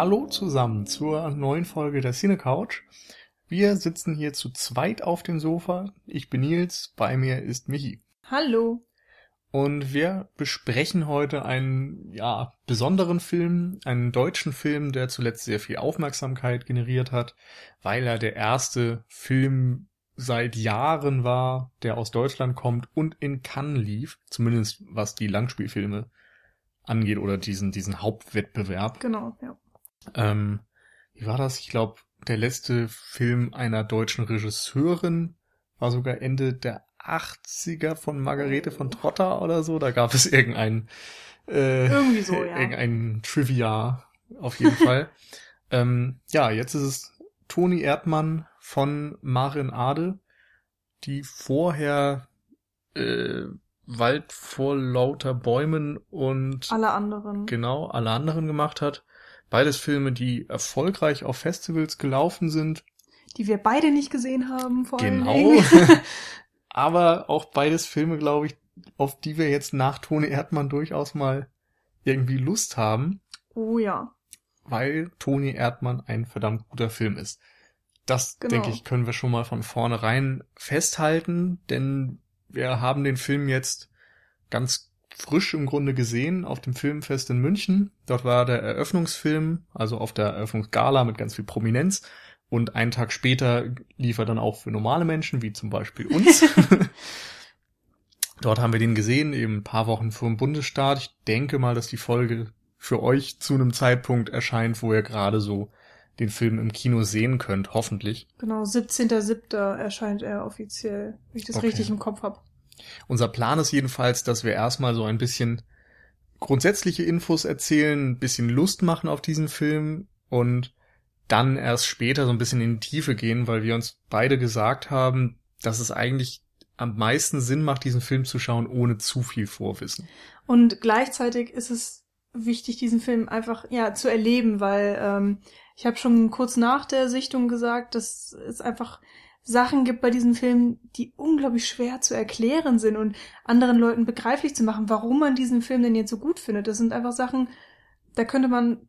Hallo zusammen zur neuen Folge der Cine Couch. Wir sitzen hier zu zweit auf dem Sofa. Ich bin Nils, bei mir ist Michi. Hallo. Und wir besprechen heute einen, ja, besonderen Film, einen deutschen Film, der zuletzt sehr viel Aufmerksamkeit generiert hat, weil er der erste Film seit Jahren war, der aus Deutschland kommt und in Cannes lief, zumindest was die Langspielfilme angeht oder diesen, diesen Hauptwettbewerb. Genau, ja. Ähm, wie war das? Ich glaube, der letzte Film einer deutschen Regisseurin war sogar Ende der 80er von Margarete von Trotter oder so. Da gab es irgendein, äh, Irgendwie so, ja. irgendein Trivia auf jeden Fall. ähm, ja, jetzt ist es Toni Erdmann von Marin Ade, die vorher äh, Wald vor lauter Bäumen und alle anderen. Genau, alle anderen gemacht hat. Beides Filme, die erfolgreich auf Festivals gelaufen sind. Die wir beide nicht gesehen haben, vor allem. Genau. Aber auch beides Filme, glaube ich, auf die wir jetzt nach Tone Erdmann durchaus mal irgendwie Lust haben. Oh ja. Weil Toni Erdmann ein verdammt guter Film ist. Das, genau. denke ich, können wir schon mal von vornherein festhalten, denn wir haben den Film jetzt ganz frisch im Grunde gesehen auf dem Filmfest in München. Dort war der Eröffnungsfilm, also auf der Eröffnungsgala mit ganz viel Prominenz. Und einen Tag später lief er dann auch für normale Menschen, wie zum Beispiel uns. Dort haben wir den gesehen, eben ein paar Wochen vor dem Bundesstaat. Ich denke mal, dass die Folge für euch zu einem Zeitpunkt erscheint, wo ihr gerade so den Film im Kino sehen könnt, hoffentlich. Genau, 17.07. erscheint er offiziell, wenn ich das okay. richtig im Kopf habe. Unser Plan ist jedenfalls, dass wir erstmal so ein bisschen grundsätzliche Infos erzählen, ein bisschen Lust machen auf diesen Film und dann erst später so ein bisschen in die Tiefe gehen, weil wir uns beide gesagt haben, dass es eigentlich am meisten Sinn macht, diesen Film zu schauen, ohne zu viel Vorwissen. Und gleichzeitig ist es wichtig, diesen Film einfach ja zu erleben, weil ähm, ich habe schon kurz nach der Sichtung gesagt, dass es einfach Sachen gibt bei diesem Film, die unglaublich schwer zu erklären sind und anderen Leuten begreiflich zu machen, warum man diesen Film denn jetzt so gut findet. Das sind einfach Sachen, da könnte man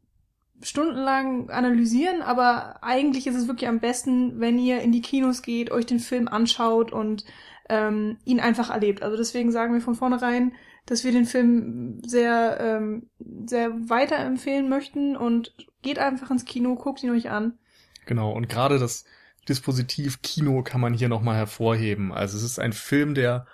stundenlang analysieren, aber eigentlich ist es wirklich am besten, wenn ihr in die Kinos geht, euch den Film anschaut und ähm, ihn einfach erlebt. Also deswegen sagen wir von vornherein, dass wir den Film sehr, ähm, sehr weiterempfehlen möchten und geht einfach ins Kino, guckt ihn euch an. Genau, und gerade das Dispositiv Kino kann man hier nochmal hervorheben. Also es ist ein Film, der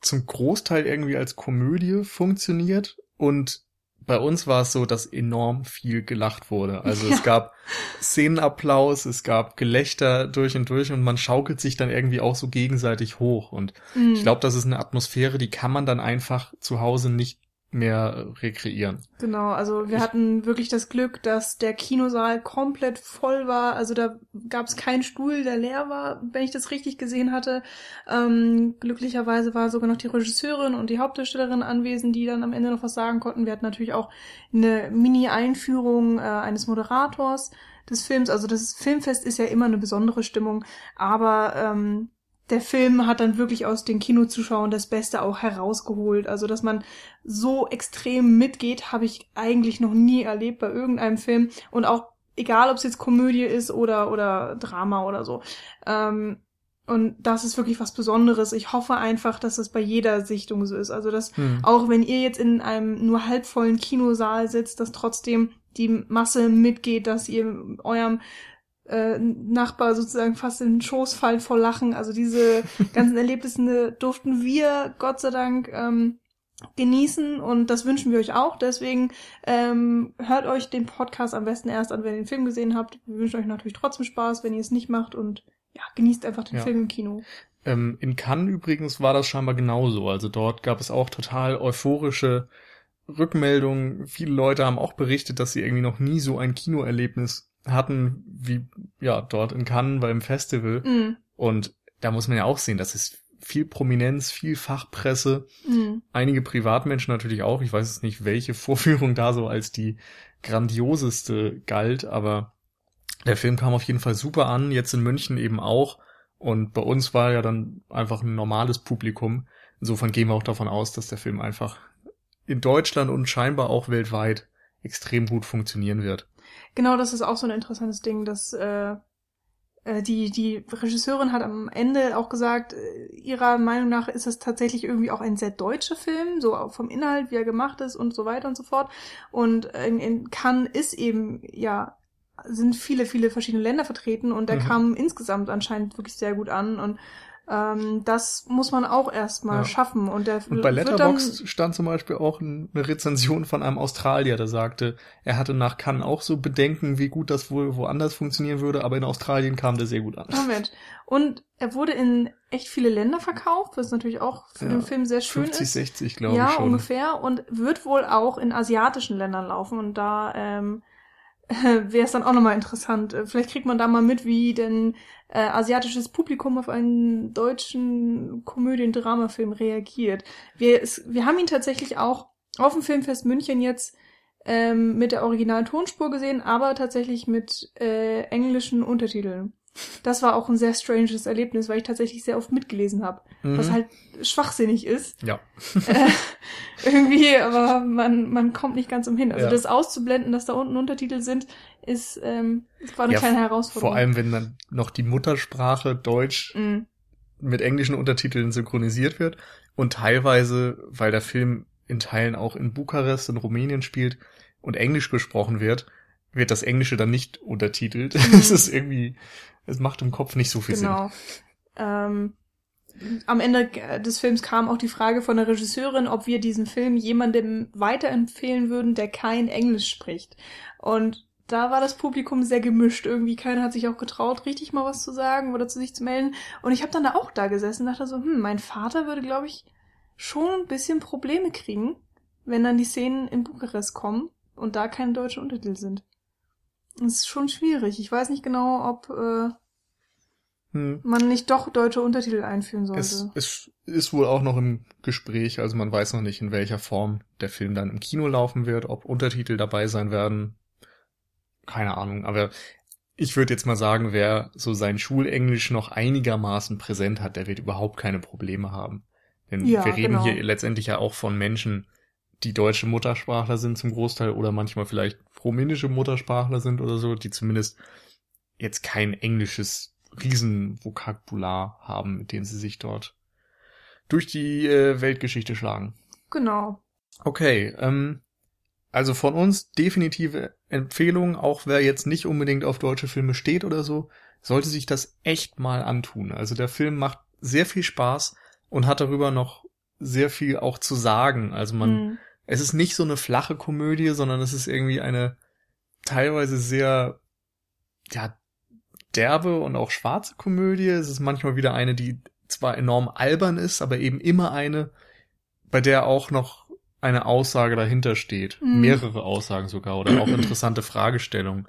zum Großteil irgendwie als Komödie funktioniert und bei uns war es so, dass enorm viel gelacht wurde. Also ja. es gab Szenenapplaus, es gab Gelächter durch und durch und man schaukelt sich dann irgendwie auch so gegenseitig hoch. Und mhm. ich glaube, das ist eine Atmosphäre, die kann man dann einfach zu Hause nicht mehr rekreieren. Genau, also wir ich, hatten wirklich das Glück, dass der Kinosaal komplett voll war. Also da gab es keinen Stuhl, der leer war, wenn ich das richtig gesehen hatte. Ähm, glücklicherweise war sogar noch die Regisseurin und die Hauptdarstellerin anwesend, die dann am Ende noch was sagen konnten. Wir hatten natürlich auch eine Mini-Einführung äh, eines Moderators des Films. Also das Filmfest ist ja immer eine besondere Stimmung, aber ähm, der Film hat dann wirklich aus den Kinozuschauern das Beste auch herausgeholt. Also, dass man so extrem mitgeht, habe ich eigentlich noch nie erlebt bei irgendeinem Film. Und auch egal, ob es jetzt Komödie ist oder, oder Drama oder so. Ähm, und das ist wirklich was Besonderes. Ich hoffe einfach, dass das bei jeder Sichtung so ist. Also, dass hm. auch wenn ihr jetzt in einem nur halbvollen Kinosaal sitzt, dass trotzdem die Masse mitgeht, dass ihr eurem äh, Nachbar sozusagen fast in den Schoß fallen vor Lachen. Also diese ganzen Erlebnisse durften wir, Gott sei Dank, ähm, genießen und das wünschen wir euch auch. Deswegen ähm, hört euch den Podcast am besten erst an, wenn ihr den Film gesehen habt. Wir wünschen euch natürlich trotzdem Spaß, wenn ihr es nicht macht und ja, genießt einfach den ja. Film im Kino. Ähm, in Cannes übrigens war das scheinbar genauso. Also dort gab es auch total euphorische Rückmeldungen. Viele Leute haben auch berichtet, dass sie irgendwie noch nie so ein Kinoerlebnis hatten, wie ja dort in Cannes beim Festival. Mhm. Und da muss man ja auch sehen, das ist viel Prominenz, viel Fachpresse, mhm. einige Privatmenschen natürlich auch. Ich weiß jetzt nicht, welche Vorführung da so als die grandioseste galt, aber der Film kam auf jeden Fall super an, jetzt in München eben auch. Und bei uns war ja dann einfach ein normales Publikum. Insofern gehen wir auch davon aus, dass der Film einfach in Deutschland und scheinbar auch weltweit extrem gut funktionieren wird. Genau, das ist auch so ein interessantes Ding, dass äh, äh, die, die Regisseurin hat am Ende auch gesagt, äh, ihrer Meinung nach ist es tatsächlich irgendwie auch ein sehr deutscher Film, so vom Inhalt, wie er gemacht ist und so weiter und so fort. Und in, in Cannes ist eben, ja, sind viele, viele verschiedene Länder vertreten und der mhm. kam insgesamt anscheinend wirklich sehr gut an und ähm, das muss man auch erstmal ja. schaffen. Und, der und bei Letterboxd stand zum Beispiel auch eine Rezension von einem Australier, der sagte, er hatte nach Cannes auch so Bedenken, wie gut das wohl woanders funktionieren würde, aber in Australien kam der sehr gut an. Moment. Und er wurde in echt viele Länder verkauft, was natürlich auch für ja, den Film sehr schön 50, ist. 60, glaube ja, ich. Ja, ungefähr. Und wird wohl auch in asiatischen Ländern laufen. Und da ähm, wäre es dann auch nochmal interessant. Äh, vielleicht kriegt man da mal mit, wie denn äh, asiatisches Publikum auf einen deutschen Komödien-Dramafilm reagiert. Wir, es, wir haben ihn tatsächlich auch auf dem Filmfest München jetzt ähm, mit der originalen Tonspur gesehen, aber tatsächlich mit äh, englischen Untertiteln. Das war auch ein sehr stranges Erlebnis, weil ich tatsächlich sehr oft mitgelesen habe, mhm. was halt schwachsinnig ist. Ja. äh, irgendwie, aber man, man kommt nicht ganz umhin. Also ja. das auszublenden, dass da unten Untertitel sind, ist, ähm, war eine ja, kleine Herausforderung. Vor allem, wenn dann noch die Muttersprache Deutsch mhm. mit englischen Untertiteln synchronisiert wird und teilweise, weil der Film in Teilen auch in Bukarest in Rumänien spielt und Englisch gesprochen wird, wird das Englische dann nicht untertitelt. Mhm. Es ist irgendwie, es macht im Kopf nicht so viel genau. Sinn. Ähm, am Ende des Films kam auch die Frage von der Regisseurin, ob wir diesen Film jemandem weiterempfehlen würden, der kein Englisch spricht. Und da war das Publikum sehr gemischt. Irgendwie keiner hat sich auch getraut, richtig mal was zu sagen oder zu sich zu melden. Und ich habe dann da auch da gesessen und dachte so, hm, mein Vater würde, glaube ich, schon ein bisschen Probleme kriegen, wenn dann die Szenen in Bukarest kommen und da keine deutschen Untertitel sind. Das ist schon schwierig. Ich weiß nicht genau, ob äh, hm. man nicht doch deutsche Untertitel einführen sollte. Es, es ist wohl auch noch im Gespräch, also man weiß noch nicht, in welcher Form der Film dann im Kino laufen wird, ob Untertitel dabei sein werden. Keine Ahnung, aber ich würde jetzt mal sagen, wer so sein Schulenglisch noch einigermaßen präsent hat, der wird überhaupt keine Probleme haben. Denn ja, wir reden genau. hier letztendlich ja auch von Menschen, die deutsche Muttersprachler sind zum Großteil oder manchmal vielleicht rumänische Muttersprachler sind oder so, die zumindest jetzt kein englisches Riesenvokabular haben, mit dem sie sich dort durch die äh, Weltgeschichte schlagen. Genau. Okay, ähm, also von uns definitive Empfehlung, auch wer jetzt nicht unbedingt auf deutsche Filme steht oder so, sollte sich das echt mal antun. Also der Film macht sehr viel Spaß und hat darüber noch sehr viel auch zu sagen. Also man, mhm. Es ist nicht so eine flache Komödie, sondern es ist irgendwie eine teilweise sehr, ja, derbe und auch schwarze Komödie. Es ist manchmal wieder eine, die zwar enorm albern ist, aber eben immer eine, bei der auch noch eine Aussage dahinter steht. Mhm. Mehrere Aussagen sogar oder auch interessante Fragestellungen.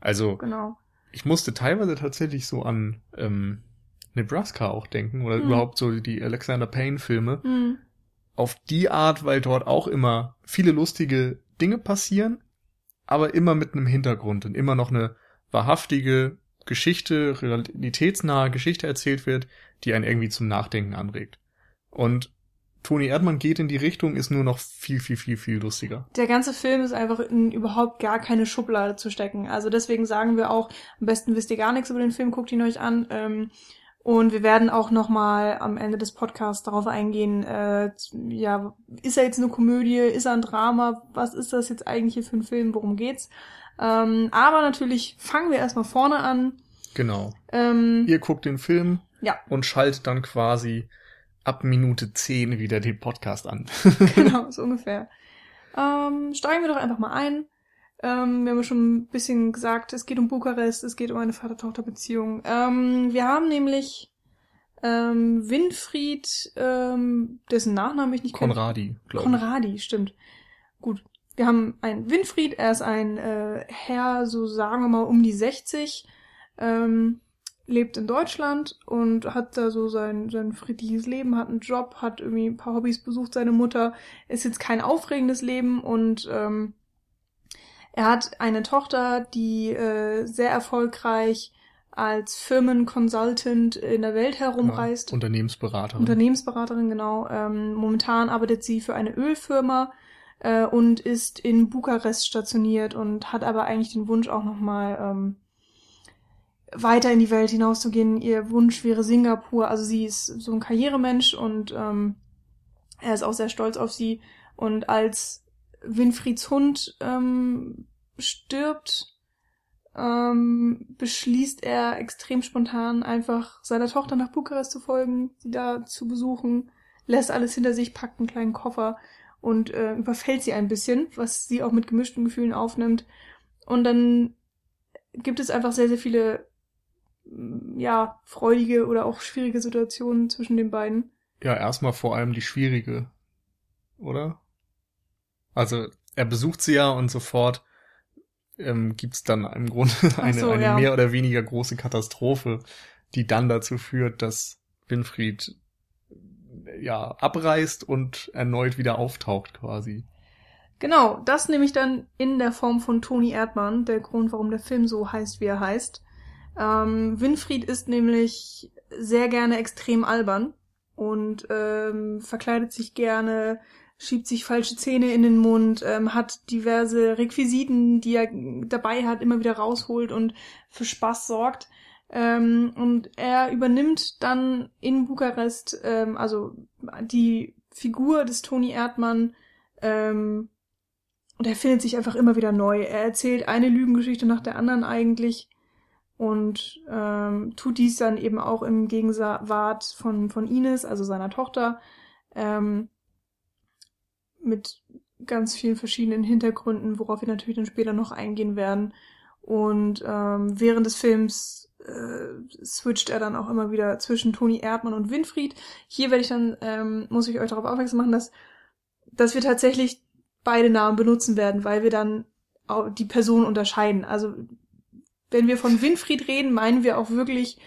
Also genau. ich musste teilweise tatsächlich so an ähm, Nebraska auch denken oder mhm. überhaupt so die Alexander Payne Filme. Mhm. Auf die Art, weil dort auch immer viele lustige Dinge passieren, aber immer mit einem Hintergrund und immer noch eine wahrhaftige Geschichte, realitätsnahe Geschichte erzählt wird, die einen irgendwie zum Nachdenken anregt. Und Toni Erdmann geht in die Richtung, ist nur noch viel, viel, viel, viel lustiger. Der ganze Film ist einfach in überhaupt gar keine Schublade zu stecken. Also deswegen sagen wir auch, am besten wisst ihr gar nichts über den Film, guckt ihn euch an. Ähm, und wir werden auch nochmal am Ende des Podcasts darauf eingehen, äh, ja, ist er jetzt eine Komödie, ist er ein Drama, was ist das jetzt eigentlich hier für ein Film, worum geht's? Ähm, aber natürlich fangen wir erstmal vorne an. Genau. Ähm, Ihr guckt den Film ja. und schaltet dann quasi ab Minute 10 wieder den Podcast an. genau, so ungefähr. Ähm, steigen wir doch einfach mal ein. Ähm, wir haben schon ein bisschen gesagt, es geht um Bukarest, es geht um eine Vater-Tochter-Beziehung. Ähm, wir haben nämlich ähm, Winfried, ähm, dessen Nachname ich nicht kenne. Konradi, glaube ich. Konradi, stimmt. Gut, wir haben einen Winfried, er ist ein äh, Herr, so sagen wir mal um die 60, ähm, lebt in Deutschland und hat da so sein, sein friedliches Leben, hat einen Job, hat irgendwie ein paar Hobbys, besucht seine Mutter, ist jetzt kein aufregendes Leben und ähm, er hat eine Tochter, die äh, sehr erfolgreich als Firmenconsultant in der Welt herumreist. Ja, Unternehmensberaterin. Unternehmensberaterin, genau. Ähm, momentan arbeitet sie für eine Ölfirma äh, und ist in Bukarest stationiert und hat aber eigentlich den Wunsch auch nochmal ähm, weiter in die Welt hinauszugehen. Ihr Wunsch wäre Singapur. Also sie ist so ein Karrieremensch und ähm, er ist auch sehr stolz auf sie. Und als Winfrieds Hund ähm, stirbt, ähm, beschließt er extrem spontan einfach seiner Tochter nach Bukarest zu folgen, sie da zu besuchen, lässt alles hinter sich, packt einen kleinen Koffer und äh, überfällt sie ein bisschen, was sie auch mit gemischten Gefühlen aufnimmt. Und dann gibt es einfach sehr, sehr viele ja, freudige oder auch schwierige Situationen zwischen den beiden. Ja, erstmal vor allem die schwierige, oder? Also er besucht sie ja und sofort ähm, gibt's dann im Grunde eine, so, eine ja. mehr oder weniger große Katastrophe, die dann dazu führt, dass Winfried ja abreißt und erneut wieder auftaucht quasi. Genau, das nehme ich dann in der Form von Toni Erdmann, der Grund, warum der Film so heißt, wie er heißt. Ähm, Winfried ist nämlich sehr gerne extrem albern und ähm, verkleidet sich gerne, schiebt sich falsche Zähne in den Mund, ähm, hat diverse Requisiten, die er dabei hat, immer wieder rausholt und für Spaß sorgt. Ähm, und er übernimmt dann in Bukarest, ähm, also die Figur des Toni Erdmann, ähm, und er findet sich einfach immer wieder neu. Er erzählt eine Lügengeschichte nach der anderen eigentlich und ähm, tut dies dann eben auch im Gegenwart von, von Ines, also seiner Tochter, ähm, mit ganz vielen verschiedenen Hintergründen, worauf wir natürlich dann später noch eingehen werden. Und ähm, während des Films äh, switcht er dann auch immer wieder zwischen Toni Erdmann und Winfried. Hier werde ich dann, ähm, muss ich euch darauf aufmerksam machen, dass, dass wir tatsächlich beide Namen benutzen werden, weil wir dann auch die Person unterscheiden. Also wenn wir von Winfried reden, meinen wir auch wirklich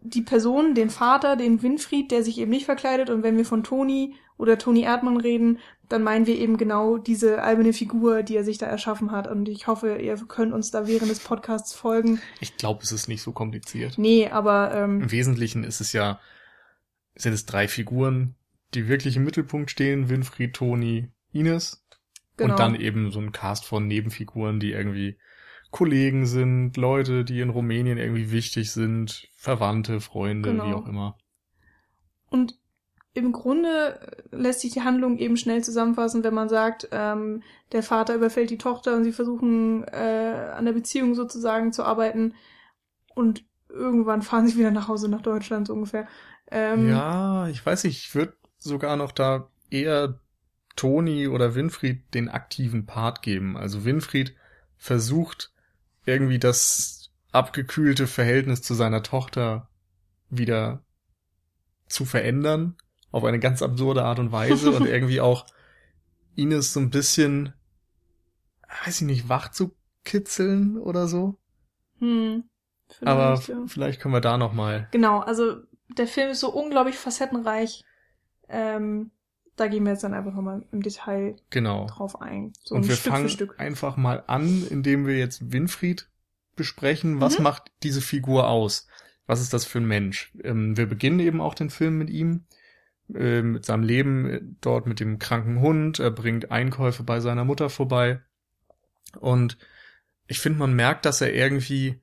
die Person, den Vater, den Winfried, der sich eben nicht verkleidet. Und wenn wir von Toni oder Toni Erdmann reden, dann meinen wir eben genau diese alberne Figur, die er sich da erschaffen hat. Und ich hoffe, ihr könnt uns da während des Podcasts folgen. Ich glaube, es ist nicht so kompliziert. Nee, aber ähm, im Wesentlichen ist es ja, sind es drei Figuren, die wirklich im Mittelpunkt stehen: Winfried, Toni, Ines. Genau. Und dann eben so ein Cast von Nebenfiguren, die irgendwie Kollegen sind, Leute, die in Rumänien irgendwie wichtig sind, Verwandte, Freunde, genau. wie auch immer. Und im Grunde lässt sich die Handlung eben schnell zusammenfassen, wenn man sagt, ähm, der Vater überfällt die Tochter und sie versuchen äh, an der Beziehung sozusagen zu arbeiten und irgendwann fahren sie wieder nach Hause nach Deutschland so ungefähr. Ähm, ja, ich weiß nicht, ich würde sogar noch da eher Toni oder Winfried den aktiven Part geben. Also Winfried versucht irgendwie das abgekühlte Verhältnis zu seiner Tochter wieder zu verändern auf eine ganz absurde Art und Weise und irgendwie auch Ines so ein bisschen, weiß ich nicht, wach zu kitzeln oder so. Hm, Aber ja. vielleicht können wir da noch mal. Genau, also der Film ist so unglaublich facettenreich. Ähm, da gehen wir jetzt dann einfach nochmal im Detail genau. drauf ein. So und wir Stück fangen einfach mal an, indem wir jetzt Winfried besprechen. Was mhm. macht diese Figur aus? Was ist das für ein Mensch? Ähm, wir beginnen eben auch den Film mit ihm, äh, mit seinem Leben dort mit dem kranken Hund. Er bringt Einkäufe bei seiner Mutter vorbei. Und ich finde, man merkt, dass er irgendwie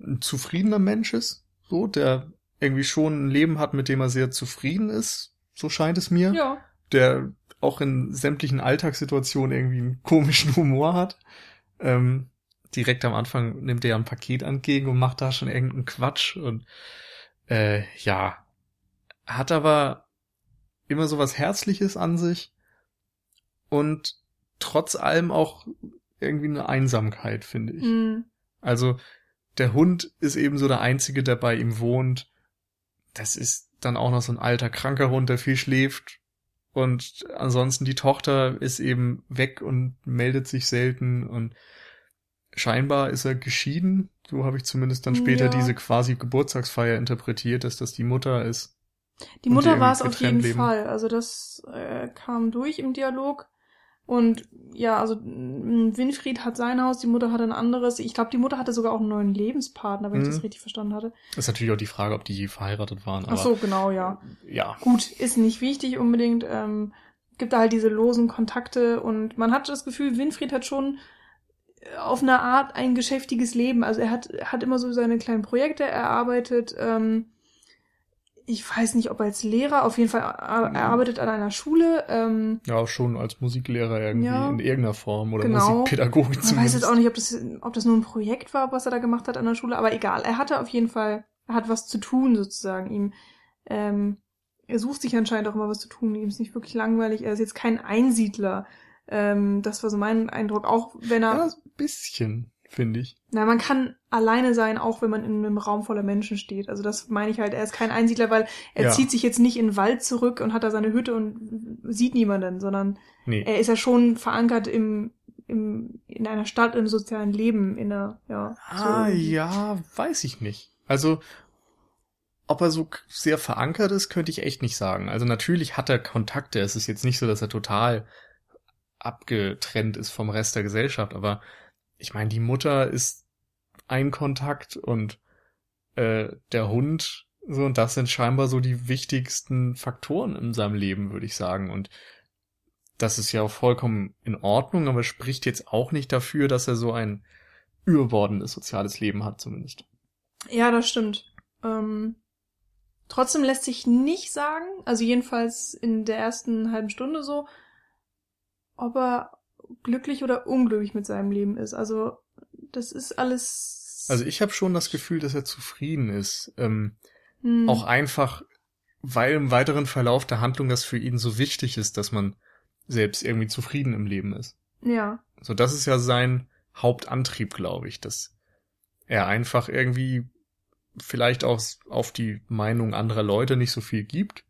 ein zufriedener Mensch ist, so, der irgendwie schon ein Leben hat, mit dem er sehr zufrieden ist, so scheint es mir. Ja. Der auch in sämtlichen Alltagssituationen irgendwie einen komischen Humor hat. Ähm, direkt am Anfang nimmt er ein Paket entgegen und macht da schon irgendeinen Quatsch und äh, ja, hat aber immer so was Herzliches an sich und trotz allem auch irgendwie eine Einsamkeit, finde ich. Mhm. Also der Hund ist eben so der einzige, der bei ihm wohnt. Das ist dann auch noch so ein alter kranker Hund, der viel schläft. Und ansonsten die Tochter ist eben weg und meldet sich selten und scheinbar ist er geschieden. So habe ich zumindest dann später ja. diese quasi Geburtstagsfeier interpretiert, dass das die Mutter ist. Die Mutter war es auf jeden leben. Fall. Also das äh, kam durch im Dialog. Und ja, also Winfried hat sein Haus, die Mutter hat ein anderes. Ich glaube, die Mutter hatte sogar auch einen neuen Lebenspartner, wenn mhm. ich das mhm. richtig verstanden hatte. Das ist natürlich auch die Frage, ob die je verheiratet waren. Ach so, genau, ja. Ja. Gut, ist nicht wichtig unbedingt. Ähm, gibt da halt diese losen Kontakte und man hat das Gefühl, Winfried hat schon auf eine Art ein geschäftiges Leben. Also er hat, hat immer so seine kleinen Projekte erarbeitet. Ähm, ich weiß nicht, ob als Lehrer, auf jeden Fall er arbeitet an einer Schule. Ähm, ja, auch schon als Musiklehrer irgendwie Ja. in irgendeiner Form oder Genau. Musikpädagogik man weiß zumindest. jetzt auch nicht, ob das, ob das nur ein Projekt war, was er da gemacht hat an der Schule, aber egal. Er hatte auf jeden Fall, er hat was zu tun sozusagen. Ihm, ähm, er sucht sich anscheinend auch immer was zu tun. Ihm ist nicht wirklich langweilig. Er ist jetzt kein Einsiedler. Ähm, das war so mein Eindruck. Auch wenn er, Ja, ein bisschen, finde ich. na, man kann alleine sein, auch wenn man in einem Raum voller Menschen steht. Also das meine ich halt. Er ist kein Einsiedler, weil er Ja. zieht sich jetzt nicht in den Wald zurück und hat da seine Hütte und sieht niemanden, sondern Nee. er ist ja schon verankert im, im, in einer Stadt, im sozialen Leben, in einer, ja. Ah, so. ja, weiß ich nicht. Also, ob er so sehr verankert ist, könnte ich echt nicht sagen. Also natürlich hat er Kontakte. Es ist jetzt nicht so, dass er total abgetrennt ist vom Rest der Gesellschaft, aber ich meine, die Mutter ist ein Kontakt und äh, der Hund, so, und das sind scheinbar so die wichtigsten Faktoren in seinem Leben, würde ich sagen. Und das ist ja vollkommen in Ordnung, aber spricht jetzt auch nicht dafür, dass er so ein überbordendes soziales Leben hat, zumindest. Ja, das stimmt. Ähm, trotzdem lässt sich nicht sagen, also jedenfalls in der ersten halben Stunde so, ob er glücklich oder unglücklich mit seinem Leben ist. Also das ist alles. Also ich habe schon das Gefühl, dass er zufrieden ist. Ähm, hm, Auch einfach, weil im weiteren Verlauf der Handlung das für ihn so wichtig ist, dass man selbst irgendwie zufrieden im Leben ist. ja, So, das ist ja sein Hauptantrieb, glaube ich, dass er einfach irgendwie vielleicht auch auf die Meinung anderer Leute nicht so viel gibt.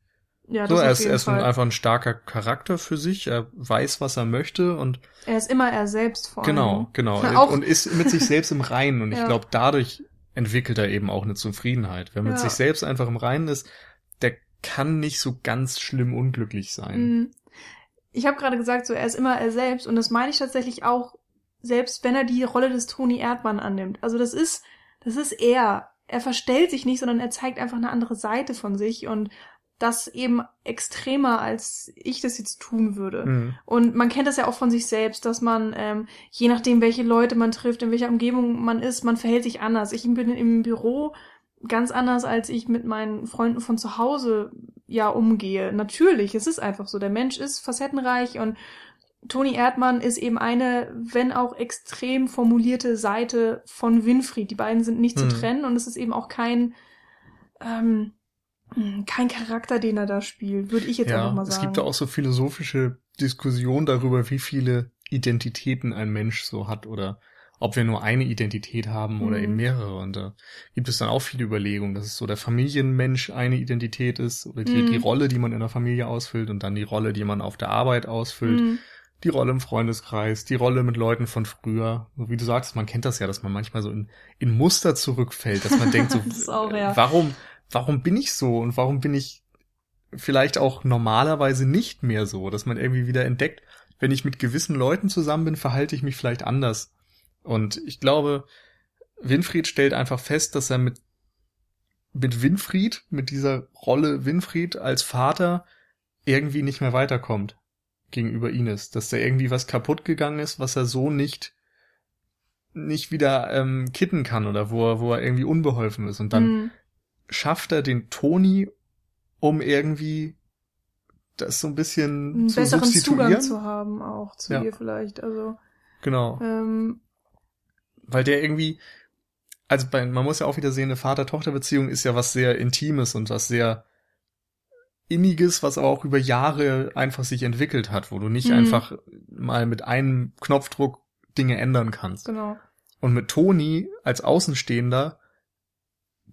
Ja, So, er ist, er ist ein, einfach ein starker Charakter für sich, er weiß, was er möchte und er ist immer er selbst vor allem. genau, genau. Auch- und ist mit sich selbst im Reinen und ich Ja. glaube, dadurch entwickelt er eben auch eine Zufriedenheit. Wer mit Ja. sich selbst einfach im Reinen ist, der kann nicht so ganz schlimm unglücklich sein. Mhm. Ich habe gerade gesagt, so er ist immer er selbst und das meine ich tatsächlich auch, selbst wenn er die Rolle des Toni Erdmann annimmt. Also das ist, das ist er. Er verstellt sich nicht, sondern er zeigt einfach eine andere Seite von sich und das eben extremer, als ich das jetzt tun würde. Mhm. Und man kennt das ja auch von sich selbst, dass man, ähm, je nachdem, welche Leute man trifft, in welcher Umgebung man ist, man verhält sich anders. Ich bin im Büro ganz anders, als ich mit meinen Freunden von zu Hause ja umgehe. Natürlich, es ist einfach so. Der Mensch ist facettenreich und Toni Erdmann ist eben eine, wenn auch extrem formulierte Seite von Winfried. Die beiden sind nicht zu Mhm. trennen und es ist eben auch kein, ähm, kein Charakter, den er da spielt, würde ich jetzt einfach Ja, mal es sagen. gibt da auch so philosophische Diskussionen darüber, wie viele Identitäten ein Mensch so hat oder ob wir nur eine Identität haben oder Mhm. eben mehrere. Und da gibt es dann auch viele Überlegungen, dass es so der Familienmensch eine Identität ist oder die, Mhm. die Rolle, die man in der Familie ausfüllt und dann die Rolle, die man auf der Arbeit ausfüllt, Mhm. die Rolle im Freundeskreis, die Rolle mit Leuten von früher. So wie du sagst, man kennt das ja, dass man manchmal so in, in Muster zurückfällt, dass man denkt so, Das auch, ja. warum, warum bin ich so und warum bin ich vielleicht auch normalerweise nicht mehr so, dass man irgendwie wieder entdeckt, wenn ich mit gewissen Leuten zusammen bin, verhalte ich mich vielleicht anders. Und ich glaube, Winfried stellt einfach fest, dass er mit, mit Winfried, mit dieser Rolle Winfried als Vater irgendwie nicht mehr weiterkommt gegenüber Ines, dass da irgendwie was kaputt gegangen ist, was er so nicht nicht wieder ähm, kitten kann oder wo er, wo er irgendwie unbeholfen ist. Und dann Mhm. Schafft er den Toni, um irgendwie das so ein bisschen einen zu besseren. Zugang zu haben auch zu Ja. ihr vielleicht. Also Genau. ähm, Weil der irgendwie, also bei, man muss ja auch wieder sehen, eine Vater-Tochter-Beziehung ist ja was sehr Intimes und was sehr Inniges, was aber auch über Jahre einfach sich entwickelt hat, wo du nicht Mhm. einfach mal mit einem Knopfdruck Dinge ändern kannst. genau. Und mit Toni als Außenstehender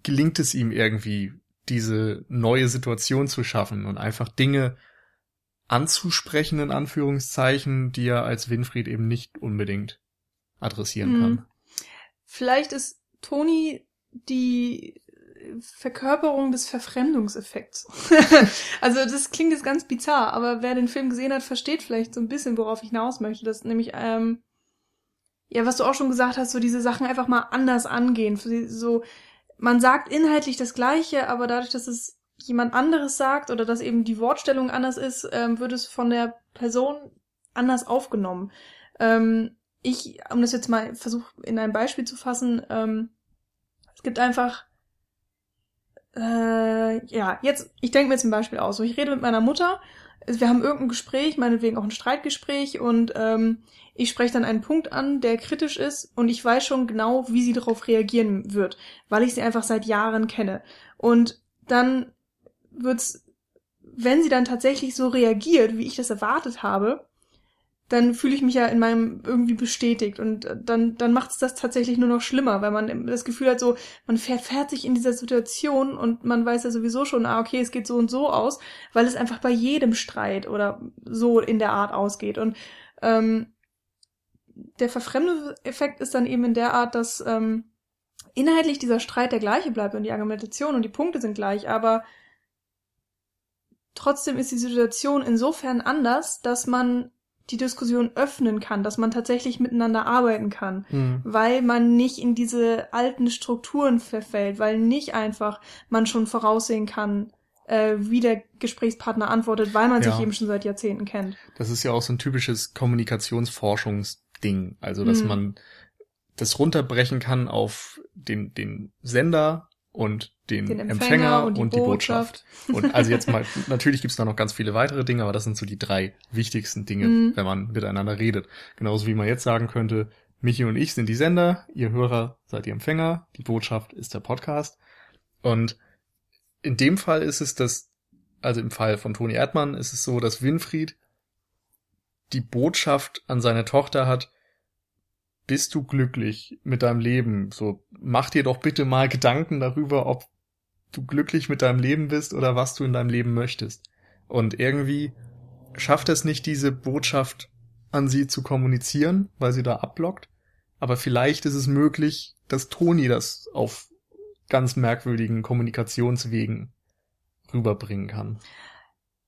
gelingt es ihm irgendwie, diese neue Situation zu schaffen und einfach Dinge anzusprechen, in Anführungszeichen, die er als Winfried eben nicht unbedingt adressieren Mhm. kann. Vielleicht ist Toni die Verkörperung des Verfremdungseffekts. also das klingt jetzt ganz bizarr, aber wer den Film gesehen hat, versteht vielleicht so ein bisschen, worauf ich hinaus möchte. Das nämlich, ähm, ja, was du auch schon gesagt hast, so diese Sachen einfach mal anders angehen. So, man sagt inhaltlich das Gleiche, aber dadurch, dass es jemand anderes sagt oder dass eben die Wortstellung anders ist, ähm, wird es von der Person anders aufgenommen. Ähm, ich, um das jetzt mal versuche in ein Beispiel zu fassen, ähm, es gibt einfach, äh, ja, jetzt, ich denke mir jetzt ein Beispiel aus. So, ich rede mit meiner Mutter, wir haben irgendein Gespräch, meinetwegen auch ein Streitgespräch und ähm, ich spreche dann einen Punkt an, der kritisch ist und ich weiß schon genau, wie sie darauf reagieren wird, weil ich sie einfach seit Jahren kenne. Und dann wird's, wenn sie dann tatsächlich so reagiert, wie ich das erwartet habe, dann fühle ich mich ja in meinem irgendwie bestätigt. Und dann dann macht es das tatsächlich nur noch schlimmer, weil man das Gefühl hat so, man verfährt sich in dieser Situation und man weiß ja sowieso schon, ah okay, es geht so und so aus, weil es einfach bei jedem Streit oder so in der Art ausgeht. Und ähm, der Verfremdungseffekt ist dann eben in der Art, dass ähm, inhaltlich dieser Streit der gleiche bleibt und die Argumentation und die Punkte sind gleich, aber trotzdem ist die Situation insofern anders, dass man die Diskussion öffnen kann, dass man tatsächlich miteinander arbeiten kann, mhm. weil man nicht in diese alten Strukturen verfällt, weil nicht einfach man schon voraussehen kann, äh, wie der Gesprächspartner antwortet, weil man ja. sich eben schon seit Jahrzehnten kennt. Das ist ja auch so ein typisches Kommunikationsforschungsding, also dass mhm. man das runterbrechen kann auf den, den Sender und den, den Empfänger, Empfänger, und, die, und die Botschaft. Botschaft. Und also jetzt mal, natürlich gibt's da noch ganz viele weitere Dinge, aber das sind so die drei wichtigsten Dinge, mhm. wenn man miteinander redet. Genauso wie man jetzt sagen könnte, Michi und ich sind die Sender, ihr Hörer seid die Empfänger, die Botschaft ist der Podcast. Und in dem Fall ist es das, also im Fall von Toni Erdmann ist es so, dass Winfried die Botschaft an seine Tochter hat, bist du glücklich mit deinem Leben? So, mach dir doch bitte mal Gedanken darüber, ob du glücklich mit deinem Leben bist oder was du in deinem Leben möchtest. Und irgendwie schafft es nicht, diese Botschaft an sie zu kommunizieren, weil sie da abblockt. Aber vielleicht ist es möglich, dass Toni das auf ganz merkwürdigen Kommunikationswegen rüberbringen kann.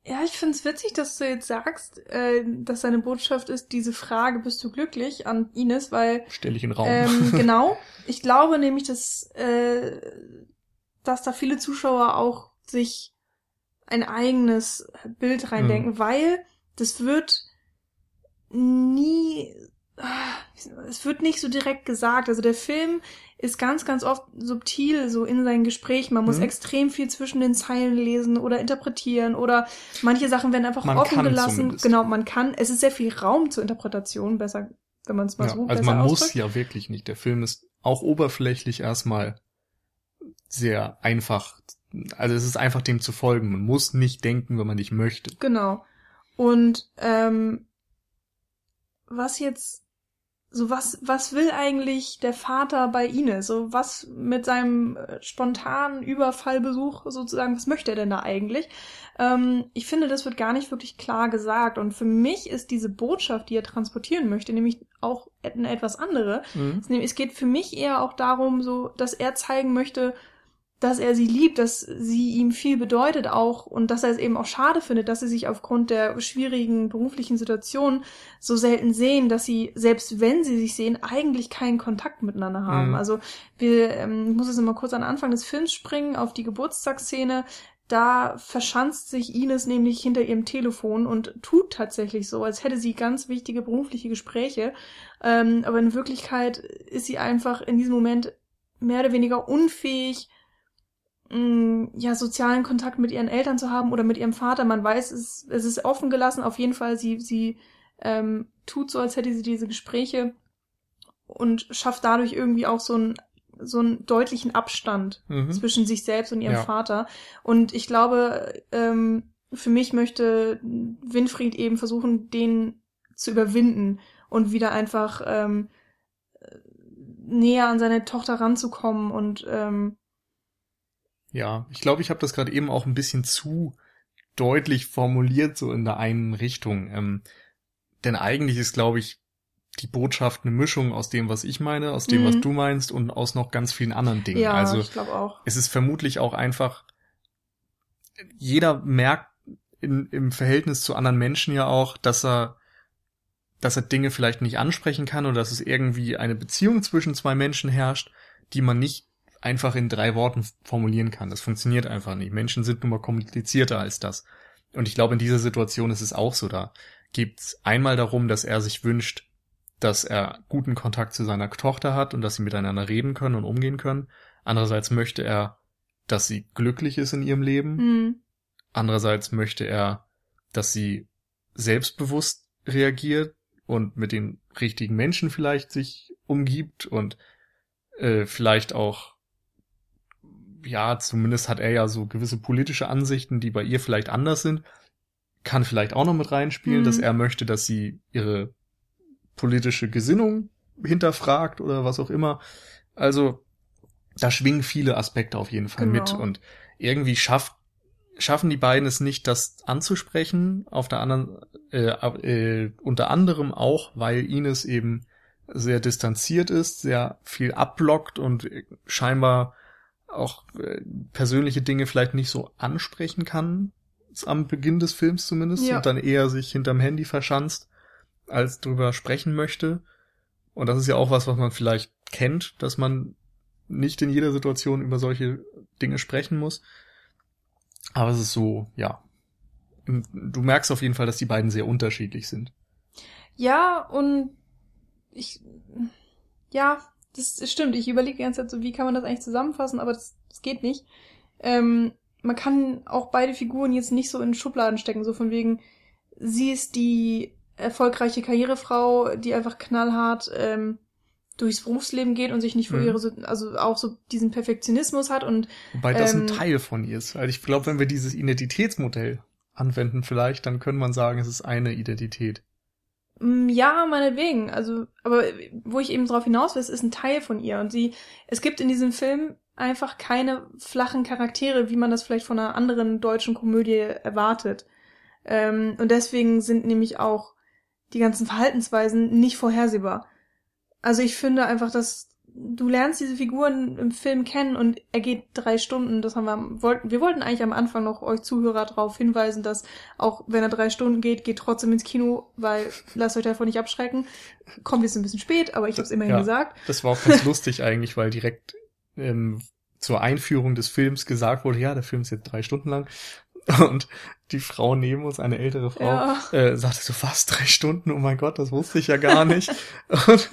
Ja, ich find's witzig, dass du jetzt sagst, äh, dass seine Botschaft ist, diese Frage, bist du glücklich, an Ines, weil... Stell ich in Raum. Ähm, genau. Ich glaube nämlich, dass, äh, dass da viele Zuschauer auch sich ein eigenes Bild reindenken, mhm. weil das wird nie es wird nicht so direkt gesagt. Also der Film ist ganz, ganz oft subtil so in seinen Gesprächen. Man muss mhm. extrem viel zwischen den Zeilen lesen oder interpretieren oder manche Sachen werden einfach man offen gelassen. Zumindest. Genau, man kann. Es ist sehr viel Raum zur Interpretation, besser, wenn man es mal ja, so Also man ausdrückt. muss ja wirklich nicht. Der Film ist auch oberflächlich erstmal sehr einfach. Also es ist einfach dem zu folgen. Man muss nicht denken, wenn man nicht möchte. Genau. Und ähm, was jetzt so was, was will eigentlich der Vater bei Ines? So was mit seinem äh, spontanen Überfallbesuch sozusagen, was möchte er denn da eigentlich? Ähm, ich finde, das wird gar nicht wirklich klar gesagt. Und für mich ist diese Botschaft, die er transportieren möchte, nämlich auch eine etwas andere. Mhm. Es geht für mich eher auch darum, so, dass er zeigen möchte, dass er sie liebt, dass sie ihm viel bedeutet auch und dass er es eben auch schade findet, dass sie sich aufgrund der schwierigen beruflichen Situation so selten sehen, dass sie, selbst wenn sie sich sehen, eigentlich keinen Kontakt miteinander haben. Mhm. Also wir, ähm, ich muss jetzt mal kurz an Anfang des Films springen, auf die Geburtstagsszene. Da verschanzt sich Ines nämlich hinter ihrem Telefon und tut tatsächlich so, als hätte sie ganz wichtige berufliche Gespräche. Ähm, aber in Wirklichkeit ist sie einfach in diesem Moment mehr oder weniger unfähig, Ja, sozialen Kontakt mit ihren Eltern zu haben oder mit ihrem Vater. Man weiß, es, es ist offen gelassen. Auf jeden Fall, sie, sie ähm, tut so, als hätte sie diese Gespräche und schafft dadurch irgendwie auch so einen so einen deutlichen Abstand mhm. zwischen sich selbst und ihrem ja. Vater. Und ich glaube, ähm, für mich möchte Winfried eben versuchen, den zu überwinden und wieder einfach ähm, näher an seine Tochter ranzukommen und ähm, ja, ich glaube, ich habe das gerade eben auch ein bisschen zu deutlich formuliert, so in der einen Richtung. Ähm, denn eigentlich ist, glaube ich, die Botschaft eine Mischung aus dem, was ich meine, aus dem, mhm. was du meinst und aus noch ganz vielen anderen Dingen. Ja, also ich glaube auch. Es ist vermutlich auch einfach, jeder merkt in, im Verhältnis zu anderen Menschen ja auch, dass er, dass er Dinge vielleicht nicht ansprechen kann oder dass es irgendwie eine Beziehung zwischen zwei Menschen herrscht, die man nicht einfach in drei Worten formulieren kann. Das funktioniert einfach nicht. Menschen sind nun mal komplizierter als das. Und ich glaube, in dieser Situation ist es auch so. Da geht es einmal darum, dass er sich wünscht, dass er guten Kontakt zu seiner Tochter hat und dass sie miteinander reden können und umgehen können. Andererseits möchte er, dass sie glücklich ist in ihrem Leben. Mhm. Andererseits möchte er, dass sie selbstbewusst reagiert und mit den richtigen Menschen vielleicht sich umgibt und äh, vielleicht auch, ja, zumindest hat er ja so gewisse politische Ansichten, die bei ihr vielleicht anders sind, kann vielleicht auch noch mit reinspielen, Mhm. dass er möchte, dass sie ihre politische Gesinnung hinterfragt oder was auch immer. Also da schwingen viele Aspekte auf jeden Fall Genau. mit und irgendwie schafft schaffen die beiden es nicht, das anzusprechen. Auf der anderen, äh, äh, unter anderem auch, weil Ines eben sehr distanziert ist, sehr viel abblockt und äh, scheinbar auch äh, persönliche Dinge vielleicht nicht so ansprechen kann, am Beginn des Films zumindest, Ja. und dann eher sich hinterm Handy verschanzt, als drüber sprechen möchte. Und das ist ja auch was, was man vielleicht kennt, dass man nicht in jeder Situation über solche Dinge sprechen muss. Aber es ist so, ja. Du merkst auf jeden Fall, dass die beiden sehr unterschiedlich sind. Ja, und ich, ja, das stimmt. Ich überlege die ganze Zeit so, wie kann man das eigentlich zusammenfassen, aber das, das geht nicht. Ähm, man kann auch beide Figuren jetzt nicht so in Schubladen stecken, so von wegen, sie ist die erfolgreiche Karrierefrau, die einfach knallhart ähm, durchs Berufsleben geht und sich nicht vor Mhm. ihre, also auch so diesen Perfektionismus hat und Wobei das Ähm, ein Teil von ihr ist. Also ich glaube, wenn wir dieses Identitätsmodell anwenden vielleicht, dann könnte man sagen, es ist eine Identität. Mm, Ja, meinetwegen. Also, aber wo ich eben drauf hinaus will, es ist ein Teil von ihr. Und sie, es gibt in diesem Film einfach keine flachen Charaktere, wie man das vielleicht von einer anderen deutschen Komödie erwartet. Ähm, und deswegen sind nämlich auch die ganzen Verhaltensweisen nicht vorhersehbar. Also ich finde einfach, dass du lernst diese Figuren im Film kennen und er geht drei Stunden. Das haben wir, wollten, wir wollten eigentlich am Anfang noch euch Zuhörer darauf hinweisen, dass auch wenn er drei Stunden geht, geht trotzdem ins Kino, weil lasst euch davon nicht abschrecken. Kommt jetzt ein bisschen spät, aber ich habe es immerhin Ja. gesagt. Das war auch ganz lustig eigentlich, weil direkt ähm, zur Einführung des Films gesagt wurde, ja, der Film ist jetzt drei Stunden lang. Und die Frau neben uns, eine ältere Frau, Ja. äh, sagte so fast drei Stunden, oh mein Gott, das wusste ich ja gar nicht. Und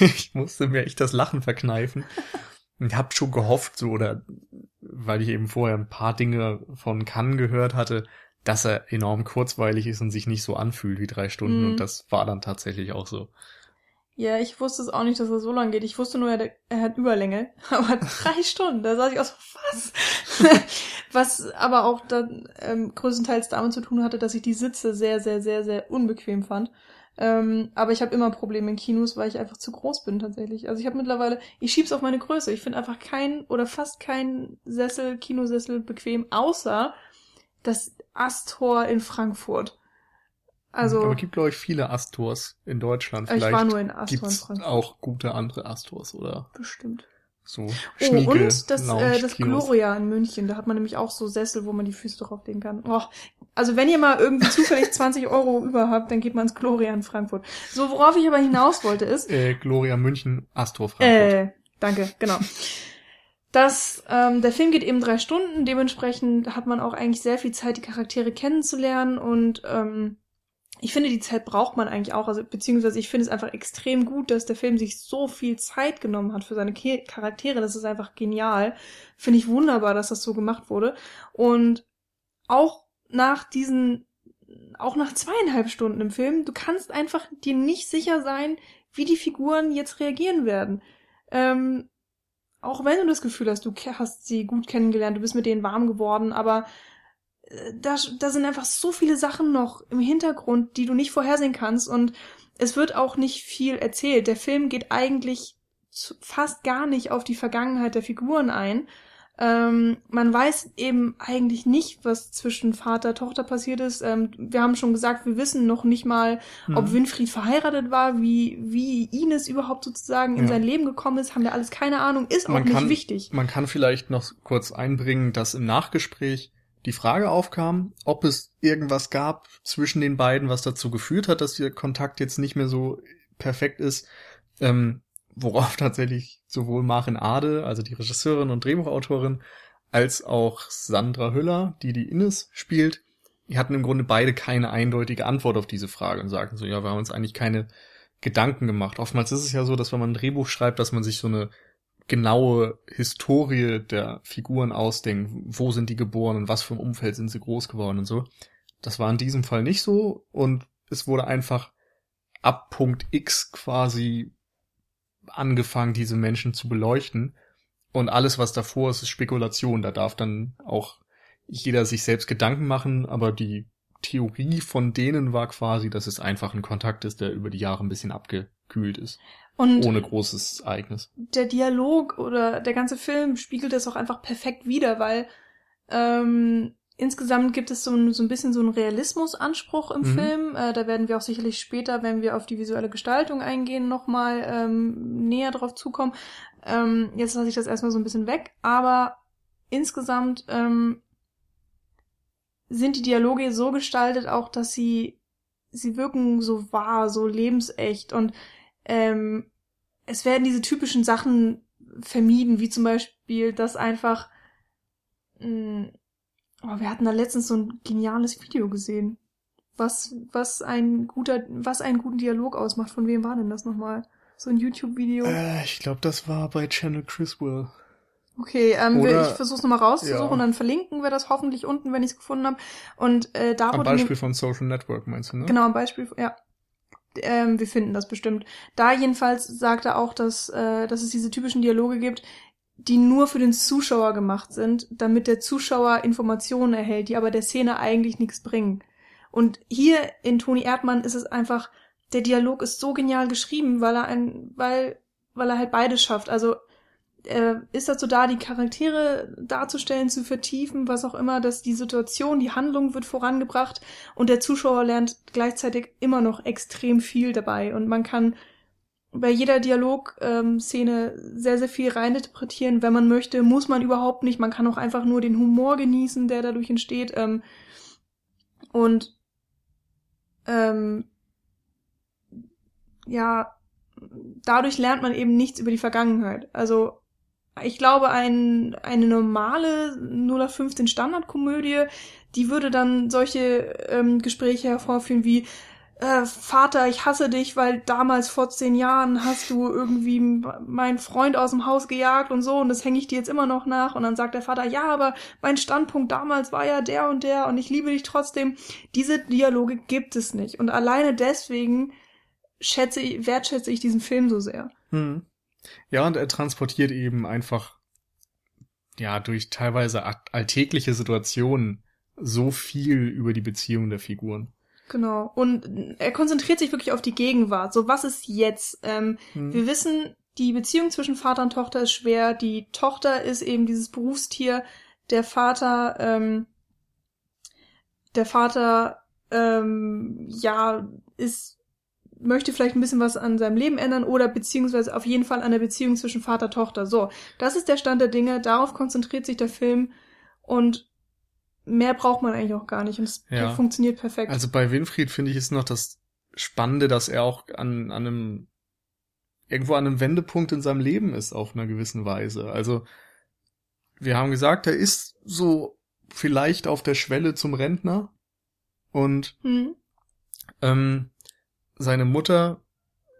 ich musste mir echt das Lachen verkneifen. Und hab schon gehofft, so, oder weil ich eben vorher ein paar Dinge von Cannes gehört hatte, dass er enorm kurzweilig ist und sich nicht so anfühlt wie drei Stunden. Mhm. Und das war dann tatsächlich auch so. Ja, ich wusste es auch nicht, dass er so lang geht. Ich wusste nur, er, er hat Überlänge. Aber drei Stunden, da saß ich auch so, was? was aber auch dann ähm, größtenteils damit zu tun hatte, dass ich die Sitze sehr, sehr, sehr, sehr unbequem fand. Ähm, aber ich habe immer Probleme in Kinos, weil ich einfach zu groß bin tatsächlich. Also ich habe mittlerweile, ich schieb's auf meine Größe. Ich finde einfach kein oder fast kein Sessel, Kinosessel bequem, außer das Astor in Frankfurt. Also Aber gibt, glaube ich, viele Astors in Deutschland. ich Vielleicht war nur in Astor in Frankfurt. auch gute andere Astors oder Bestimmt. so Oh, und das, äh, das Gloria in München, da hat man nämlich auch so Sessel, wo man die Füße drauflegen kann. Oh, also wenn ihr mal irgendwie zufällig 20 Euro über habt, dann geht man ins Gloria in Frankfurt. So, worauf ich aber hinaus wollte ist, Äh, Gloria München, Astor Frankfurt. äh, danke, genau. Das, ähm, der Film geht eben drei Stunden, dementsprechend hat man auch eigentlich sehr viel Zeit, die Charaktere kennenzulernen und ähm, ich finde, die Zeit braucht man eigentlich auch, also beziehungsweise ich finde es einfach extrem gut, dass der Film sich so viel Zeit genommen hat für seine Charaktere. Das ist einfach genial. Finde ich wunderbar, dass das so gemacht wurde. Und auch nach diesen, auch nach zweieinhalb Stunden im Film, du kannst einfach dir nicht sicher sein, wie die Figuren jetzt reagieren werden. Ähm, auch wenn du das Gefühl hast, du hast sie gut kennengelernt, du bist mit denen warm geworden, aber da, da sind einfach so viele Sachen noch im Hintergrund, die du nicht vorhersehen kannst und es wird auch nicht viel erzählt. Der Film geht eigentlich fast gar nicht auf die Vergangenheit der Figuren ein. Ähm, man weiß eben eigentlich nicht, was zwischen Vater und Tochter passiert ist. Ähm, wir haben schon gesagt, wir wissen noch nicht mal, ob Mhm. Winfried verheiratet war, wie, wie Ines überhaupt sozusagen in Ja. sein Leben gekommen ist, haben wir alles keine Ahnung, ist auch Man nicht kann- wichtig. Man kann vielleicht noch kurz einbringen, dass im Nachgespräch die Frage aufkam, ob es irgendwas gab zwischen den beiden, was dazu geführt hat, dass ihr Kontakt jetzt nicht mehr so perfekt ist. Ähm, worauf tatsächlich sowohl Maren Ade, also die Regisseurin und Drehbuchautorin, als auch Sandra Hüller, die die Ines spielt, die hatten im Grunde beide keine eindeutige Antwort auf diese Frage und sagten so, ja, wir haben uns eigentlich keine Gedanken gemacht. Oftmals ist es ja so, dass wenn man ein Drehbuch schreibt, dass man sich so eine genaue Historie der Figuren ausdenkt. Wo sind die geboren und was für ein Umfeld sind sie groß geworden und so. Das war in diesem Fall nicht so und es wurde einfach ab Punkt X quasi angefangen, diese Menschen zu beleuchten. Und alles, was davor ist, ist Spekulation. Da darf dann auch jeder sich selbst Gedanken machen, aber die Theorie von denen war quasi, dass es einfach ein Kontakt ist, der über die Jahre ein bisschen abgekühlt ist. Und ohne großes Ereignis. Der Dialog oder der ganze Film spiegelt das auch einfach perfekt wider, weil ähm, insgesamt gibt es so ein, so ein bisschen so einen Realismusanspruch im mhm. Film. Äh, da werden wir auch sicherlich später, wenn wir auf die visuelle Gestaltung eingehen, nochmal ähm, näher drauf zukommen. Ähm, jetzt lasse ich das erstmal so ein bisschen weg, aber insgesamt ähm, sind die Dialoge so gestaltet auch, dass sie sie wirken so wahr, so lebensecht und ähm, es werden diese typischen Sachen vermieden, wie zum Beispiel, dass einfach mh, hm, oh, wir hatten da letztens so ein geniales Video gesehen, was was ein guter was einen guten Dialog ausmacht. Von wem war denn das nochmal? So ein YouTube-Video? Äh, ich glaube, das war bei Channel Chriswell. Okay, ähm, Oder, ich versuche es nochmal rauszusuchen ja. und dann verlinken wir das hoffentlich unten, wenn ich es gefunden habe. Und äh, da Am Beispiel von Social Network meinst du, ne? Genau, am Beispiel, ja. Ähm, wir finden das bestimmt. Da jedenfalls sagt er auch, dass, äh, dass es diese typischen Dialoge gibt, die nur für den Zuschauer gemacht sind, damit der Zuschauer Informationen erhält, die aber der Szene eigentlich nichts bringen. Und hier in Toni Erdmann ist es einfach, der Dialog ist so genial geschrieben, weil er ein, weil, weil er halt beides schafft. Also äh, ist dazu da, die Charaktere darzustellen, zu vertiefen, was auch immer, dass die Situation, die Handlung wird vorangebracht und der Zuschauer lernt gleichzeitig immer noch extrem viel dabei. Und man kann bei jeder Dialogszene ähm, sehr, sehr viel reininterpretieren, wenn man möchte, muss man überhaupt nicht, man kann auch einfach nur den Humor genießen, der dadurch entsteht ähm, und ähm, ja, dadurch lernt man eben nichts über die Vergangenheit. Also ich glaube, ein, eine normale 0815 Standardkomödie, die würde dann solche ähm, Gespräche hervorführen wie äh, Vater, ich hasse dich, weil damals vor zehn Jahren hast du irgendwie meinen Freund aus dem Haus gejagt und so und das hänge ich dir jetzt immer noch nach und dann sagt der Vater, ja, aber mein Standpunkt damals war ja der und der und ich liebe dich trotzdem. Diese Dialoge gibt es nicht und alleine deswegen schätze ich, wertschätze ich diesen Film so sehr. Hm. Ja, und er transportiert eben einfach, ja, durch teilweise alltägliche Situationen so viel über die Beziehung der Figuren. Genau. Und er konzentriert sich wirklich auf die Gegenwart. So, was ist jetzt? Ähm, hm. Wir wissen, die Beziehung zwischen Vater und Tochter ist schwer. Die Tochter ist eben dieses Berufstier. Der Vater, ähm, der Vater, ähm, ja, ist möchte vielleicht ein bisschen was an seinem Leben ändern oder beziehungsweise auf jeden Fall an der Beziehung zwischen Vater und Tochter. So, das ist der Stand der Dinge, darauf konzentriert sich der Film und mehr braucht man eigentlich auch gar nicht und es ja. funktioniert perfekt. Also bei Winfried finde ich ist noch das Spannende, dass er auch an, an einem irgendwo an einem Wendepunkt in seinem Leben ist auf einer gewissen Weise. Also wir haben gesagt, er ist so vielleicht auf der Schwelle zum Rentner und hm. ähm, seine Mutter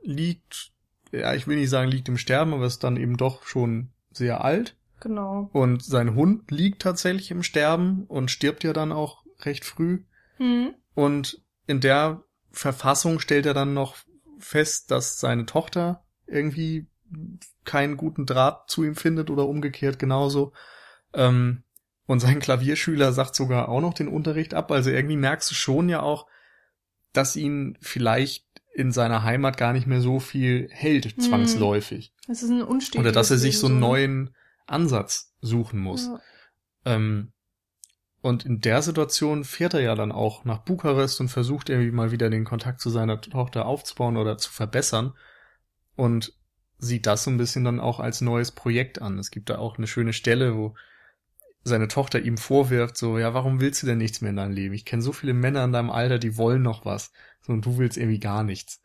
liegt, ja, ich will nicht sagen, liegt im Sterben, aber ist dann eben doch schon sehr alt. Genau. Und sein Hund liegt tatsächlich im Sterben und stirbt ja dann auch recht früh. Mhm. Und in der Verfassung stellt er dann noch fest, dass seine Tochter irgendwie keinen guten Draht zu ihm findet oder umgekehrt genauso. Ähm, und sein Klavierschüler sagt sogar auch noch den Unterricht ab. Also irgendwie merkst du schon ja auch, dass ihn vielleicht in seiner Heimat gar nicht mehr so viel hält, hm. zwangsläufig. Das ist ein unstetiges Oder dass er sich so einen ne? neuen Ansatz suchen muss. Ja. Ähm, und in der Situation fährt er ja dann auch nach Bukarest und versucht irgendwie mal wieder den Kontakt zu seiner Tochter aufzubauen oder zu verbessern und sieht das so ein bisschen dann auch als neues Projekt an. Es gibt da auch eine schöne Stelle, wo seine Tochter ihm vorwirft, so, ja, warum willst du denn nichts mehr in deinem Leben? Ich kenne so viele Männer in deinem Alter, die wollen noch was. So, und du willst irgendwie gar nichts.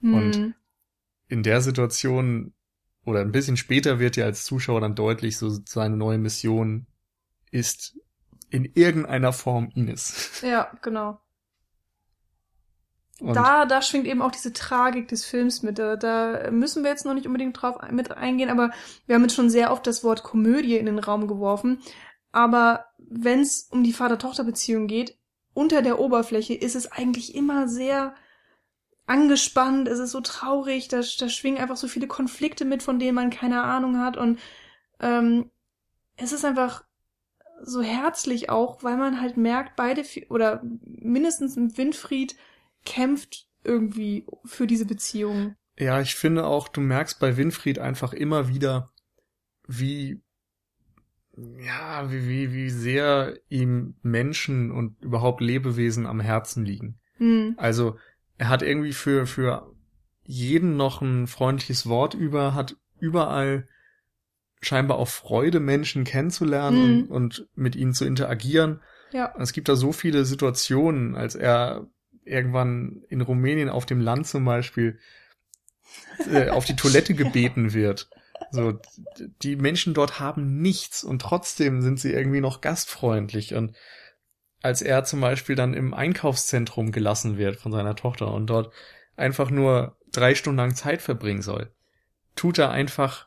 Mhm. Und in der Situation oder ein bisschen später wird ja als Zuschauer dann deutlich, so seine neue Mission ist in irgendeiner Form Ines. Ja, genau. Und da, da schwingt eben auch diese Tragik des Films mit. Da, da müssen wir jetzt noch nicht unbedingt drauf mit eingehen, aber wir haben jetzt schon sehr oft das Wort Komödie in den Raum geworfen. Aber wenn es um die Vater-Tochter-Beziehung geht, unter der Oberfläche ist es eigentlich immer sehr angespannt, es ist so traurig, da, da schwingen einfach so viele Konflikte mit, von denen man keine Ahnung hat und ähm, es ist einfach so herzlich auch, weil man halt merkt, beide oder mindestens Winfried kämpft irgendwie für diese Beziehung. Ja, ich finde auch, du merkst bei Winfried einfach immer wieder, wie ja, wie, wie, wie sehr ihm Menschen und überhaupt Lebewesen am Herzen liegen. Hm. Also er hat irgendwie für, für jeden noch ein freundliches Wort über, hat überall scheinbar auch Freude, Menschen kennenzulernen hm. und, und mit ihnen zu interagieren. Ja. Es gibt da so viele Situationen, als er irgendwann in Rumänien auf dem Land zum Beispiel äh, auf die Toilette gebeten wird. So, die Menschen dort haben nichts und trotzdem sind sie irgendwie noch gastfreundlich und als er zum Beispiel dann im Einkaufszentrum gelassen wird von seiner Tochter und dort einfach nur drei Stunden lang Zeit verbringen soll, tut er einfach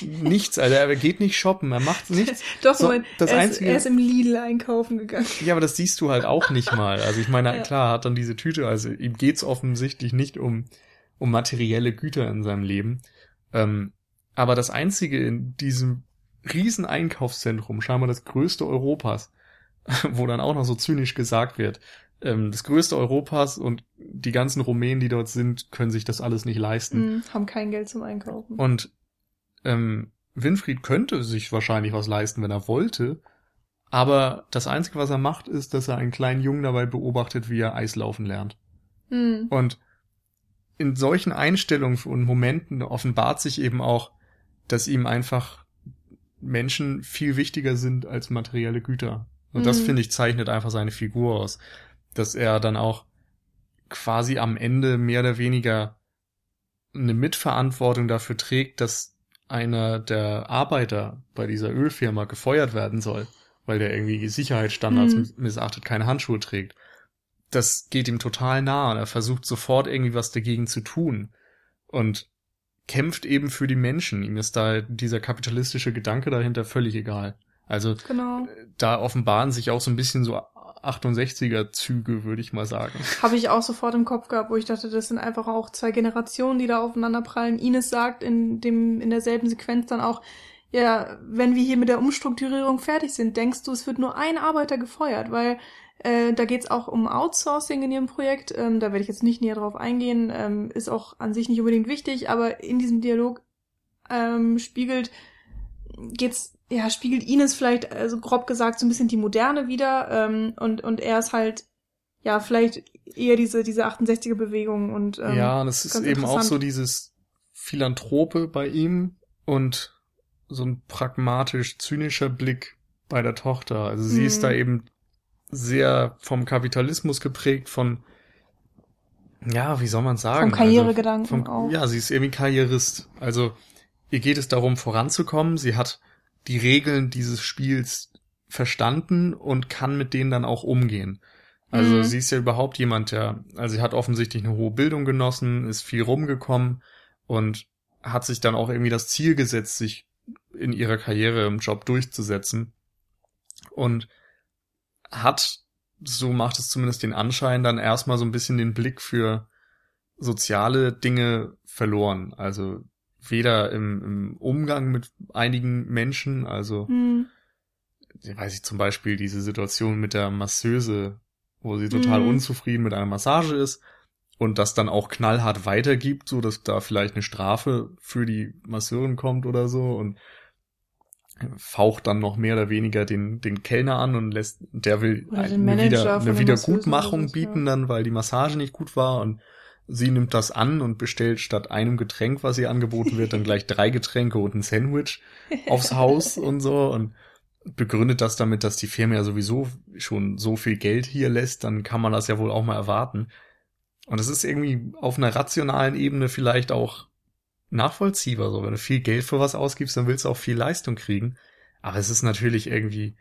nichts, also er geht nicht shoppen, er macht nichts. Doch, so, Moment, das er, einzige, ist, er ist im Lidl einkaufen gegangen. Ja, aber das siehst du halt auch nicht mal. Also ich meine, ja. klar, hat dann diese Tüte, also ihm geht's offensichtlich nicht um, um materielle Güter in seinem Leben. Ähm, aber das einzige in diesem riesen Einkaufszentrum, scheinbar das größte Europas, wo dann auch noch so zynisch gesagt wird, ähm, das größte Europas und die ganzen Rumänen, die dort sind, können sich das alles nicht leisten. Mm, haben kein Geld zum Einkaufen. Und ähm, Winfried könnte sich wahrscheinlich was leisten, wenn er wollte. Aber das Einzige, was er macht, ist, dass er einen kleinen Jungen dabei beobachtet, wie er Eislaufen lernt. Mhm. Und in solchen Einstellungen und Momenten offenbart sich eben auch, dass ihm einfach Menschen viel wichtiger sind als materielle Güter. Und mhm. das, finde ich, zeichnet einfach seine Figur aus. Dass er dann auch quasi am Ende mehr oder weniger eine Mitverantwortung dafür trägt, dass einer der Arbeiter bei dieser Ölfirma gefeuert werden soll, weil der irgendwie Sicherheitsstandards mhm. missachtet, keine Handschuhe trägt. Das geht ihm total nah und er versucht sofort irgendwie was dagegen zu tun und kämpft eben für die Menschen. Ihm ist da dieser kapitalistische Gedanke dahinter völlig egal. Also genau. da offenbaren sich auch so ein bisschen so 68er Züge, würde ich mal sagen. Habe ich auch sofort im Kopf gehabt, wo ich dachte, das sind einfach auch zwei Generationen, die da aufeinander prallen. Ines sagt in dem in derselben Sequenz dann auch, ja, wenn wir hier mit der Umstrukturierung fertig sind, denkst du, es wird nur ein Arbeiter gefeuert, weil äh, da geht's auch um Outsourcing in ihrem Projekt. Ähm, da werde ich jetzt nicht näher drauf eingehen, ähm, ist auch an sich nicht unbedingt wichtig, aber in diesem Dialog ähm, spiegelt geht's ja, spiegelt Ines vielleicht, also grob gesagt, so ein bisschen die Moderne wieder ähm, und, und er ist halt, ja, vielleicht eher diese, diese 68er-Bewegung und ähm, Ja, und es ist eben auch so dieses Philanthrope bei ihm und so ein pragmatisch-zynischer Blick bei der Tochter. Also sie mhm. ist da eben sehr vom Kapitalismus geprägt, von ja, wie soll man sagen? Vom Karrieregedanken also vom, auch. Ja, sie ist irgendwie Karrierist. Also ihr geht es darum, voranzukommen. Sie hat die Regeln dieses Spiels verstanden und kann mit denen dann auch umgehen. Also mhm. sie ist ja überhaupt jemand, der, also sie hat offensichtlich eine hohe Bildung genossen, ist viel rumgekommen und hat sich dann auch irgendwie das Ziel gesetzt, sich in ihrer Karriere im Job durchzusetzen und hat, so macht es zumindest den Anschein, dann erstmal so ein bisschen den Blick für soziale Dinge verloren. Also weder im, im Umgang mit einigen Menschen, also hm. weiß ich zum Beispiel diese Situation mit der Masseuse, wo sie total hm. unzufrieden mit einer Massage ist und das dann auch knallhart weitergibt, so dass da vielleicht eine Strafe für die Masseurin kommt oder so und faucht dann noch mehr oder weniger den, den Kellner an und lässt, der will eine, wieder, eine Wiedergutmachung bieten dann, weil die Massage nicht gut war und Sie nimmt das an und bestellt statt einem Getränk, was ihr angeboten wird, dann gleich drei Getränke und ein Sandwich aufs Haus und so und begründet das damit, dass die Firma ja sowieso schon so viel Geld hier lässt, dann kann man das ja wohl auch mal erwarten. Und es ist irgendwie auf einer rationalen Ebene vielleicht auch nachvollziehbar. So, wenn du viel Geld für was ausgibst, dann willst du auch viel Leistung kriegen. Aber es ist natürlich irgendwie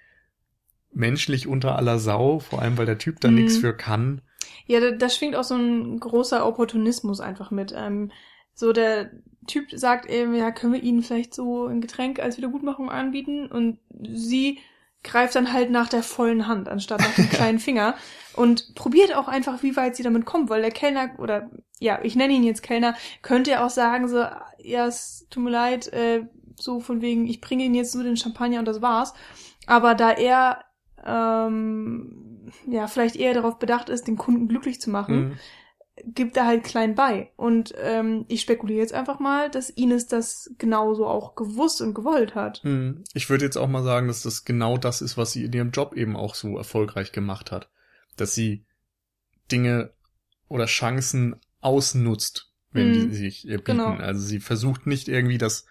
menschlich unter aller Sau, vor allem weil der Typ da mhm. nichts für kann. Ja, da, da schwingt auch so ein großer Opportunismus einfach mit. Ähm, so der Typ sagt eben, ja, können wir ihnen vielleicht so ein Getränk als Wiedergutmachung anbieten? Und sie greift dann halt nach der vollen Hand anstatt nach dem kleinen Finger und probiert auch einfach, wie weit sie damit kommt, weil der Kellner oder ja, ich nenne ihn jetzt Kellner, könnte ja auch sagen so, ja, es tut mir leid, äh, so von wegen, ich bringe ihnen jetzt nur den Champagner und das war's. Aber da er ähm, ja vielleicht eher darauf bedacht ist, den Kunden glücklich zu machen, mhm gibt er halt klein bei. Und ähm, ich spekuliere jetzt einfach mal, dass Ines das genauso auch gewusst und gewollt hat. Hm. Ich würde jetzt auch mal sagen, dass das genau das ist, was sie in ihrem Job eben auch so erfolgreich gemacht hat. Dass sie Dinge oder Chancen ausnutzt, wenn hm. die sich ihr bieten. Genau. Also sie versucht nicht irgendwie das,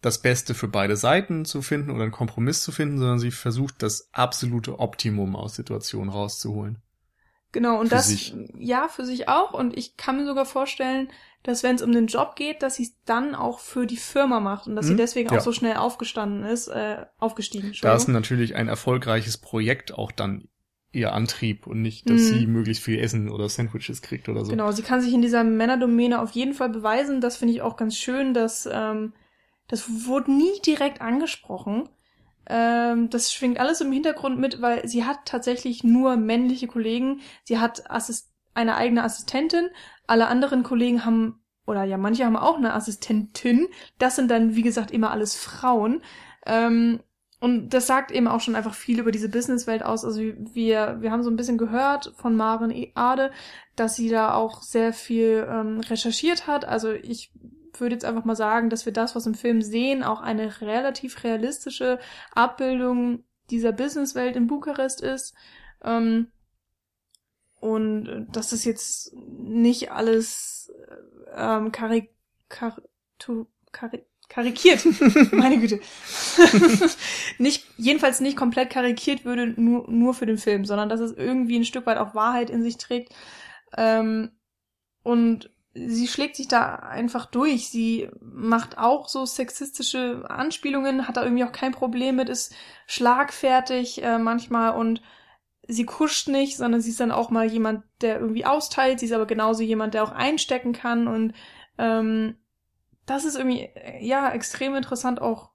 das Beste für beide Seiten zu finden oder einen Kompromiss zu finden, sondern sie versucht das absolute Optimum aus Situationen rauszuholen. Genau, und für das, sich. ja, für sich auch. Und ich kann mir sogar vorstellen, dass wenn es um den Job geht, dass sie es dann auch für die Firma macht und dass hm, sie deswegen ja. auch so schnell aufgestanden ist, äh, aufgestiegen. Da ist natürlich ein erfolgreiches Projekt auch dann ihr Antrieb und nicht, dass hm. sie möglichst viel Essen oder Sandwiches kriegt oder so. Genau, sie kann sich in dieser Männerdomäne auf jeden Fall beweisen. Das finde ich auch ganz schön, dass ähm, das wurde nie direkt angesprochen. Ähm, das schwingt alles im Hintergrund mit, weil sie hat tatsächlich nur männliche Kollegen. Sie hat Assist eine eigene Assistentin. Alle anderen Kollegen haben, oder ja, manche haben auch eine Assistentin. Das sind dann, wie gesagt, immer alles Frauen. Ähm, und das sagt eben auch schon einfach viel über diese Businesswelt aus. Also wir, wir haben so ein bisschen gehört von Maren Ade, dass sie da auch sehr viel ähm, recherchiert hat. Also ich würde jetzt einfach mal sagen, dass wir das, was im Film sehen, auch eine relativ realistische Abbildung dieser Businesswelt in Bukarest ist. Ähm, und dass das jetzt nicht alles ähm, karik kar tu karik karikiert, meine Güte, nicht jedenfalls nicht komplett karikiert würde nur nur für den Film, sondern dass es irgendwie ein Stück weit auch Wahrheit in sich trägt ähm, und sie schlägt sich da einfach durch. Sie macht auch so sexistische Anspielungen, hat da irgendwie auch kein Problem mit, ist schlagfertig äh, manchmal und sie kuscht nicht, sondern sie ist dann auch mal jemand, der irgendwie austeilt. Sie ist aber genauso jemand, der auch einstecken kann und ähm, das ist irgendwie ja extrem interessant auch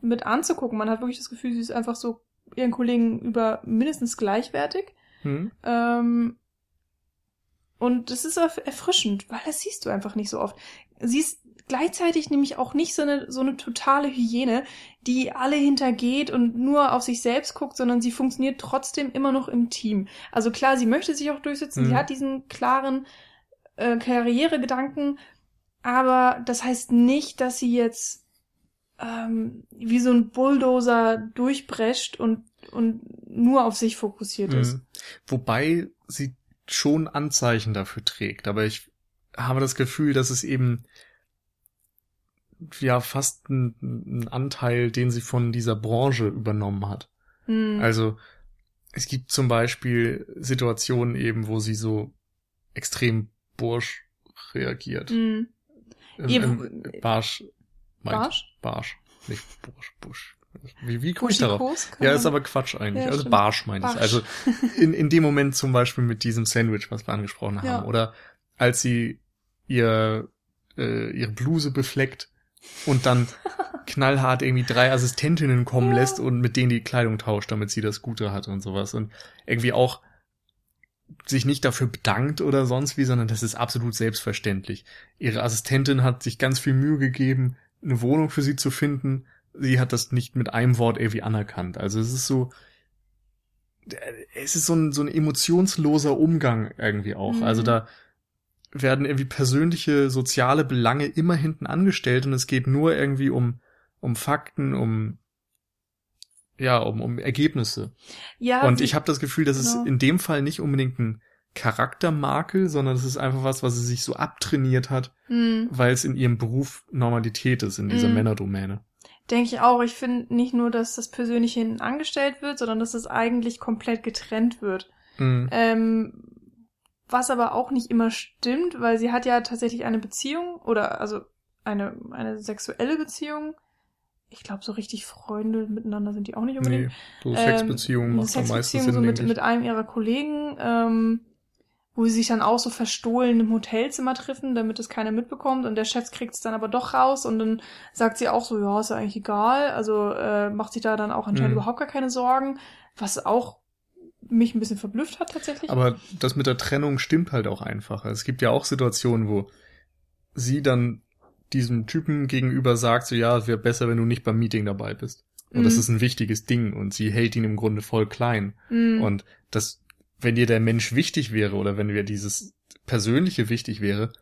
mit anzugucken. Man hat wirklich das Gefühl, sie ist einfach so ihren Kollegen über mindestens gleichwertig. Hm. Ähm, und das ist erfrischend, weil das siehst du einfach nicht so oft. Sie ist gleichzeitig nämlich auch nicht so eine, so eine totale Hyäne, die alle hintergeht und nur auf sich selbst guckt, sondern sie funktioniert trotzdem immer noch im Team. Also klar, sie möchte sich auch durchsetzen, mhm. sie hat diesen klaren äh, Karrieregedanken, aber das heißt nicht, dass sie jetzt ähm, wie so ein Bulldozer durchbrescht und, und nur auf sich fokussiert mhm. ist. Wobei sie schon Anzeichen dafür trägt, aber ich habe das Gefühl, dass es eben ja fast ein, ein Anteil, den sie von dieser Branche übernommen hat. Mhm. Also es gibt zum Beispiel Situationen eben, wo sie so extrem bursch reagiert. Mhm. Im, im, Barsch. Barsch? Barsch. Nicht Bursch, Busch. Wie, wie komme ich darauf? Ja, ist aber Quatsch eigentlich. Ja, also. Barsch meine ich. Also in, in dem Moment zum Beispiel mit diesem Sandwich, was wir angesprochen haben. Ja. Oder als sie ihr, äh, ihre Bluse befleckt und dann knallhart irgendwie drei Assistentinnen kommen ja. lässt und mit denen die Kleidung tauscht, damit sie das Gute hat und sowas. Und irgendwie auch sich nicht dafür bedankt oder sonst wie, sondern das ist absolut selbstverständlich. Ihre Assistentin hat sich ganz viel Mühe gegeben, eine Wohnung für sie zu finden sie hat das nicht mit einem Wort irgendwie anerkannt. Also es ist so, es ist so ein, so ein emotionsloser Umgang irgendwie auch. Mhm. Also da werden irgendwie persönliche, soziale Belange immer hinten angestellt und es geht nur irgendwie um, um Fakten, um ja, um, um Ergebnisse. Ja, und ich habe das Gefühl, dass genau. es in dem Fall nicht unbedingt ein Charaktermakel, sondern es ist einfach was, was sie sich so abtrainiert hat, mhm. weil es in ihrem Beruf Normalität ist, in dieser mhm. Männerdomäne. Denke ich auch. Ich finde nicht nur, dass das Persönliche hinten angestellt wird, sondern dass es eigentlich komplett getrennt wird. Mhm. Ähm, was aber auch nicht immer stimmt, weil sie hat ja tatsächlich eine Beziehung oder also eine, eine sexuelle Beziehung. Ich glaube, so richtig Freunde miteinander sind die auch nicht unbedingt. Nee, so Sexbeziehungen ähm, macht am meisten Sinn, so mit, denke ich. mit einem ihrer Kollegen, ähm, wo sie sich dann auch so verstohlen im Hotelzimmer treffen, damit es keiner mitbekommt und der Chef kriegt es dann aber doch raus und dann sagt sie auch so, ja, ist ja eigentlich egal, also äh, macht sich da dann auch anscheinend Mhm. überhaupt gar keine Sorgen, was auch mich ein bisschen verblüfft hat tatsächlich. Aber das mit der Trennung stimmt halt auch einfach. Es gibt ja auch Situationen, wo sie dann diesem Typen gegenüber sagt, so ja, es wäre besser, wenn du nicht beim Meeting dabei bist. Und das Mhm. ist ein wichtiges Ding und sie hält ihn im Grunde voll klein. Mhm. Und das, wenn dir der Mensch wichtig wäre oder wenn dir dieses Persönliche wichtig wäre,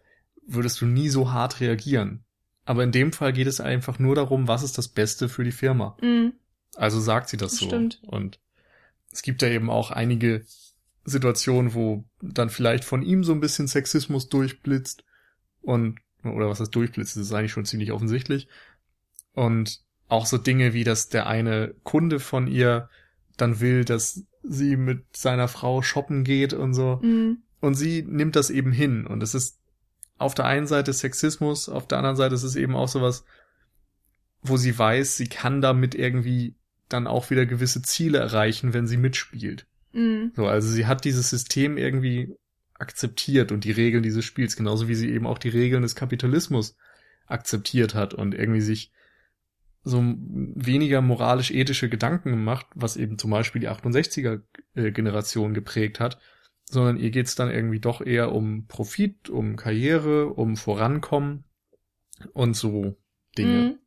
würdest du nie so hart reagieren. Aber in dem Fall geht es einfach nur darum, was ist das Beste für die Firma. Mhm. Also sagt sie das Das so. stimmt. Und es gibt ja eben auch einige Situationen, wo dann vielleicht von ihm so ein bisschen Sexismus durchblitzt und oder was das durchblitzt, das ist eigentlich schon ziemlich offensichtlich. Und auch so Dinge wie, dass der eine Kunde von ihr dann will, dass sie mit seiner Frau shoppen geht und so. Mhm. Und sie nimmt das eben hin. Und es ist auf der einen Seite Sexismus, auf der anderen Seite ist es eben auch sowas, wo sie weiß, sie kann damit irgendwie dann auch wieder gewisse Ziele erreichen, wenn sie mitspielt. Mhm. So, also sie hat dieses System irgendwie akzeptiert und die Regeln dieses Spiels, genauso wie sie eben auch die Regeln des Kapitalismus akzeptiert hat und irgendwie sich so weniger moralisch-ethische Gedanken gemacht, was eben zum Beispiel die 68er-Generation geprägt hat, sondern ihr geht's dann irgendwie doch eher um Profit, um Karriere, um Vorankommen und so Dinge. Mhm.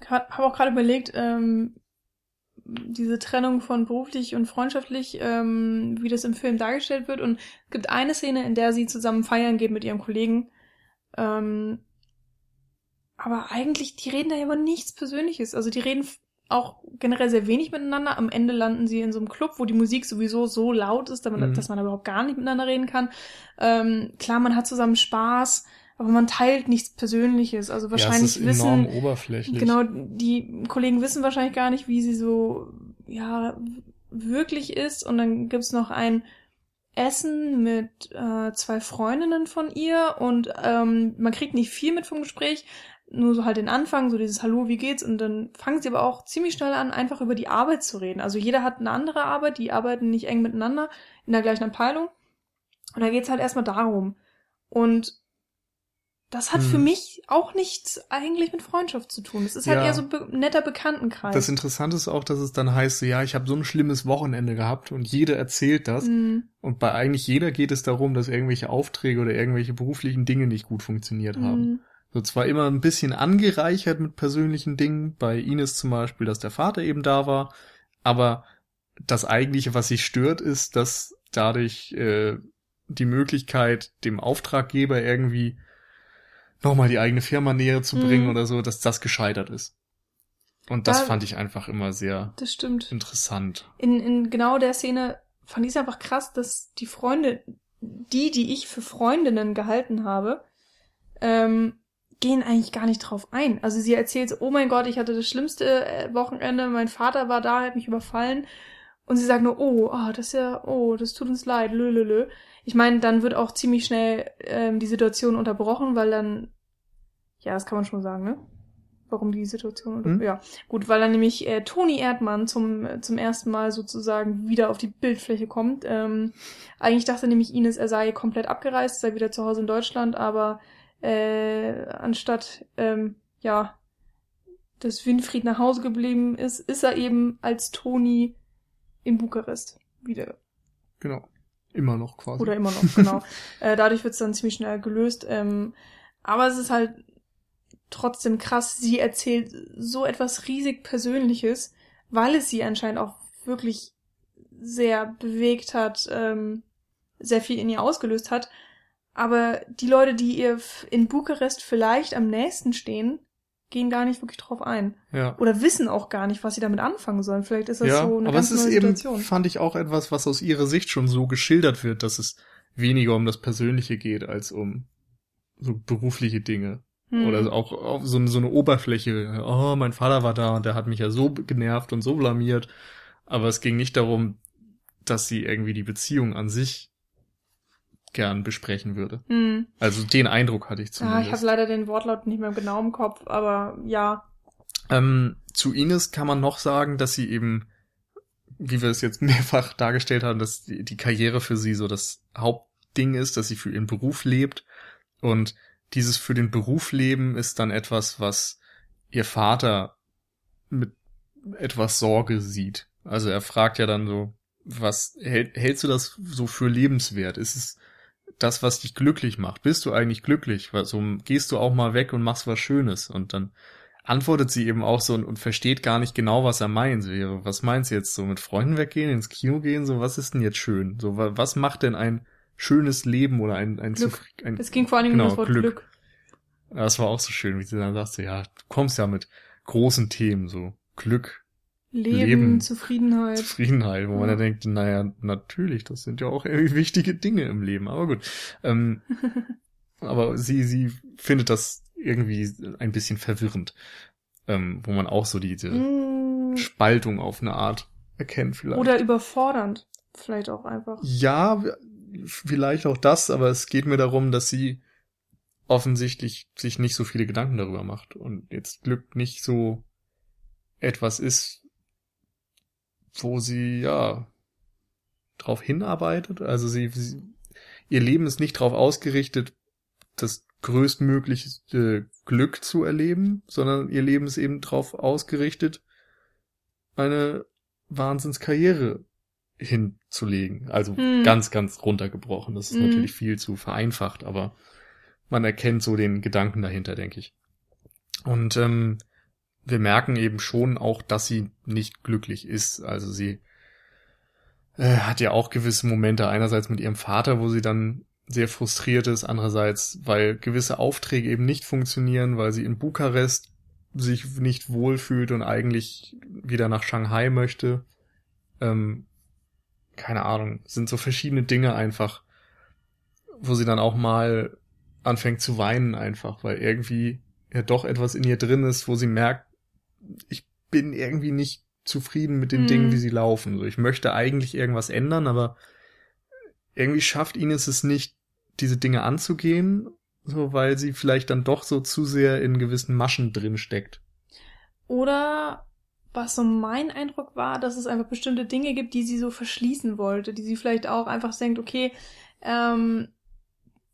Ich habe auch gerade überlegt, ähm, diese Trennung von beruflich und freundschaftlich, ähm, wie das im Film dargestellt wird. Und es gibt eine Szene, in der sie zusammen feiern geht mit ihrem Kollegen. Ähm, aber eigentlich, die reden da ja über nichts Persönliches. Also die reden auch generell sehr wenig miteinander. Am Ende landen sie in so einem Club, wo die Musik sowieso so laut ist, dass man, Mhm. dass man überhaupt gar nicht miteinander reden kann. Ähm, klar, man hat zusammen Spaß, aber man teilt nichts Persönliches. Also wahrscheinlich ja, wissen. Genau, die Kollegen wissen wahrscheinlich gar nicht, wie sie so, ja, wirklich ist. Und dann gibt's noch ein Essen mit äh, zwei Freundinnen von ihr und ähm, man kriegt nicht viel mit vom Gespräch, nur so halt den Anfang, so dieses Hallo, wie geht's? Und dann fangen sie aber auch ziemlich schnell an, einfach über die Arbeit zu reden. Also jeder hat eine andere Arbeit, die arbeiten nicht eng miteinander in der gleichen Abteilung. Und da geht's halt erstmal darum. Und das hat für Hm. mich auch nichts eigentlich mit Freundschaft zu tun. Es ist halt Ja. eher so be netter Bekanntenkreis. Das Interessante ist auch, dass es dann heißt, so, ja, ich habe so ein schlimmes Wochenende gehabt und jeder erzählt das. Mhm. Und bei eigentlich jeder geht es darum, dass irgendwelche Aufträge oder irgendwelche beruflichen Dinge nicht gut funktioniert haben. Mhm. So zwar immer ein bisschen angereichert mit persönlichen Dingen, bei Ines zum Beispiel, dass der Vater eben da war, aber das eigentliche, was sie stört, ist, dass dadurch äh, die Möglichkeit, dem Auftraggeber irgendwie nochmal die eigene Firma näher zu bringen Mhm. oder so, dass das gescheitert ist. Und das Da- fand ich einfach immer sehr Das stimmt. interessant. In, in genau der Szene fand ich es einfach krass, dass die Freunde, die, die ich für Freundinnen gehalten habe, ähm, gehen eigentlich gar nicht drauf ein. Also sie erzählt, so, oh mein Gott, ich hatte das schlimmste äh, Wochenende, mein Vater war da, hat mich überfallen. Und sie sagt nur, oh, ah, das ist ja, oh, das tut uns leid, lö, lö, lö. Ich meine, dann wird auch ziemlich schnell ähm, die Situation unterbrochen, weil dann, ja, das kann man schon sagen, ne? Warum die Situation, Hm? ja, gut, weil dann nämlich äh, Toni Erdmann zum zum ersten Mal sozusagen wieder auf die Bildfläche kommt. Ähm, eigentlich dachte nämlich Ines, er sei komplett abgereist, sei wieder zu Hause in Deutschland, aber äh, anstatt ähm, ja, dass Winfried nach Hause geblieben ist, ist er eben als Toni in Bukarest wieder Genau. Immer noch quasi. oder immer noch, genau. äh, dadurch wird es dann ziemlich schnell gelöst. Ähm, aber es ist halt trotzdem krass, sie erzählt so etwas riesig Persönliches, weil es sie anscheinend auch wirklich sehr bewegt hat, ähm, sehr viel in ihr ausgelöst hat. Aber die Leute, die ihr in Bukarest vielleicht am nächsten stehen, gehen gar nicht wirklich drauf ein. ja. Oder wissen auch gar nicht, was sie damit anfangen sollen. Vielleicht ist das ja, so eine aber ganz es ist neue eben, Situation. fand ich auch etwas, was aus ihrer Sicht schon so geschildert wird, dass es weniger um das Persönliche geht, als um so berufliche Dinge. Hm. Oder auch auf so, eine- so eine Oberfläche. Oh, mein Vater war da und der hat mich ja so genervt und so blamiert. Aber es ging nicht darum, dass sie irgendwie die Beziehung an sich gern besprechen würde. Hm. Also den Eindruck hatte ich Ja, zumindest. ich habe leider den Wortlaut nicht mehr genau im Kopf, aber ja. Ähm, zu Ines kann man noch sagen, dass sie eben, wie wir es jetzt mehrfach dargestellt haben, dass die, die Karriere für sie so das Hauptding ist, dass sie für ihren Beruf lebt. Und dieses für den Beruf leben ist dann etwas, was ihr Vater mit etwas Sorge sieht. Also er fragt ja dann so, was hält, hältst du das so für lebenswert? Ist es das, was dich glücklich macht? Bist du eigentlich glücklich? So gehst du auch mal weg und machst was Schönes und dann antwortet sie eben auch so und, und versteht gar nicht genau, was er meint. Was meinst du jetzt so mit Freunden weggehen, ins Kino gehen? So, was ist denn jetzt schön? So, wa- was macht denn ein schönes Leben oder ein, ein, Glück. ein Es ging vor Dingen Genau, um das Wort Glück. Glück. das war auch so schön, wie sie dann sagte, ja, du kommst ja mit großen Themen, so Glück, Leben, Leben. Zufriedenheit. Zufriedenheit, wo man Ja. dann denkt, naja, natürlich, das sind ja auch irgendwie wichtige Dinge im Leben, aber gut. Ähm, aber sie, sie findet das irgendwie ein bisschen verwirrend, ähm, wo man auch so diese Mm, Spaltung auf eine Art erkennt vielleicht. Oder überfordernd. Vielleicht auch einfach. ja, vielleicht auch das, aber es geht mir darum, dass sie offensichtlich sich nicht so viele Gedanken darüber macht und jetzt Glück nicht so etwas ist, wo sie ja drauf hinarbeitet. Also sie, sie ihr Leben ist nicht darauf ausgerichtet, das größtmögliche Glück zu erleben, sondern ihr Leben ist eben darauf ausgerichtet, eine Wahnsinnskarriere hinzulegen. Also Hm. ganz, ganz runtergebrochen. Das ist Mhm. natürlich viel zu vereinfacht, aber man erkennt so den Gedanken dahinter, denke ich. Und ähm, wir merken eben schon auch, dass sie nicht glücklich ist. Also sie äh, hat ja auch gewisse Momente, einerseits mit ihrem Vater, wo sie dann sehr frustriert ist, andererseits, weil gewisse Aufträge eben nicht funktionieren, weil sie in Bukarest sich nicht wohlfühlt und eigentlich wieder nach Shanghai möchte. Ähm, keine Ahnung, sind so verschiedene Dinge einfach, wo sie dann auch mal anfängt zu weinen einfach, weil irgendwie ja doch etwas in ihr drin ist, wo sie merkt, ich bin irgendwie nicht zufrieden mit den Mhm. Dingen, wie sie laufen. So, ich möchte eigentlich irgendwas ändern, aber irgendwie schafft Ines es nicht, diese Dinge anzugehen, so weil sie vielleicht dann doch so zu sehr in gewissen Maschen drin steckt. Oder was so mein Eindruck war, dass es einfach bestimmte Dinge gibt, die sie so verschließen wollte, die sie vielleicht auch einfach denkt, okay, ähm,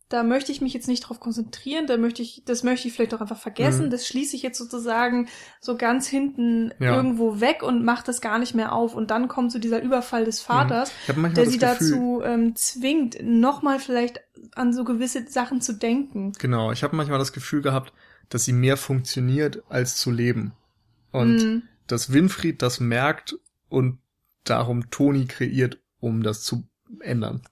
da möchte ich mich jetzt nicht drauf konzentrieren, da möchte ich, das möchte ich vielleicht auch einfach vergessen, Mhm. das schließe ich jetzt sozusagen so ganz hinten Ja. irgendwo weg und mache das gar nicht mehr auf. Und dann kommt so dieser Überfall des Vaters, manchmal der Mhm. das sie Gefühl, dazu ähm, zwingt, nochmal vielleicht an so gewisse Sachen zu denken. genau, ich habe manchmal das Gefühl gehabt, dass sie mehr funktioniert als zu leben. Und Mm. dass Winfried das merkt und darum Toni kreiert, um das zu ändern.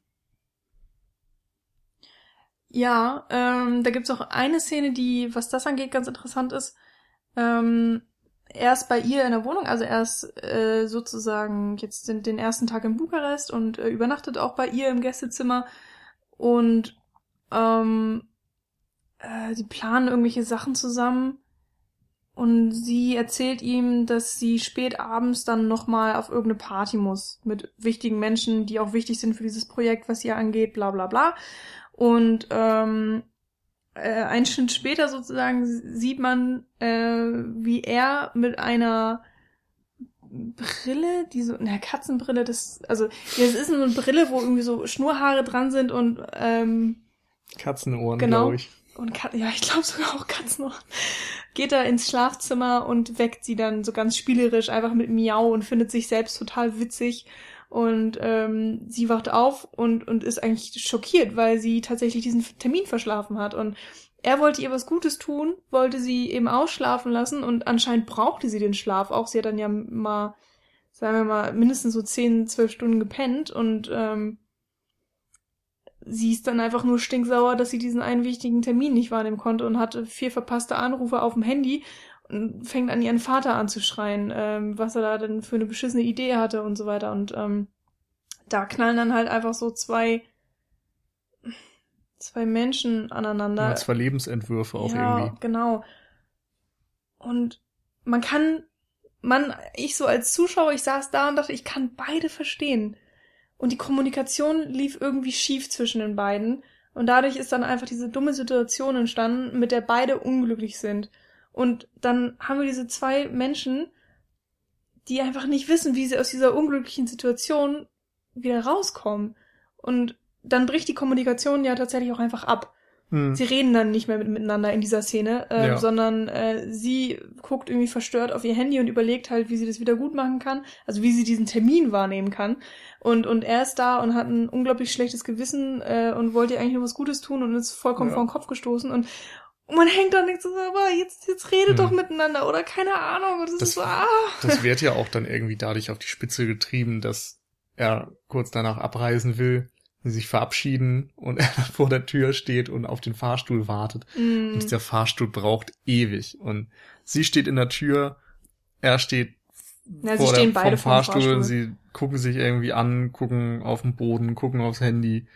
Ja, ähm, da gibt's auch eine Szene, die, was das angeht, ganz interessant ist. Ähm, er ist bei ihr in der Wohnung, also er ist äh, sozusagen jetzt den, den ersten Tag in Bukarest und äh, übernachtet auch bei ihr im Gästezimmer und ähm, äh, sie planen irgendwelche Sachen zusammen und sie erzählt ihm, dass sie spät abends dann nochmal auf irgendeine Party muss mit wichtigen Menschen, die auch wichtig sind für dieses Projekt, was ihr angeht, bla bla bla. Und ähm, äh, einen Schnitt später sozusagen sieht man, äh, wie er mit einer Brille, die so, na, Katzenbrille, das, also, ja, es ist so eine Brille, wo irgendwie so Schnurhaare dran sind und, ähm, Katzenohren, Genau. glaube ich. und Kat ja, ich glaube sogar auch Katzenohren, geht er ins Schlafzimmer und weckt sie dann so ganz spielerisch einfach mit Miau und findet sich selbst total witzig. Und ähm, sie wacht auf und, und ist eigentlich schockiert, weil sie tatsächlich diesen Termin verschlafen hat. Und er wollte ihr was Gutes tun, wollte sie eben ausschlafen lassen und anscheinend brauchte sie den Schlaf auch. Sie hat dann ja mal, sagen wir mal, mindestens so 10, 12 Stunden gepennt und ähm, sie ist dann einfach nur stinksauer, dass sie diesen einen wichtigen Termin nicht wahrnehmen konnte und hatte vier verpasste Anrufe auf dem Handy und fängt an, ihren Vater anzuschreien, ähm, was er da denn für eine beschissene Idee hatte und so weiter. Und ähm, da knallen dann halt einfach so zwei zwei Menschen aneinander. Ja, zwei Lebensentwürfe auch ja, irgendwie. genau. Und man kann, man, ich so als Zuschauer, ich saß da und dachte, ich kann beide verstehen. und die Kommunikation lief irgendwie schief zwischen den beiden. Und dadurch ist dann einfach diese dumme Situation entstanden, mit der beide unglücklich sind. Und dann haben wir diese zwei Menschen, die einfach nicht wissen, wie sie aus dieser unglücklichen Situation wieder rauskommen. Und dann bricht die Kommunikation ja tatsächlich auch einfach ab. Hm. Sie reden dann nicht mehr mit, miteinander in dieser Szene, äh, ja. sondern äh, sie guckt irgendwie verstört auf ihr Handy und überlegt halt, wie sie das wieder gut machen kann, also wie sie diesen Termin wahrnehmen kann. Und, und er ist da und hat ein unglaublich schlechtes Gewissen äh, und wollte ihr eigentlich nur was Gutes tun und ist vollkommen ja. vor den Kopf gestoßen und und man hängt da nicht so, aber jetzt, jetzt redet hm. doch miteinander oder keine Ahnung. Das, das, ist so, ah. das wird ja auch dann irgendwie dadurch auf die Spitze getrieben, dass er kurz danach abreisen will sich verabschieden und er vor der Tür steht und auf den Fahrstuhl wartet. Mm. Und dieser Fahrstuhl braucht ewig. Und sie steht in der Tür, er steht ja, vor der, vom Fahrstuhl, Fahrstuhl. Sie gucken sich irgendwie an, gucken auf den Boden, gucken aufs Handy,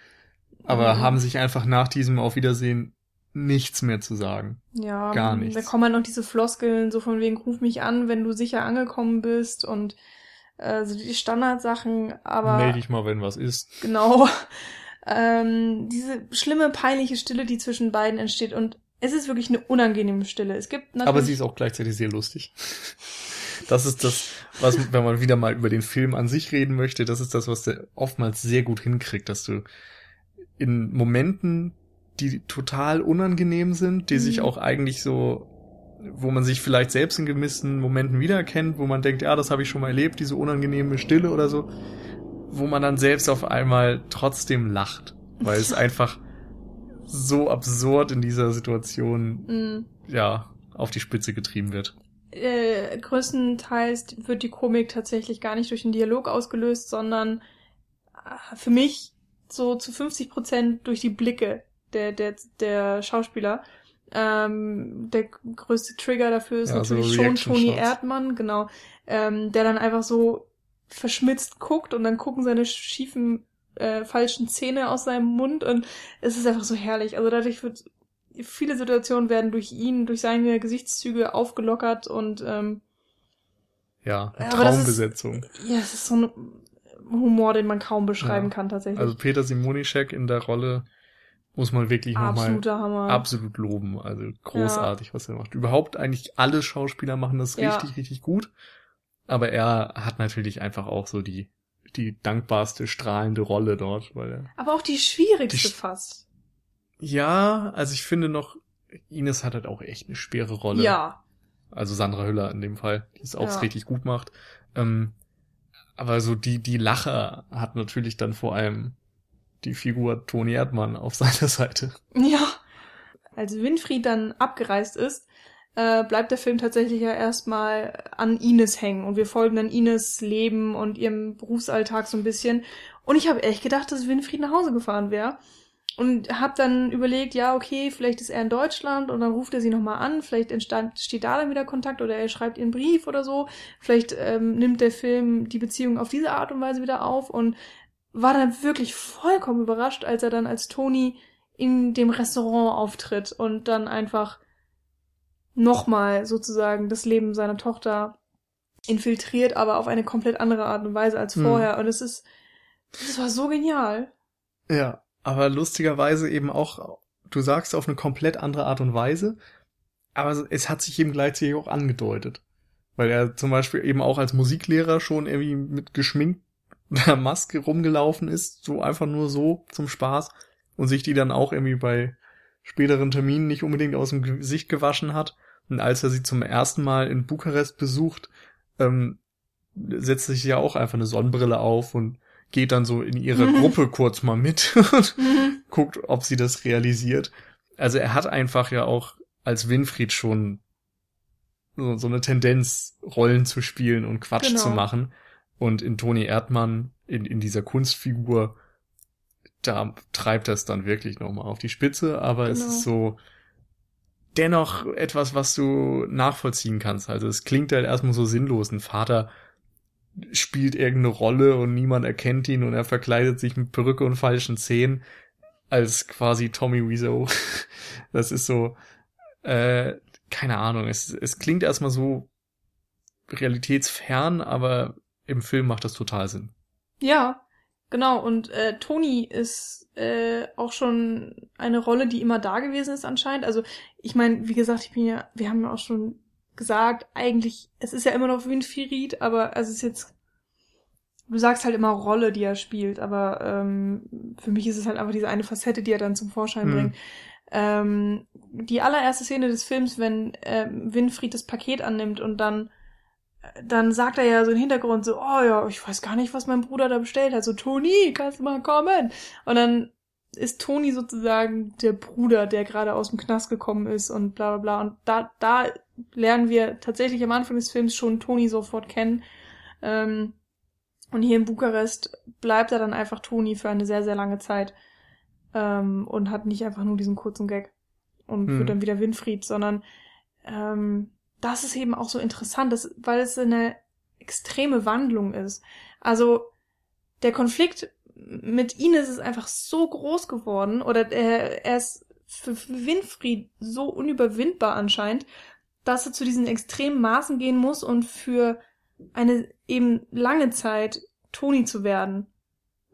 aber mm. haben sich einfach nach diesem Auf Wiedersehen nichts mehr zu sagen. Ja, gar nichts. Da kommen halt noch diese Floskeln, so von wegen, ruf mich an, wenn du sicher angekommen bist und also die Standardsachen, aber. Meld dich mal, wenn was ist. Genau. Ähm, diese schlimme, peinliche Stille, die zwischen beiden entsteht und es ist wirklich eine unangenehme Stille. Es gibt natürlich Aber sie ist auch gleichzeitig sehr lustig. Das ist das, was, wenn man wieder mal über den Film an sich reden möchte, das ist das, was der oftmals sehr gut hinkriegt, dass du in Momenten, die total unangenehm sind, die mhm. sich auch eigentlich so wo man sich vielleicht selbst in gewissen Momenten wiedererkennt, wo man denkt, ja, das habe ich schon mal erlebt, diese unangenehme Stille oder so, wo man dann selbst auf einmal trotzdem lacht, weil es einfach so absurd in dieser Situation, mm. ja, auf die Spitze getrieben wird. Äh, größtenteils wird die Komik tatsächlich gar nicht durch den Dialog ausgelöst, sondern äh, für mich so zu 50 Prozent durch die Blicke der, der, der Schauspieler. Ähm, der größte Trigger dafür ist ja, natürlich so schon Toni Erdmann, genau, ähm, der dann einfach so verschmitzt guckt und dann gucken seine schiefen, äh, falschen Zähne aus seinem Mund und es ist einfach so herrlich. Also dadurch wird viele Situationen werden durch ihn, durch seine Gesichtszüge aufgelockert und ähm, ja, Traumbesetzung. Ist, ja, es ist so ein Humor, den man kaum beschreiben ja. kann tatsächlich. Also Peter Simonischek in der Rolle muss man wirklich nochmal absolut loben. Also großartig, ja. was er macht. Überhaupt eigentlich alle Schauspieler machen das ja. richtig, richtig gut. Aber er hat natürlich einfach auch so die, die dankbarste, strahlende Rolle dort, weil er. Aber auch die schwierigste die, fast. Ja, also ich finde noch, Ines hat halt auch echt eine schwere Rolle. Ja. Also Sandra Hüller in dem Fall, die es auch ja. richtig gut macht. Ähm, aber so die, die Lache hat natürlich dann vor allem die Figur Toni Erdmann auf seiner Seite. Ja. Als Winfried dann abgereist ist, äh, bleibt der Film tatsächlich ja erstmal an Ines hängen und wir folgen dann Ines Leben und ihrem Berufsalltag so ein bisschen. Und ich habe echt gedacht, dass Winfried nach Hause gefahren wäre. Und habe dann überlegt, ja, okay, vielleicht ist er in Deutschland und dann ruft er sie nochmal an, vielleicht entstand, steht da dann wieder Kontakt oder er schreibt ihren Brief oder so. Vielleicht ähm, nimmt der Film die Beziehung auf diese Art und Weise wieder auf und war dann wirklich vollkommen überrascht, als er dann als Tony in dem Restaurant auftritt und dann einfach nochmal sozusagen das Leben seiner Tochter infiltriert, aber auf eine komplett andere Art und Weise als hm. vorher. Hm. Und es ist, das war so genial. Ja, aber lustigerweise eben auch, du sagst auf eine komplett andere Art und Weise, aber es hat sich eben gleichzeitig auch angedeutet. Weil er zum Beispiel eben auch als Musiklehrer schon irgendwie mit geschminkt der Maske rumgelaufen ist, so einfach nur so zum Spaß und sich die dann auch irgendwie bei späteren Terminen nicht unbedingt aus dem Gesicht gewaschen hat. Und als er sie zum ersten Mal in Bukarest besucht, ähm, setzt sich ja auch einfach eine Sonnenbrille auf und geht dann so in ihre mhm. Gruppe kurz mal mit und mhm. guckt, ob sie das realisiert. Also er hat einfach ja auch als Winfried schon so, so eine Tendenz, Rollen zu spielen und Quatsch genau. zu machen. Und in Toni Erdmann, in, in dieser Kunstfigur, da treibt es dann wirklich nochmal auf die Spitze, aber genau. es ist so dennoch etwas, was du nachvollziehen kannst. Also es klingt halt erstmal so sinnlos. Ein Vater spielt irgendeine Rolle und niemand erkennt ihn und er verkleidet sich mit Perücke und falschen Zähnen als quasi Tommy Wiseau. Das ist so, äh, keine Ahnung, es, es klingt erstmal so realitätsfern, aber im Film macht das total Sinn. Ja, Genau, und äh, Toni ist äh, auch schon eine Rolle, die immer da gewesen ist anscheinend. Also ich meine, wie gesagt, ich bin ja, wir haben ja auch schon gesagt, eigentlich, es ist ja immer noch Winfried, aber es ist jetzt, du sagst halt immer Rolle, die er spielt, aber ähm, für mich ist es halt einfach diese eine Facette, die er dann zum Vorschein Hm. bringt. Ähm, die allererste Szene des Films, wenn ähm, Winfried das Paket annimmt und dann dann sagt er ja so im Hintergrund so, oh ja, ich weiß gar nicht, was mein Bruder da bestellt hat. So, Toni, kannst du mal kommen? Und dann ist Toni sozusagen der Bruder, der gerade aus dem Knast gekommen ist und bla bla bla. Und da, da lernen wir tatsächlich am Anfang des Films schon Toni sofort kennen. Ähm, und hier in Bukarest bleibt er dann einfach Toni für eine sehr, sehr lange Zeit. Ähm, und hat nicht einfach nur diesen kurzen Gag und Hm. wird dann wieder Winfried, sondern ähm, das ist eben auch so interessant, dass, weil es eine extreme Wandlung ist. Also der Konflikt mit Ines ist einfach so groß geworden oder er, er ist für, Winfried so unüberwindbar anscheinend, dass er zu diesen extremen Maßen gehen muss und für eine eben lange Zeit Toni zu werden.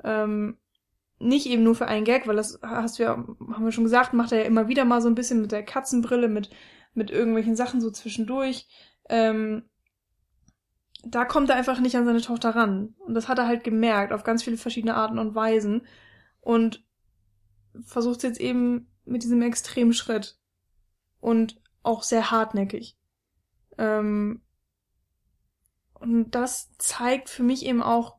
Ähm, nicht eben nur für einen Gag, weil das hast du ja, haben wir schon gesagt, macht er ja immer wieder mal so ein bisschen mit der Katzenbrille, mit mit irgendwelchen Sachen so zwischendurch. Ähm, da kommt er einfach nicht an seine Tochter ran. Und das hat er halt gemerkt, auf ganz viele verschiedene Arten und Weisen. Und versucht jetzt eben mit diesem extremen Schritt. Und auch sehr hartnäckig. Ähm, und das zeigt für mich eben auch,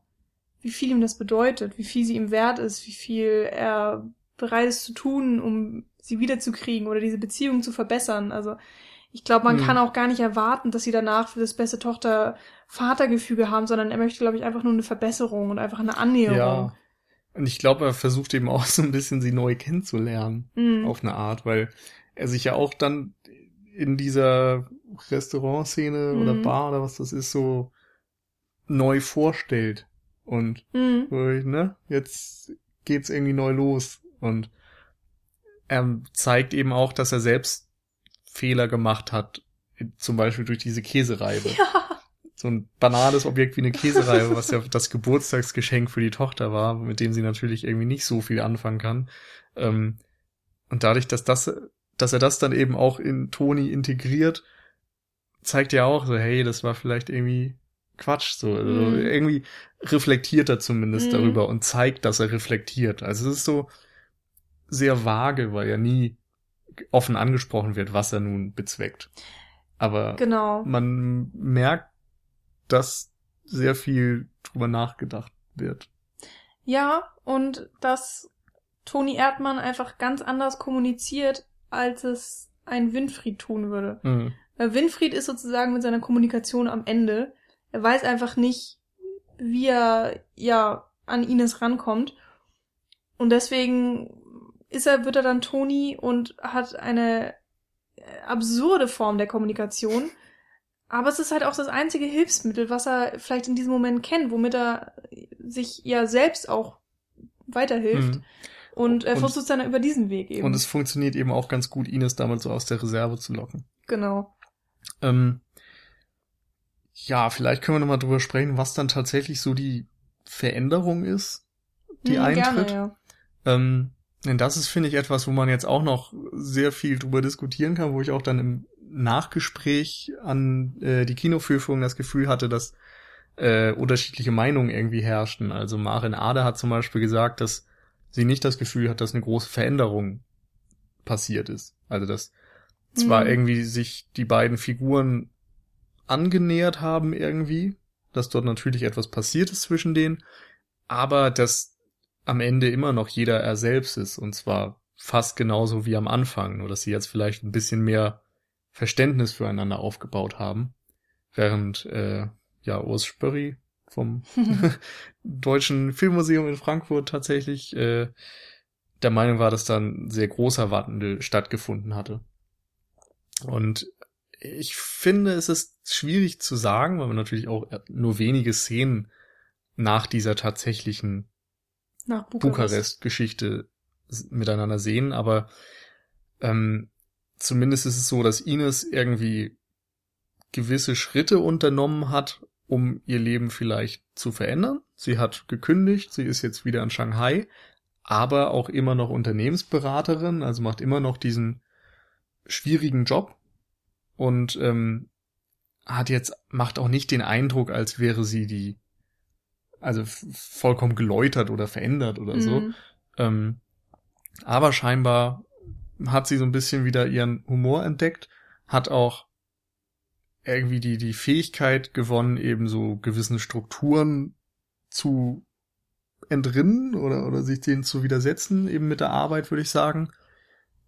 wie viel ihm das bedeutet, wie viel sie ihm wert ist, wie viel er bereit ist zu tun, um sie wiederzukriegen oder diese Beziehung zu verbessern. Also ich glaube, man Hm. kann auch gar nicht erwarten, dass sie danach für das beste Tochter-Vatergefüge haben, sondern er möchte, glaube ich, einfach nur eine Verbesserung und einfach eine Annäherung. Ja. Und ich glaube, er versucht eben auch so ein bisschen sie neu kennenzulernen. Mhm. auf eine Art, weil er sich ja auch dann in dieser Restaurantszene oder Mhm. Bar oder was das ist, so neu vorstellt. Und Mhm. so, ne, jetzt geht's irgendwie neu los. Und er zeigt eben auch, dass er selbst Fehler gemacht hat, zum Beispiel durch diese Käsereibe. Ja. So ein banales Objekt wie eine Käsereibe, was ja das Geburtstagsgeschenk für die Tochter war, mit dem sie natürlich irgendwie nicht so viel anfangen kann. Ähm, und dadurch, dass das, dass er das dann eben auch in Toni integriert, zeigt ja auch so, hey, das war vielleicht irgendwie Quatsch, so, also Mhm. irgendwie reflektiert er zumindest Mhm. darüber und zeigt, dass er reflektiert. Also es ist so sehr vage, weil ja nie offen angesprochen wird, was er nun bezweckt. Aber Genau. man merkt, dass sehr viel drüber nachgedacht wird. Ja, und dass Toni Erdmann einfach ganz anders kommuniziert, als es ein Winfried tun würde. Mhm. Weil Winfried ist sozusagen mit seiner Kommunikation am Ende. Er weiß einfach nicht, wie er ja an Ines rankommt. Und deswegen ist er, wird er dann Toni und hat eine äh, absurde Form der Kommunikation. Aber es ist halt auch das einzige Hilfsmittel, was er vielleicht in diesem Moment kennt, womit er sich ja selbst auch weiterhilft. Mhm. Und er versucht es dann über diesen Weg eben. Und es funktioniert eben auch ganz gut, Ines damals so aus der Reserve zu locken. genau. Ähm, ja, vielleicht können wir nochmal drüber sprechen, was dann tatsächlich so die Veränderung ist, die Hm, eintritt. Gerne, ja. Ähm, denn das ist, finde ich, etwas, wo man jetzt auch noch sehr viel drüber diskutieren kann, wo ich auch dann im Nachgespräch an äh, die Kinoführung das Gefühl hatte, dass äh, unterschiedliche Meinungen irgendwie herrschten. Also Maren Ader hat zum Beispiel gesagt, dass sie nicht das Gefühl hat, dass eine große Veränderung passiert ist. Also dass zwar Mhm. irgendwie sich die beiden Figuren angenähert haben irgendwie, dass dort natürlich etwas passiert ist zwischen denen, aber dass am Ende immer noch jeder er selbst ist. Und zwar fast genauso wie am Anfang, nur dass sie jetzt vielleicht ein bisschen mehr Verständnis füreinander aufgebaut haben, während äh, ja Urs Spörri vom Deutschen Filmmuseum in Frankfurt tatsächlich äh, der Meinung war, dass da ein sehr großer Wandel stattgefunden hatte. Und ich finde, es ist schwierig zu sagen, weil man natürlich auch nur wenige Szenen nach dieser tatsächlichen Bukarest. Bukarest-Geschichte s- miteinander sehen, aber ähm, zumindest ist es so, dass Ines irgendwie gewisse Schritte unternommen hat, um ihr Leben vielleicht zu verändern. Sie hat gekündigt, sie ist jetzt wieder in Shanghai, aber auch immer noch Unternehmensberaterin, also macht immer noch diesen schwierigen Job und ähm, hat jetzt macht auch nicht den Eindruck, als wäre sie die also vollkommen geläutert oder verändert oder so. Mhm. Ähm, aber scheinbar hat sie so ein bisschen wieder ihren Humor entdeckt, hat auch irgendwie die, die Fähigkeit gewonnen, eben so gewissen Strukturen zu entrinnen oder, oder sich denen zu widersetzen, eben mit der Arbeit, würde ich sagen.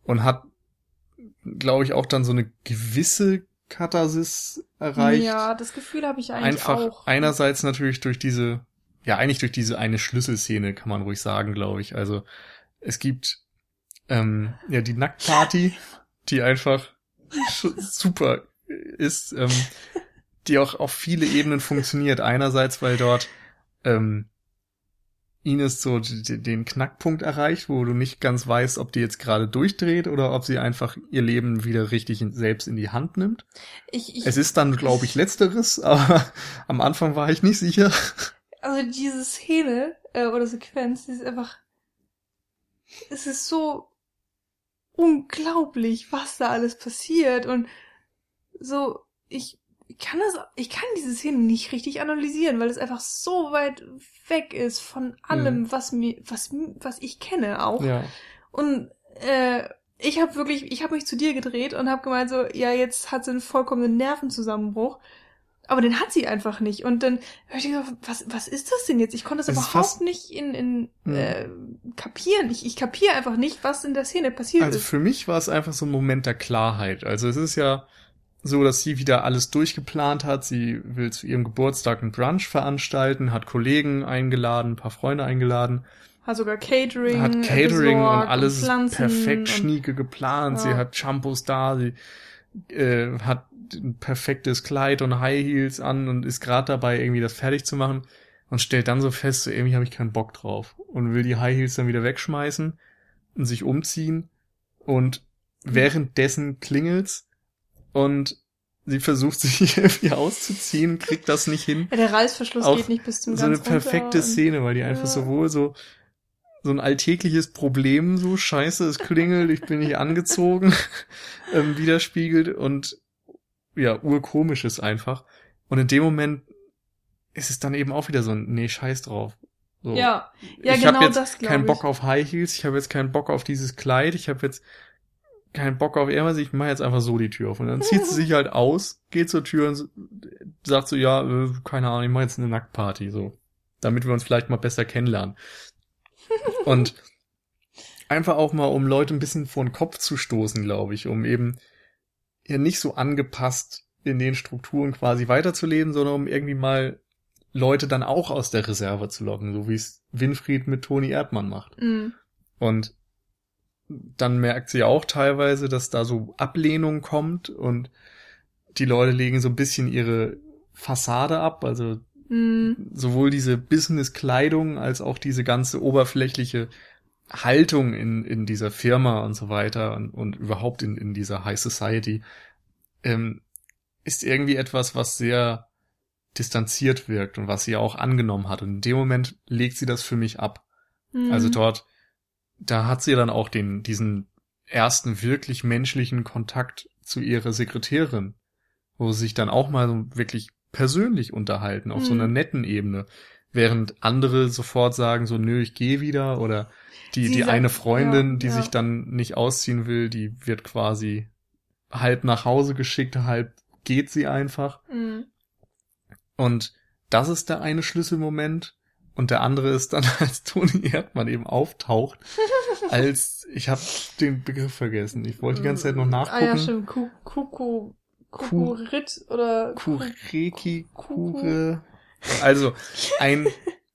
Und hat, glaube ich, auch dann so eine gewisse Katharsis erreicht. Ja, das Gefühl habe ich eigentlich Einfach auch. einerseits natürlich durch diese, ja, eigentlich durch diese eine Schlüsselszene, kann man ruhig sagen, glaube ich. Also es gibt ähm, ja die Nacktparty, die einfach super ist, ähm, die auch auf viele Ebenen funktioniert. Einerseits, weil dort ähm, Ines so den Knackpunkt erreicht, wo du nicht ganz weißt, ob die jetzt gerade durchdreht oder ob sie einfach ihr Leben wieder richtig in, selbst in die Hand nimmt. Ich, ich, Es ist dann, glaube ich, letzteres, aber am Anfang war ich nicht sicher. Also diese Szene äh, oder Sequenz, die ist einfach, es ist so unglaublich, was da alles passiert und so, ich kann das, ich kann diese Szene nicht richtig analysieren, weil es einfach so weit weg ist von allem, was mir, was, was ich kenne auch. Ja. Und äh, ich habe wirklich, ich habe mich zu dir gedreht und habe gemeint so, ja, jetzt hat sie einen vollkommenen Nervenzusammenbruch. Aber den hat sie einfach nicht. Und dann hör ich so, was, was ist das denn jetzt? Ich konnte das Es überhaupt nicht in, in Hm. äh, kapieren. Ich, ich kapiere einfach nicht, was in der Szene passiert Also ist. für mich war es einfach so ein Moment der Klarheit. Also es ist ja so, dass sie wieder alles durchgeplant hat. Sie will zu ihrem Geburtstag einen Brunch veranstalten, hat Kollegen eingeladen, ein paar Freunde eingeladen, Hat sogar Catering, hat äh, Catering und besorgt alles Pflanzen perfekt und- schnieke geplant. Ja. Sie hat Shampoos da, sie äh, hat ein perfektes Kleid und High Heels an und ist gerade dabei, irgendwie das fertig zu machen und stellt dann so fest, so irgendwie habe ich keinen Bock drauf und will die High Heels dann wieder wegschmeißen und sich umziehen und währenddessen klingelt's und sie versucht sich irgendwie auszuziehen, kriegt das nicht hin Ja, der Reißverschluss Auch geht nicht bis zum so eine perfekte Szene, weil die einfach Ja. sowohl so so ein alltägliches Problem, so scheiße, es klingelt, ich bin nicht angezogen, ähm, widerspiegelt und ja, urkomisches einfach. Und in dem Moment ist es dann eben auch wieder so ein, nee, scheiß drauf. So. Ja, ja, ich genau habe jetzt das glaube keinen ich. Bock auf High Heels, ich habe jetzt keinen Bock auf dieses Kleid, ich habe jetzt keinen Bock auf irgendwas, ich mache jetzt einfach so die Tür auf. Und dann zieht sie sich halt aus, geht zur Tür und sagt so, ja, äh, keine Ahnung, ich mache jetzt eine Nacktparty, so. Damit wir uns vielleicht mal besser kennenlernen. Und einfach auch mal, um Leute ein bisschen vor den Kopf zu stoßen, glaube ich, um eben ja nicht so angepasst in den Strukturen quasi weiterzuleben, sondern um irgendwie mal Leute dann auch aus der Reserve zu locken, so wie es Winfried mit Toni Erdmann macht. Mhm. Und dann merkt sie auch teilweise, dass da so Ablehnung kommt und die Leute legen so ein bisschen ihre Fassade ab, also Mhm. sowohl diese Business-Kleidung als auch diese ganze oberflächliche Haltung in, in dieser Firma und so weiter und, und überhaupt in, in dieser High Society ähm, ist irgendwie etwas, was sehr distanziert wirkt und was sie auch angenommen hat. Und in dem Moment legt sie das für mich ab. Mhm. Also dort, da hat sie dann auch den, diesen ersten wirklich menschlichen Kontakt zu ihrer Sekretärin, wo sie sich dann auch mal so wirklich persönlich unterhalten, auf so Mhm. einer netten Ebene. Während andere sofort sagen so, nö, ich gehe wieder oder die, Sie die sagt- eine Freundin, ja, die ja. sich dann nicht ausziehen will, die wird quasi halb nach Hause geschickt, halb geht sie einfach. Mhm. Und das ist der eine Schlüsselmoment. Und der andere ist dann, als Toni Erdmann eben auftaucht, als, ich habe den Begriff vergessen. Ich wollte die ganze Zeit noch Ah ja, nachgucken. stimmt. Ku- Kuku, Kukurit oder Kureki. Kure. Also, ein,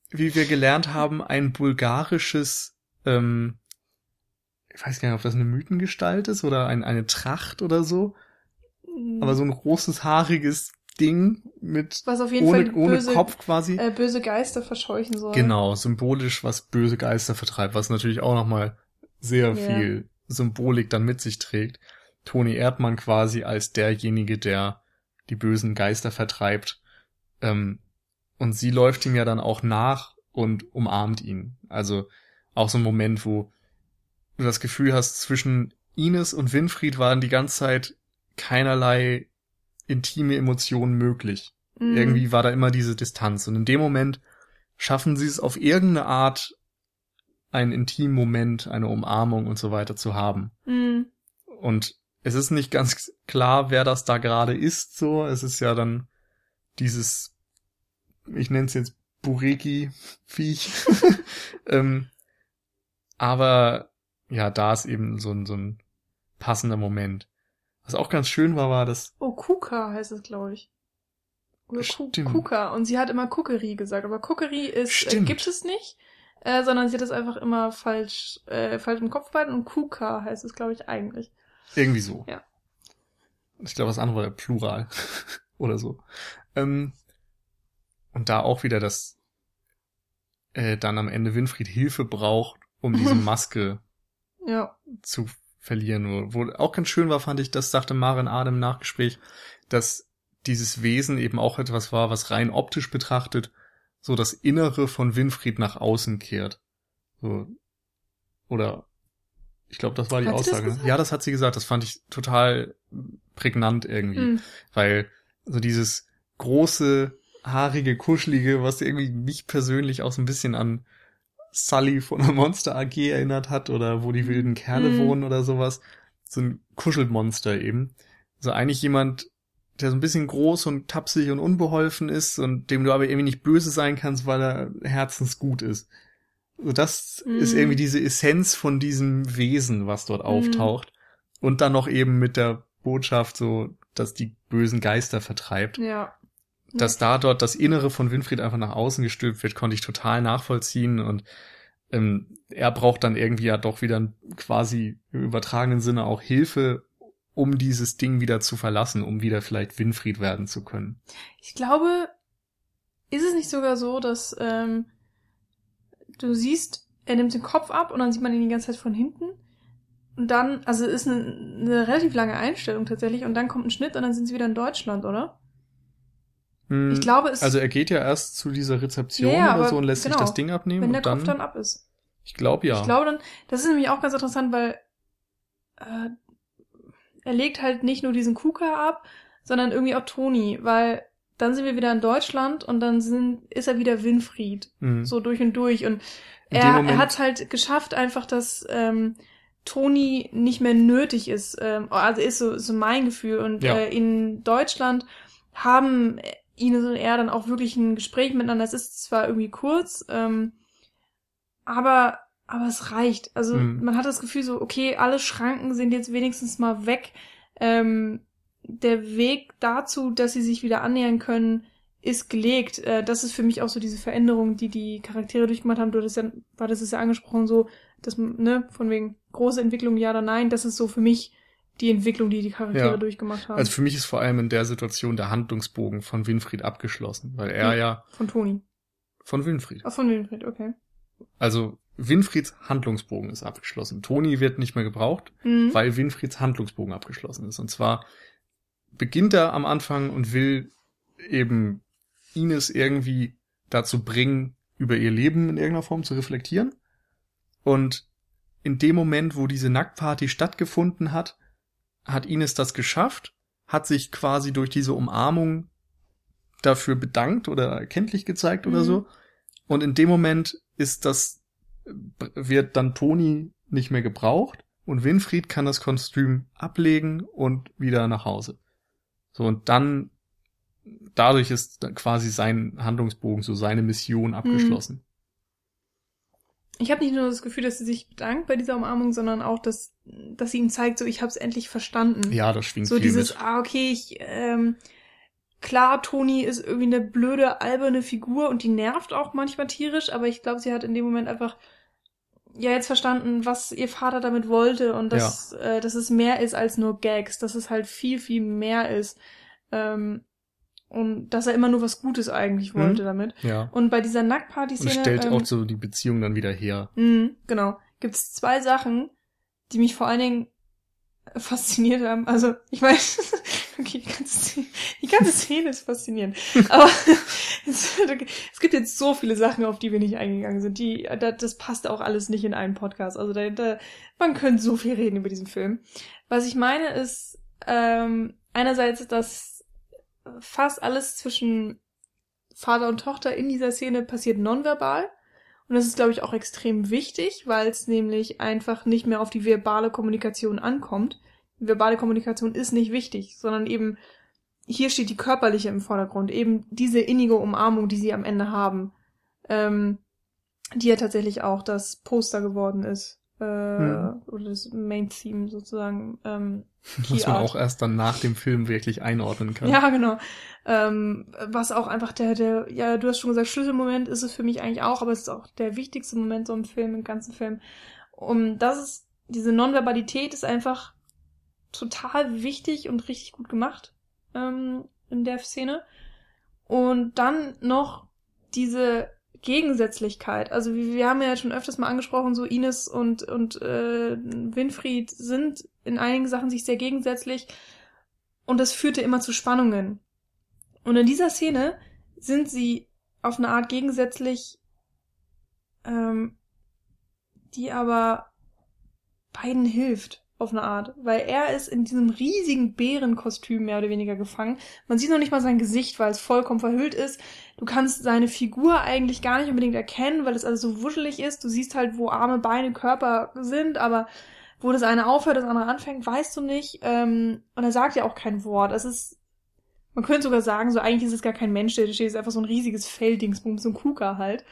wie wir gelernt haben, ein bulgarisches, ähm, ich weiß gar nicht, ob das eine Mythengestalt ist oder ein, eine Tracht oder so, aber so ein großes, haariges Ding mit, was auf jeden ohne, Fall ohne böse, Kopf quasi. äh, böse Geister verscheuchen soll. Genau, symbolisch, was böse Geister vertreibt, was natürlich auch nochmal sehr Ja. viel Symbolik dann mit sich trägt. Toni Erdmann quasi als derjenige, der die bösen Geister vertreibt, Ähm, und sie läuft ihm ja dann auch nach und umarmt ihn. Also auch so ein Moment, wo du das Gefühl hast, zwischen Ines und Winfried waren die ganze Zeit keinerlei intime Emotionen möglich. Mhm. Irgendwie war da immer diese Distanz. Und in dem Moment schaffen sie es auf irgendeine Art, einen intimen Moment, eine Umarmung und so weiter zu haben. Mhm. Und es ist nicht ganz klar, wer das da gerade ist, so. Es ist ja dann dieses, ich nenne es jetzt Bureki-Viech. ähm, aber ja, da ist eben so ein, so ein passender Moment. Was auch ganz schön war, war das. Oh, Kuka heißt es, glaube ich. Oder Stimmt. Kuka. Und sie hat immer Cookery gesagt, aber Cookery ist, äh, gibt es nicht, äh, sondern sie hat es einfach immer falsch, äh, falsch im Kopf behalten und Kuka heißt es, glaube ich, eigentlich. Irgendwie so. Ja. Ich glaube, das andere war der Plural. Oder so. Ähm, und da auch wieder, dass äh, dann am Ende Winfried Hilfe braucht, um diese Maske Ja. zu verlieren. Wo auch ganz schön war, fand ich, das sagte Maren Adem im Nachgespräch, dass dieses Wesen eben auch etwas war, was rein optisch betrachtet, so das Innere von Winfried nach außen kehrt. So. Oder ich glaube, das war die Hat das Aussage. gesagt? Ja, das hat sie gesagt. Das fand ich total prägnant irgendwie. Mhm. Weil so dieses große, haarige, kuschelige, was irgendwie mich persönlich auch so ein bisschen an Sully von der Monster AG erinnert hat oder wo die wilden Kerle Mhm. wohnen oder sowas. So ein Kuschelmonster eben. So eigentlich jemand, der so ein bisschen groß und tapsig und unbeholfen ist und dem du aber irgendwie nicht böse sein kannst, weil er herzensgut ist. So das Mhm. ist irgendwie diese Essenz von diesem Wesen, was dort auftaucht. Und dann noch eben mit der Botschaft so, dass die bösen Geister vertreibt. Ja. Dass da dort das Innere von Winfried einfach nach außen gestülpt wird, konnte ich total nachvollziehen und ähm, er braucht dann irgendwie ja doch wieder quasi im übertragenen Sinne auch Hilfe, um dieses Ding wieder zu verlassen, um wieder vielleicht Winfried werden zu können. Ich glaube, ist es nicht sogar so, dass ähm, du siehst, er nimmt den Kopf ab und dann sieht man ihn die ganze Zeit von hinten. Und dann, also ist eine, eine relativ lange Einstellung tatsächlich, und dann kommt ein Schnitt und dann sind sie wieder in Deutschland, oder? Hm, Ich glaube, es also er geht ja erst zu dieser Rezeption Ja, oder so und lässt genau, sich das Ding abnehmen wenn der und dann, Kopf dann ab ist. ich glaube ja. Ich glaube dann, das ist nämlich auch ganz interessant, weil äh, er legt halt nicht nur diesen Kuka ab, sondern irgendwie auch Toni, weil dann sind wir wieder in Deutschland und dann sind, ist er wieder Winfried, Hm. so durch und durch. Und er, er hat halt geschafft, einfach, dass ähm, Toni nicht mehr nötig ist. Ähm, also ist so, so mein Gefühl. Und Ja. äh, in Deutschland haben Ines und er dann auch wirklich ein Gespräch miteinander. Es ist zwar irgendwie kurz, ähm, aber aber es reicht. Also Mhm. man hat das Gefühl so, okay, alle Schranken sind jetzt wenigstens mal weg. Ähm, der Weg dazu, dass sie sich wieder annähern können, ist gelegt. Äh, das ist für mich auch so diese Veränderung, die die Charaktere durchgemacht haben. Du hattest ja, war das ist ja angesprochen so, dass ne von wegen große Entwicklung ja oder nein. Das ist so für mich die Entwicklung, die die Charaktere Ja. durchgemacht haben. Also für mich ist vor allem in der Situation der Handlungsbogen von Winfried abgeschlossen, weil er Hm. ja von Toni. von Winfried. Ach, von Winfried, okay. Also Winfrieds Handlungsbogen ist abgeschlossen. Toni wird nicht mehr gebraucht, Mhm. weil Winfrieds Handlungsbogen abgeschlossen ist. Und zwar beginnt er am Anfang und will eben Ines irgendwie dazu bringen, über ihr Leben in irgendeiner Form zu reflektieren. Und in dem Moment, wo diese Nacktparty stattgefunden hat, hat Ines das geschafft, hat sich quasi durch diese Umarmung dafür bedankt oder erkenntlich gezeigt oder Mhm. so. Und in dem Moment ist das, wird dann Toni nicht mehr gebraucht und Winfried kann das Kostüm ablegen und wieder nach Hause. So, und dann, dadurch ist quasi sein Handlungsbogen, so seine Mission abgeschlossen. Ich habe nicht nur das Gefühl, dass sie sich bedankt bei dieser Umarmung, sondern auch, dass, dass sie ihm zeigt, so ich habe es endlich verstanden. Ja, das schwingt so viel dieses, mit. ah, okay, ich, ähm, klar, Toni ist irgendwie eine blöde, alberne Figur und die nervt auch manchmal tierisch, aber ich glaube, sie hat in dem Moment einfach ja jetzt verstanden, was ihr Vater damit wollte und dass, äh, dass es mehr ist als nur Gags, dass es halt viel, viel mehr ist. Ähm, und dass er immer nur was Gutes eigentlich Mhm. wollte damit. Ja. Und bei dieser Nacktparty-Szene. stellt ähm, auch so die Beziehung dann wieder her. Mhm, genau. Gibt es zwei Sachen, die mich vor allen Dingen fasziniert haben. Also, ich weiß, Okay, die ganze, Szene, die ganze Szene ist faszinierend. Aber es, es, gibt jetzt so viele Sachen, auf die wir nicht eingegangen sind. Die, das passt auch alles nicht in einen Podcast. Also da, da, man könnte so viel reden über diesen Film. Was ich meine ist, ähm, einerseits, dass fast alles zwischen Vater und Tochter in dieser Szene passiert nonverbal. Und das ist, glaube ich, auch extrem wichtig, weil es nämlich einfach nicht mehr auf die verbale Kommunikation ankommt. Die verbale Kommunikation ist nicht wichtig, sondern eben hier steht die körperliche im Vordergrund. Eben diese innige Umarmung, die sie am Ende haben, ähm, die ja tatsächlich auch das Poster geworden ist äh, hm. oder das Main Theme sozusagen. Ähm, Was man auch erst dann nach dem Film wirklich einordnen kann. Ja, genau. Ähm, was auch einfach der, der, ja, du hast schon gesagt, Schlüsselmoment ist es für mich eigentlich auch, aber es ist auch der wichtigste Moment so im Film, im ganzen Film. Um das ist, diese Nonverbalität ist einfach total wichtig und richtig gut gemacht ähm, in der Szene. Und dann noch diese Gegensätzlichkeit. Also wir, haben ja schon öfters mal angesprochen, so Ines und, und äh, Winfried sind in einigen Sachen sich sehr gegensätzlich und das führte immer zu Spannungen. Und in dieser Szene sind sie auf eine Art gegensätzlich, ähm, die aber beiden hilft auf eine Art, weil er ist in diesem riesigen Bärenkostüm mehr oder weniger gefangen. Man sieht noch nicht mal sein Gesicht, weil es vollkommen verhüllt ist. Du kannst seine Figur eigentlich gar nicht unbedingt erkennen, weil es alles so wuschelig ist. Du siehst halt, wo Arme, Beine, Körper sind, aber wo das eine aufhört, das andere anfängt, weißt du nicht. Ähm, und er sagt ja auch kein Wort. Es ist, man könnte sogar sagen, so eigentlich ist es gar kein Mensch, der steht, ist einfach so ein riesiges Felddingsbum, so ein Kuka halt.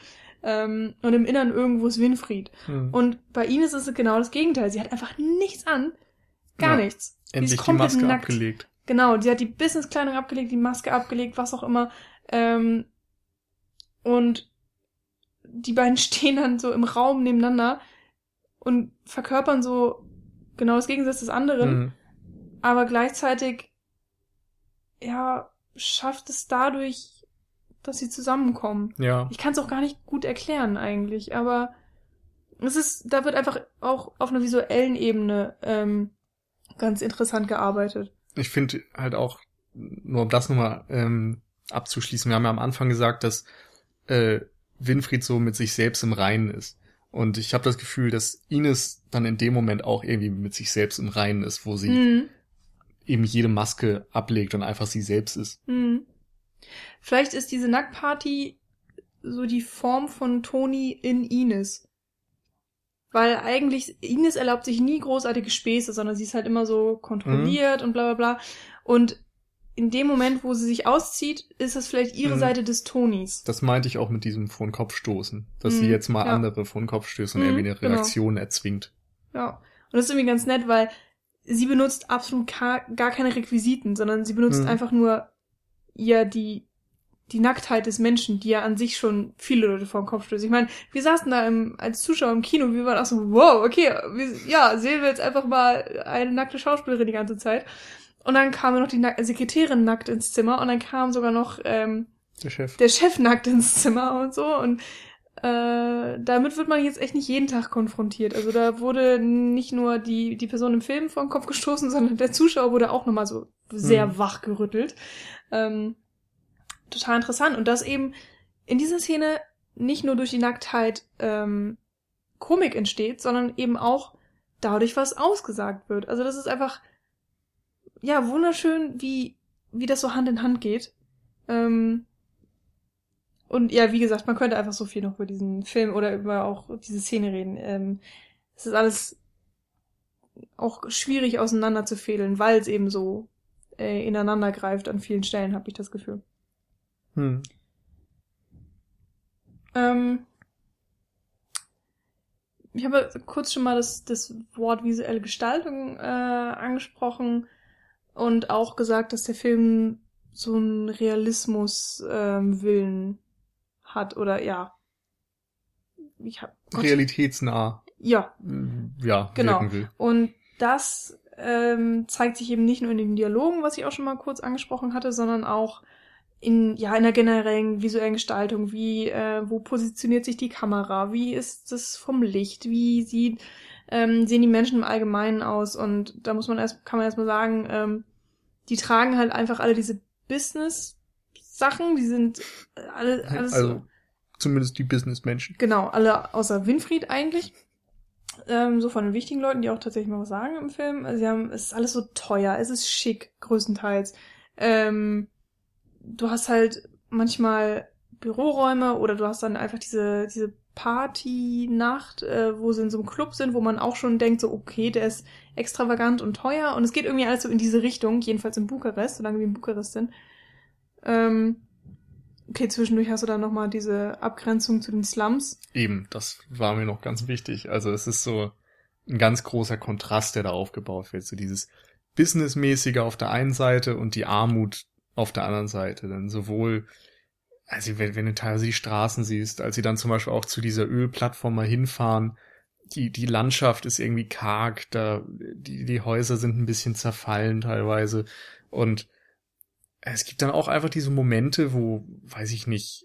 Ähm, und im Innern irgendwo ist Winfried. Hm. Und bei ihm ist es genau das Gegenteil. Sie hat einfach nichts an. Gar ja, nichts. Endlich die Maske nackt. abgelegt. Genau, die hat die Businesskleidung abgelegt, die Maske abgelegt, was auch immer. Ähm, und die beiden stehen dann so im Raum nebeneinander und verkörpern so genau das Gegensatz des anderen. Mhm. Aber gleichzeitig, ja, schafft es dadurch dass sie zusammenkommen. Ja. Ich kann es auch gar nicht gut erklären eigentlich, aber es ist, da wird einfach auch auf einer visuellen Ebene ähm, ganz interessant gearbeitet. Ich finde halt auch, nur um das nochmal ähm, abzuschließen, wir haben ja am Anfang gesagt, dass äh, Winfried so mit sich selbst im Reinen ist. Und ich habe das Gefühl, dass Ines dann in dem Moment auch irgendwie mit sich selbst im Reinen ist, wo sie mhm. eben jede Maske ablegt und einfach sie selbst ist. Mhm. Vielleicht ist diese Nacktparty so die Form von Toni in Ines. Weil eigentlich, Ines erlaubt sich nie großartige Späße, sondern sie ist halt immer so kontrolliert mhm. und bla bla bla. Und in dem Moment, wo sie sich auszieht, ist das vielleicht ihre mhm. Seite des Tonis. Das meinte ich auch mit diesem vor den Kopf stoßen. Dass mhm. sie jetzt mal ja. andere vor den Kopf stößt und mhm, irgendwie eine genau. Reaktion genau. erzwingt. Ja. Und das ist irgendwie ganz nett, weil sie benutzt absolut gar keine Requisiten, sondern sie benutzt mhm. einfach nur ihr die die Nacktheit des Menschen, die ja an sich schon viele Leute vor den Kopf stößt. Ich meine, wir saßen da im, als Zuschauer im Kino, wir waren auch so, wow, okay, wir, ja, sehen wir jetzt einfach mal eine nackte Schauspielerin die ganze Zeit. Und dann kam noch die Nack Sekretärin nackt ins Zimmer und dann kam sogar noch ähm, der Chef, der Chef nackt ins Zimmer und so und äh, damit wird man jetzt echt nicht jeden Tag konfrontiert. Also da wurde nicht nur die, die Person im Film vor den Kopf gestoßen, sondern der Zuschauer wurde auch nochmal so sehr hm. wach gerüttelt. Ähm, total interessant. Und das eben in dieser Szene nicht nur durch die Nacktheit ähm, Komik entsteht, sondern eben auch dadurch, was ausgesagt wird. Also das ist einfach, ja, wunderschön, wie, wie das so Hand in Hand geht. Ähm, und ja, wie gesagt, man könnte einfach so viel noch über diesen Film oder über auch diese Szene reden. Ähm, es ist alles auch schwierig auseinanderzufädeln, weil es eben so äh, ineinander greift an vielen Stellen, habe ich das Gefühl. Hm. Ähm, ich habe kurz schon mal das, das Wort visuelle Gestaltung äh, angesprochen und auch gesagt, dass der Film so einen Realismus-Willen ähm, hat oder ja. Ich hab, Realitätsnah. Ja. Ja, genau. Und das ähm, zeigt sich eben nicht nur in den Dialogen, was ich auch schon mal kurz angesprochen hatte, sondern auch in, ja, in der generellen visuellen Gestaltung, wie, äh, wo positioniert sich die Kamera, wie ist es vom Licht, wie sieht, ähm, sehen die Menschen im Allgemeinen aus und da muss man erst, kann man erstmal sagen, ähm, die tragen halt einfach alle diese Business-Sachen, die sind äh, alle, alles also so, zumindest die Businessmenschen. genau, alle außer Winfried eigentlich. Ähm, so von den wichtigen Leuten, die auch tatsächlich mal was sagen im Film. Also sie haben, es ist alles so teuer, es ist schick, größtenteils. Ähm, du hast halt manchmal Büroräume oder du hast dann einfach diese, diese Party-Nacht, äh, wo sie in so einem Club sind, wo man auch schon denkt, so, okay, der ist extravagant und teuer. Und es geht irgendwie alles so in diese Richtung, jedenfalls in Bukarest, solange wir in Bukarest sind. Ähm, okay, zwischendurch hast du dann nochmal diese Abgrenzung zu den Slums. Eben, das war mir noch ganz wichtig. Also es ist so ein ganz großer Kontrast, der da aufgebaut wird. So dieses Businessmäßige auf der einen Seite und die Armut auf der anderen Seite. Denn sowohl, also wenn, wenn du teilweise die Straßen siehst, als sie dann zum Beispiel auch zu dieser Ölplattform mal hinfahren, die, die Landschaft ist irgendwie karg, da, die, die Häuser sind ein bisschen zerfallen teilweise. Und es gibt dann auch einfach diese Momente, wo, weiß ich nicht,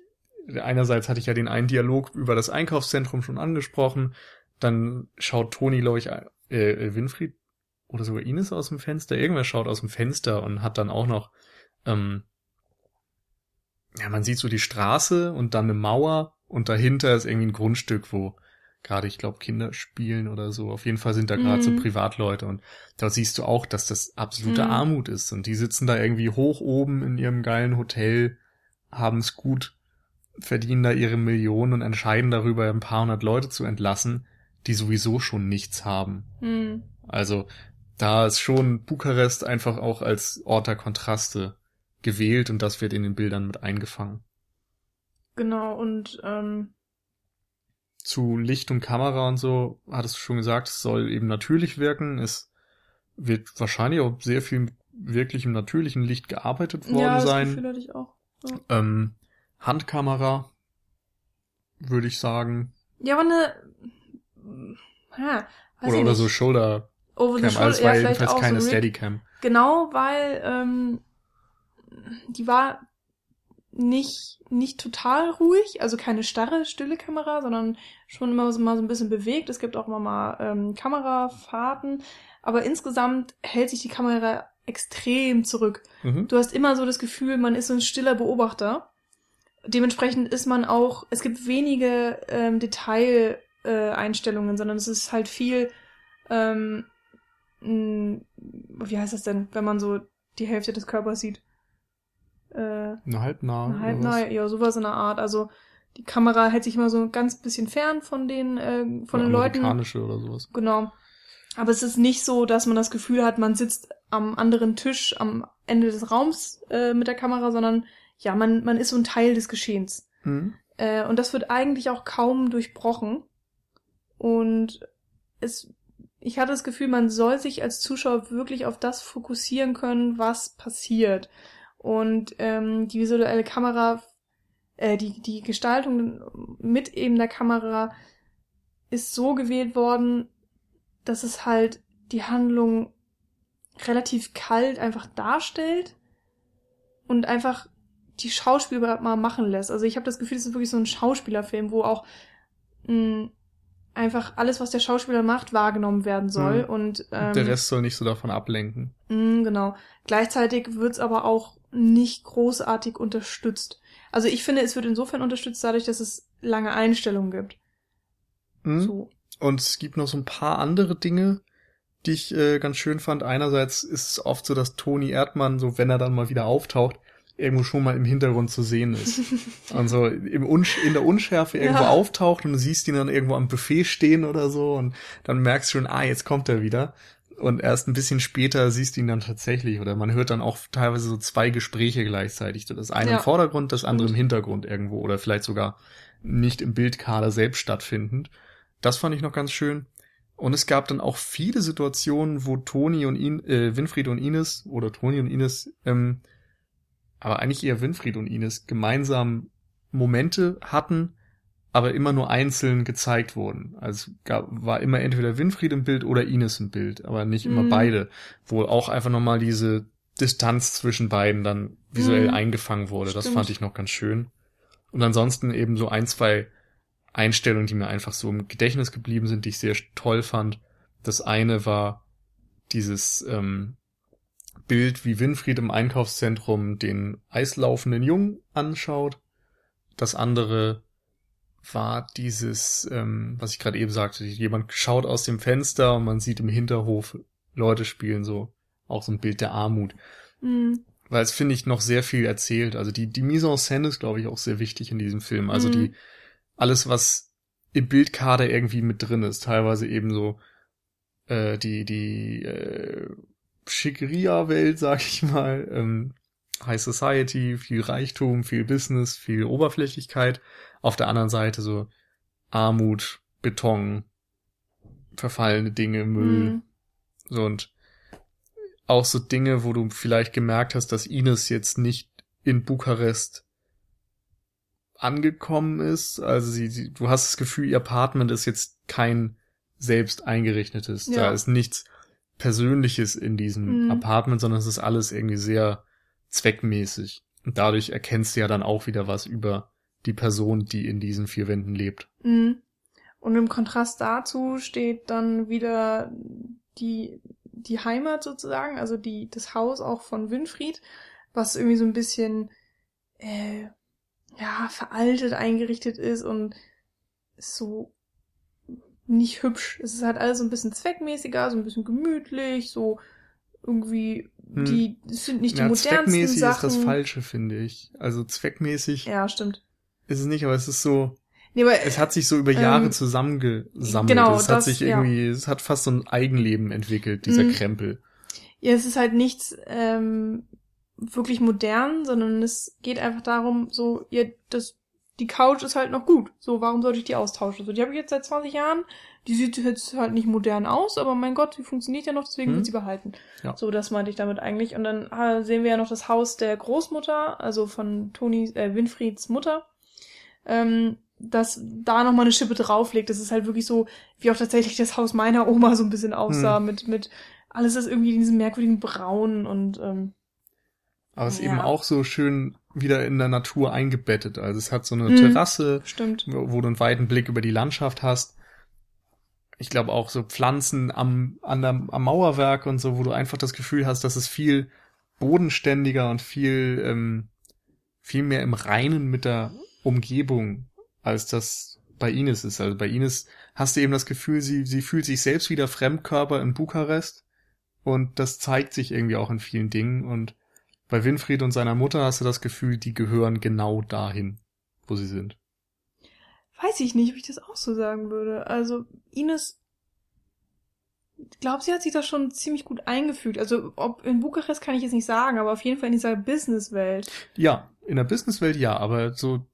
einerseits hatte ich ja den einen Dialog über das Einkaufszentrum schon angesprochen, dann schaut Toni, glaube ich, äh, äh, Winfried oder sogar Ines aus dem Fenster, irgendwer schaut aus dem Fenster und hat dann auch noch, ähm, ja, man sieht so die Straße und dann eine Mauer und dahinter ist irgendwie ein Grundstück, wo gerade, ich glaube, Kinder spielen oder so. Auf jeden Fall sind da gerade so Mhm. Privatleute und da siehst du auch, dass das absolute Mhm. Armut ist und die sitzen da irgendwie hoch oben in ihrem geilen Hotel, haben es gut, verdienen da ihre Millionen und entscheiden darüber, ein paar hundert Leute zu entlassen, die sowieso schon nichts haben. Hm. Also da ist schon Bukarest einfach auch als Ort der Kontraste gewählt und das wird in den Bildern mit eingefangen. Genau, und ähm, Zu Licht und Kamera und so, hattest du schon gesagt, es soll eben natürlich wirken. Es wird wahrscheinlich auch sehr viel wirklich im natürlichen Licht gearbeitet worden ja, das sein. Gefühl hatte ich auch. Ähm, Handkamera, würde ich sagen. Ja, aber eine, ha, weiß Oder, oder nicht. so Shoulder Over the Cam. shoulder, Also ja, war jedenfalls keine so Steadicam. Genau, weil ähm, die war nicht nicht total ruhig, also keine starre, stille Kamera, sondern schon immer so, mal so ein bisschen bewegt. Es gibt auch immer mal ähm, Kamerafahrten, aber insgesamt hält sich die Kamera extrem zurück. Mhm. Du hast immer so das Gefühl, man ist so ein stiller Beobachter. Dementsprechend ist man auch, es gibt wenige ähm, Detaileinstellungen, äh, Einstellungen, sondern es ist halt viel, ähm, wie heißt das denn, wenn man so die Hälfte des Körpers sieht? Äh, Eine halbnah. eine oder halb was? nahe, ja, sowas in der Art. Also die Kamera hält sich immer so ein ganz bisschen fern von den, äh, von Oder den Leuten. amerikanische oder sowas. Genau. Aber es ist nicht so, dass man das Gefühl hat, man sitzt am anderen Tisch am Ende des Raums äh, mit der Kamera, sondern ja, man, man ist so ein Teil des Geschehens. Mhm. Äh, und das wird eigentlich auch kaum durchbrochen. Und es, ich hatte das Gefühl, man soll sich als Zuschauer wirklich auf das fokussieren können, was passiert. Und ähm, die visuelle Kamera, äh, die, die Gestaltung mit eben der Kamera ist so gewählt worden, dass es halt die Handlung relativ kalt einfach darstellt und einfach die Schauspieler mal machen lässt. Also ich habe das Gefühl, es ist wirklich so ein Schauspielerfilm, wo auch mh, einfach alles, was der Schauspieler macht, wahrgenommen werden soll. Mhm. Und ähm, Der Rest soll nicht so davon ablenken. mh, genau. Gleichzeitig wird's aber auch nicht großartig unterstützt. Also ich finde, es wird insofern unterstützt dadurch, dass es lange Einstellungen gibt. Mhm. So. Und es gibt noch so ein paar andere Dinge, die ich äh, ganz schön fand. Einerseits ist es oft so, dass Toni Erdmann, so wenn er dann mal wieder auftaucht, irgendwo schon mal im Hintergrund zu sehen ist. Also im Unsch in der Unschärfe irgendwo Ja. auftaucht und du siehst ihn dann irgendwo am Buffet stehen oder so und dann merkst du schon, ah, jetzt kommt er wieder. Und erst ein bisschen später siehst du ihn dann tatsächlich oder man hört dann auch teilweise so zwei Gespräche gleichzeitig. Das eine Ja. im Vordergrund, das andere im. Hintergrund irgendwo oder vielleicht sogar nicht im Bildkader selbst stattfindend. Das fand ich noch ganz schön. Und es gab dann auch viele Situationen, wo Toni und ihn, äh, Winfried und Ines oder Toni und Ines, ähm, aber eigentlich eher Winfried und Ines gemeinsam Momente hatten, aber immer nur einzeln gezeigt wurden. Also gab, war immer entweder Winfried im Bild oder Ines im Bild, aber nicht immer Mhm. beide, wo auch einfach nochmal diese Distanz zwischen beiden dann visuell Mhm. eingefangen wurde. Das Stimmt. fand ich noch ganz schön. Und ansonsten eben so ein, zwei Einstellungen, die mir einfach so im Gedächtnis geblieben sind, die ich sehr toll fand. Das eine war dieses ähm, Bild, wie Winfried im Einkaufszentrum den eislaufenden Jungen anschaut. Das andere war dieses, ähm, was ich gerade eben sagte, jemand schaut aus dem Fenster und man sieht im Hinterhof Leute spielen, so auch so ein Bild der Armut. Mhm. Weil es, finde ich, noch sehr viel erzählt. Also die, die Mise en scène ist, glaube ich, auch sehr wichtig in diesem Film. Also Mhm. die, alles, was im Bildkader irgendwie mit drin ist, teilweise eben so äh, die, die äh, Schickeria-Welt, sag ich mal, ähm, High Society, viel Reichtum, viel Business, viel Oberflächlichkeit. Auf der anderen Seite so Armut, Beton, verfallene Dinge, Müll. Mhm. So und auch so Dinge, wo du vielleicht gemerkt hast, dass Ines jetzt nicht in Bukarest angekommen ist. Also sie, sie du hast das Gefühl, ihr Apartment ist jetzt kein selbst eingerichtetes. Ja. Da ist nichts Persönliches in diesem Mhm. Apartment, sondern es ist alles irgendwie sehr zweckmäßig. Und dadurch erkennst du ja dann auch wieder was über die Person, die in diesen vier Wänden lebt. Mhm. Und im Kontrast dazu steht dann wieder die, die Heimat sozusagen, also die, das Haus auch von Winfried, was irgendwie so ein bisschen, äh, ja, veraltet eingerichtet ist und so nicht hübsch. Es ist halt alles so ein bisschen zweckmäßiger, so ein bisschen gemütlich, so irgendwie, Hm. die, es sind nicht die ja, modernsten zweckmäßig Sachen. ist das Falsche, finde ich. Also zweckmäßig Ja, stimmt. ist es nicht, aber es ist so, Nee, aber, es hat sich so über Jahre Ähm, zusammengesammelt. genau, es hat das- sich ja. irgendwie, es hat fast so ein Eigenleben entwickelt, dieser Mhm. Krempel. Ja, es ist halt nichts ähm, wirklich modern, sondern es geht einfach darum, so, ihr, das, die Couch ist halt noch gut. So, warum sollte ich die austauschen? So, die habe ich jetzt seit 20 Jahren. Die sieht jetzt halt nicht modern aus, aber mein Gott, die funktioniert ja noch, deswegen Mhm. wird sie behalten. Ja. So, das meinte ich damit eigentlich. Und dann äh, sehen wir ja noch das Haus der Großmutter, also von Toni, äh, Winfrieds Mutter. Ähm, dass da nochmal eine Schippe drauflegt. Das ist halt wirklich so, wie auch tatsächlich das Haus meiner Oma so ein bisschen aussah, mit, mit alles ist irgendwie in diesem merkwürdigen Braun und ähm, Aber es ist Ja. eben auch so schön wieder in der Natur eingebettet. Also es hat so eine Mhm. Terrasse, stimmt. wo wo du einen weiten Blick über die Landschaft hast. Ich glaube auch so Pflanzen am, an der, am Mauerwerk und so, wo du einfach das Gefühl hast, dass es viel bodenständiger und viel, ähm, viel mehr im Reinen mit der Umgebung, als das bei Ines ist. Also bei Ines hast du eben das Gefühl, sie, sie fühlt sich selbst wieder Fremdkörper in Bukarest und das zeigt sich irgendwie auch in vielen Dingen und bei Winfried und seiner Mutter hast du das Gefühl, die gehören genau dahin, wo sie sind. Weiß ich nicht, ob ich das auch so sagen würde. Also Ines, ich glaube, sie hat sich da schon ziemlich gut eingefügt. Also ob in Bukarest kann ich jetzt nicht sagen, aber auf jeden Fall in dieser Businesswelt. Ja, in der Businesswelt ja, aber so,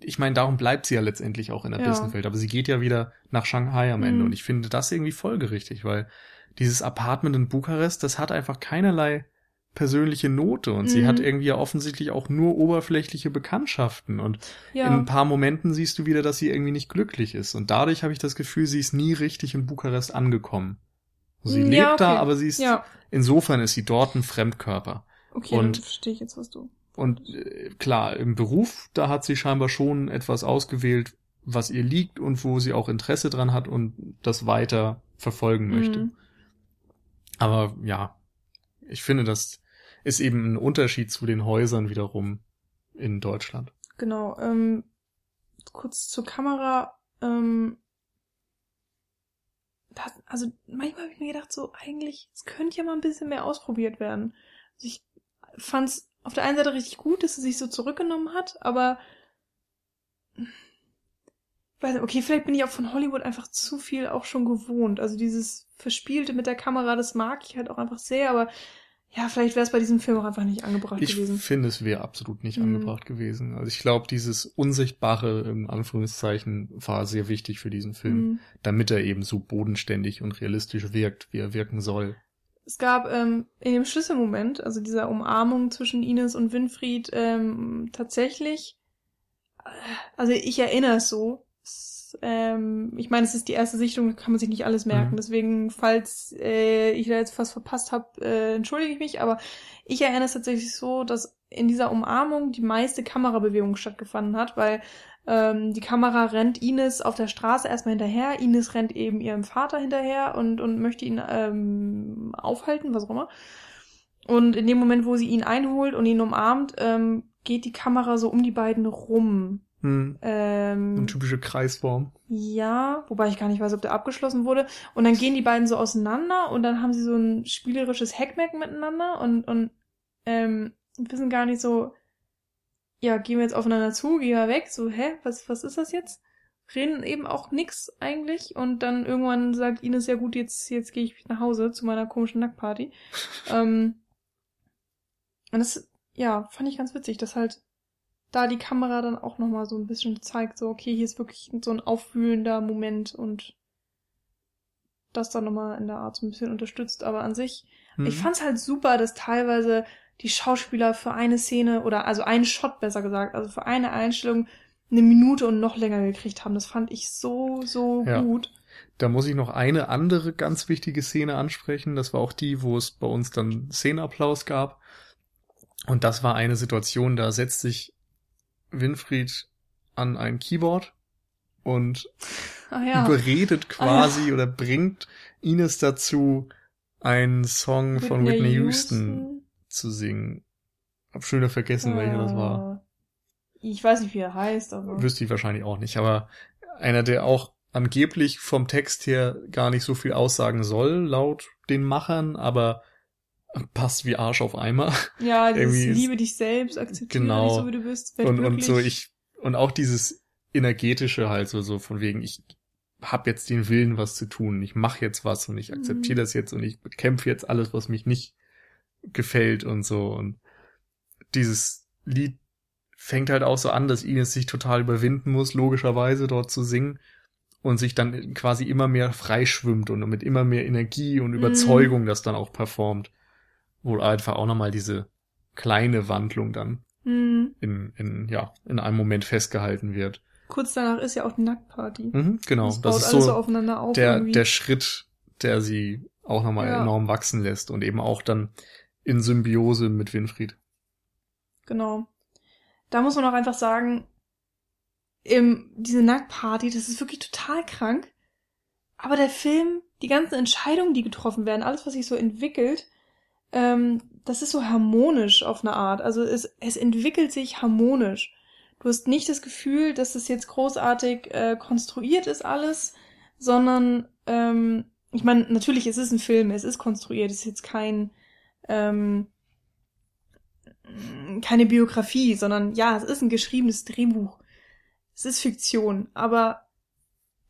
ich meine, darum bleibt sie ja letztendlich auch in der Ja. Businesswelt, aber sie geht ja wieder nach Shanghai am Ende Mhm. und ich finde das irgendwie folgerichtig, weil dieses Apartment in Bukarest, das hat einfach keinerlei persönliche Note und sie Mhm. hat irgendwie ja offensichtlich auch nur oberflächliche Bekanntschaften und Ja. in ein paar Momenten siehst du wieder, dass sie irgendwie nicht glücklich ist und dadurch habe ich das Gefühl, sie ist nie richtig in Bukarest angekommen. Sie Ja, lebt da, okay. aber sie ist, ja, insofern ist sie dort ein Fremdkörper. okay, und- verstehe ich jetzt, was du. Und äh, klar, im Beruf, da hat sie scheinbar schon etwas ausgewählt, was ihr liegt und wo sie auch Interesse dran hat und das weiter verfolgen möchte. Mhm. Aber ja, ich finde, das ist eben ein Unterschied zu den Häusern wiederum in Deutschland. Genau. Ähm, kurz zur Kamera. Ähm, das, also manchmal habe ich mir gedacht, so eigentlich, es könnte ja mal ein bisschen mehr ausprobiert werden. Also ich fand es auf der einen Seite richtig gut, dass sie sich so zurückgenommen hat, aber ich weiß nicht, okay, vielleicht bin ich auch von Hollywood einfach zu viel auch schon gewohnt. Also dieses Verspielte mit der Kamera, das mag ich halt auch einfach sehr, aber ja, vielleicht wäre es bei diesem Film auch einfach nicht angebracht Ich gewesen. finde, es wäre absolut nicht Mhm. angebracht gewesen. Also ich glaube, dieses Unsichtbare, im Anführungszeichen, war sehr wichtig für diesen Film, Mhm. damit er eben so bodenständig und realistisch wirkt, wie er wirken soll. Es gab ähm, in dem Schlüsselmoment, also dieser Umarmung zwischen Ines und Winfried, ähm, tatsächlich, äh, also ich erinnere es so, es, ähm, ich meine, es ist die erste Sichtung, da kann man sich nicht alles merken, Mhm. deswegen, falls äh, ich da jetzt was verpasst habe, äh, entschuldige ich mich, aber ich erinnere es tatsächlich so, dass in dieser Umarmung die meiste Kamerabewegung stattgefunden hat, weil Ähm, die Kamera rennt Ines auf der Straße erstmal hinterher. Ines rennt eben ihrem Vater hinterher und, und möchte ihn ähm, aufhalten, was auch immer. Und in dem Moment, wo sie ihn einholt und ihn umarmt, ähm, geht die Kamera so um die beiden rum. Hm. Ähm, Eine typische Kreisform. ja, wobei ich gar nicht weiß, ob der abgeschlossen wurde. Und dann gehen die beiden so auseinander und dann haben sie so ein spielerisches Hackmack miteinander und, und ähm, wissen gar nicht so, ja, gehen wir jetzt aufeinander zu, gehen wir weg, so, hä, was, was ist das jetzt? Reden eben auch nix eigentlich und dann irgendwann sagt Ines, ja gut, jetzt, jetzt gehe ich nach Hause zu meiner komischen Nacktparty. ähm, und das, ja, fand ich ganz witzig, dass halt da die Kamera dann auch nochmal so ein bisschen zeigt, so, okay, hier ist wirklich so ein aufwühlender Moment und das dann nochmal in der Art so ein bisschen unterstützt. Aber an sich, Hm. ich fand's halt super, dass teilweise die Schauspieler für eine Szene oder also einen Shot besser gesagt, also für eine Einstellung eine Minute und noch länger gekriegt haben. Das fand ich so, so Ja. gut. Da muss ich noch eine andere ganz wichtige Szene ansprechen. Das war auch die, wo es bei uns dann Szenenapplaus gab. Und das war eine Situation, da setzt sich Winfried an ein Keyboard und Ah ja. überredet quasi oder bringt Ines dazu, einen Song von Whitney Houston zu singen. Hab schon wieder vergessen, welcher das war. Ah. Ich weiß nicht, wie er heißt, aber. Wüsste ich wahrscheinlich auch nicht, aber einer, der auch angeblich vom Text her gar nicht so viel aussagen soll, laut den Machern, aber passt wie Arsch auf Eimer. Ja, dieses Irgendwie Liebe dich selbst, akzeptiere Genau. dich so, wie du bist, Und, und so ich, und auch dieses energetische halt so, so von wegen, ich hab jetzt den Willen, was zu tun. Ich mache jetzt was und ich akzeptiere Mhm. das jetzt und ich bekämpfe jetzt alles, was mich nicht gefällt und so. Und dieses Lied fängt halt auch so an, dass Ines sich total überwinden muss, logischerweise dort zu singen und sich dann quasi immer mehr freischwimmt und mit immer mehr Energie und Überzeugung das dann auch performt. Wo einfach auch nochmal diese kleine Wandlung dann Hm. in, in, ja, in einem Moment festgehalten wird. Kurz danach ist ja auch die Nacktparty. Mhm, genau. Das Das, ist so, so aufeinander auf. der, irgendwie. der Schritt, der sie auch nochmal Ja. enorm wachsen lässt und eben auch dann in Symbiose mit Winfried. Genau. Da muss man auch einfach sagen, im, diese Nacktparty, das ist wirklich total krank. Aber der Film, die ganzen Entscheidungen, die getroffen werden, alles, was sich so entwickelt, ähm, das ist so harmonisch auf eine Art. Also es, es entwickelt sich harmonisch. Du hast nicht das Gefühl, dass es jetzt großartig äh, konstruiert ist alles, sondern ähm, ich meine, natürlich, es ist ein Film, es ist konstruiert, es ist jetzt kein ähm, keine Biografie, sondern ja, es ist ein geschriebenes Drehbuch. Es ist Fiktion, aber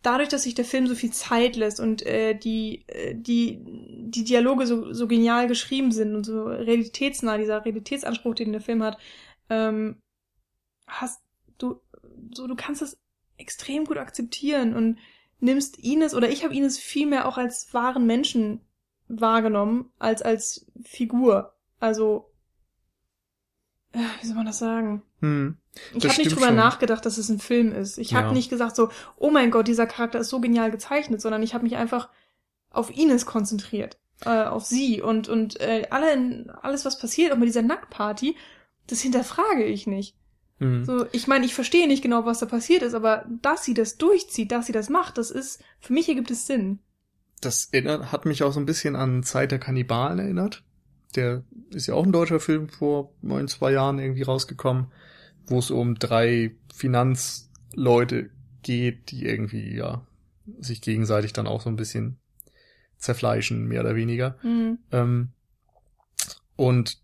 dadurch, dass sich der Film so viel Zeit lässt und äh, die, äh, die, die Dialoge so, so genial geschrieben sind und so realitätsnah, dieser Realitätsanspruch, den der Film hat, ähm, hast du, so, du kannst das extrem gut akzeptieren und nimmst Ines, oder ich habe Ines viel mehr auch als wahren Menschen wahrgenommen, als als Figur. Also, äh, wie soll man das sagen? Hm. Ich habe nicht drüber schon. nachgedacht, dass es ein Film ist. Ich habe Ja. nicht gesagt so, oh mein Gott, dieser Charakter ist so genial gezeichnet, sondern ich habe mich einfach auf Ines konzentriert, äh, auf sie und und äh, alle, alles was passiert, auch mit dieser Nacktparty, das hinterfrage ich nicht. Hm. So, ich meine, ich verstehe nicht genau, was da passiert ist, aber dass sie das durchzieht, dass sie das macht, das ist für mich ergibt es Sinn. Das erinnert, hat mich auch so ein bisschen an Zeit der Kannibalen erinnert. Der ist ja auch ein deutscher Film vor neun, zwei Jahren irgendwie rausgekommen, wo es um drei Finanzleute geht, die irgendwie, ja, sich gegenseitig dann auch so ein bisschen zerfleischen, mehr oder weniger. Hm. Ähm, und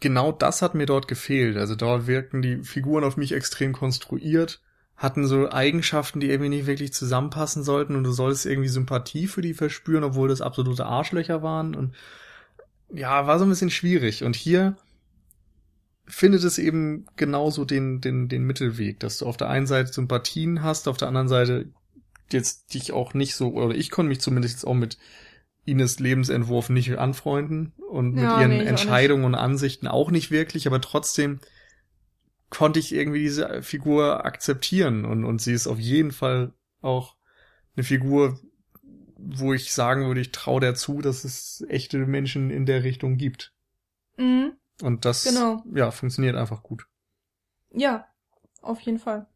genau das hat mir dort gefehlt. Also dort wirkten die Figuren auf mich extrem konstruiert, hatten so Eigenschaften, die irgendwie nicht wirklich zusammenpassen sollten und du solltest irgendwie Sympathie für die verspüren, obwohl das absolute Arschlöcher waren und ja, war so ein bisschen schwierig. Und hier findet es eben genauso den, den, den Mittelweg, dass du auf der einen Seite Sympathien hast, auf der anderen Seite jetzt dich auch nicht so, oder ich konnte mich zumindest jetzt auch mit Ines Lebensentwurf nicht anfreunden und mit Ja, ihren nee, Entscheidungen und Ansichten auch nicht wirklich, aber trotzdem konnte ich irgendwie diese Figur akzeptieren und, und sie ist auf jeden Fall auch eine Figur, wo ich sagen würde, ich traue der zu, dass es echte Menschen in der Richtung gibt. Mhm. Und das, Genau. ja, funktioniert einfach gut. Ja, auf jeden Fall.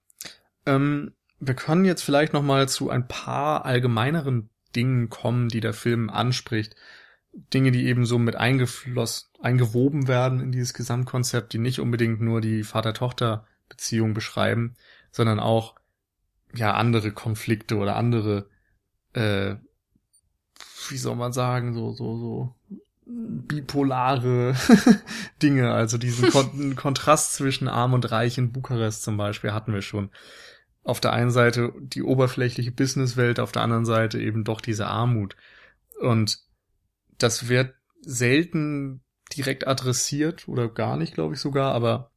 Ähm, wir können jetzt vielleicht noch mal zu ein paar allgemeineren Dingen kommen, die der Film anspricht. Dinge, die eben so mit eingeflossen, eingewoben werden in dieses Gesamtkonzept, die nicht unbedingt nur die Vater-Tochter-Beziehung beschreiben, sondern auch ja andere Konflikte oder andere, äh, wie soll man sagen, so so so bipolare Dinge. Also diesen Kon Kontrast zwischen Arm und Reich in Bukarest zum Beispiel hatten wir schon. Auf der einen Seite die oberflächliche Businesswelt, auf der anderen Seite eben doch diese Armut. Und das wird selten direkt adressiert oder gar nicht, glaube ich sogar, aber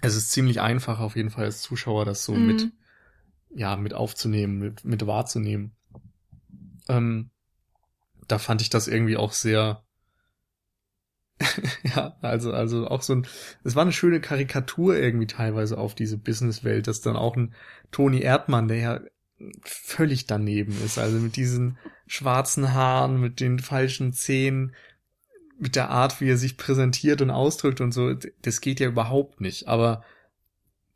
es ist ziemlich einfach auf jeden Fall als Zuschauer das so mm. mit, ja, mit aufzunehmen, mit, mit wahrzunehmen. Ähm, da fand ich das irgendwie auch sehr, ja, also, also auch so ein, es war eine schöne Karikatur irgendwie teilweise auf diese Businesswelt, dass dann auch ein Toni Erdmann, der ja völlig daneben ist, also mit diesen schwarzen Haaren, mit den falschen Zähnen, mit der Art, wie er sich präsentiert und ausdrückt und so, das geht ja überhaupt nicht. Aber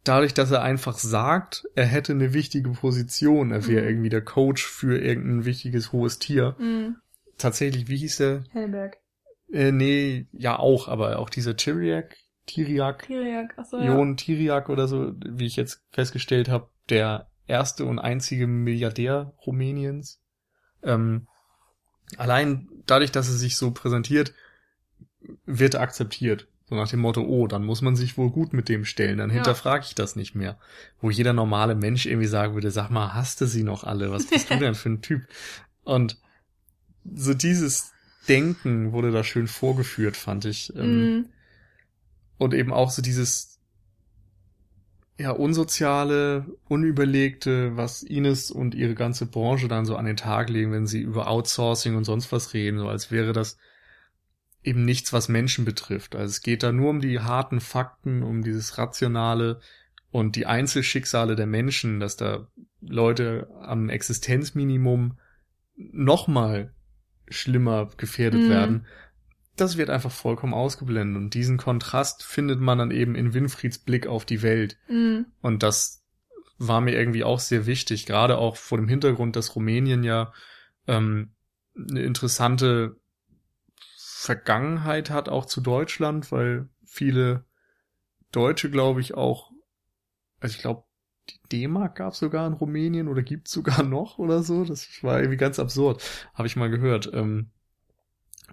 dadurch, dass er einfach sagt, er hätte eine wichtige Position, er wäre mhm. irgendwie der Coach für irgendein wichtiges hohes Tier. Mhm. Tatsächlich, wie hieß er? Helberg. Äh, nee, ja auch, aber auch dieser Tiriak, Tiriak, Tiriak, achso, Jon ja. Tiriak oder so, wie ich jetzt festgestellt habe, der erste und einzige Milliardär Rumäniens. Ähm, allein dadurch, dass er sich so präsentiert, wird er akzeptiert. So nach dem Motto, oh, dann muss man sich wohl gut mit dem stellen, dann ja. hinterfrage ich das nicht mehr. Wo jeder normale Mensch irgendwie sagen würde, sag mal, hast du sie noch alle? Was bist du denn für ein Typ? Und so dieses Denken wurde da schön vorgeführt, fand ich. Mm. Und eben auch so dieses ja unsoziale, unüberlegte, was Ines und ihre ganze Branche dann so an den Tag legen, wenn sie über Outsourcing und sonst was reden, so als wäre das eben nichts, was Menschen betrifft. Also es geht da nur um die harten Fakten, um dieses Rationale und die Einzelschicksale der Menschen, dass da Leute am Existenzminimum nochmal schlimmer gefährdet mhm. werden. Das wird einfach vollkommen ausgeblendet. Und diesen Kontrast findet man dann eben in Winfrieds Blick auf die Welt. Mhm. Und das war mir irgendwie auch sehr wichtig, gerade auch vor dem Hintergrund, dass Rumänien ja ähm, eine interessante Vergangenheit hat, auch zu Deutschland, weil viele Deutsche, glaube ich, auch, also ich glaube, die D-Mark gab sogar in Rumänien oder gibt's sogar noch oder so. Das war irgendwie ganz absurd, habe ich mal gehört. Ähm,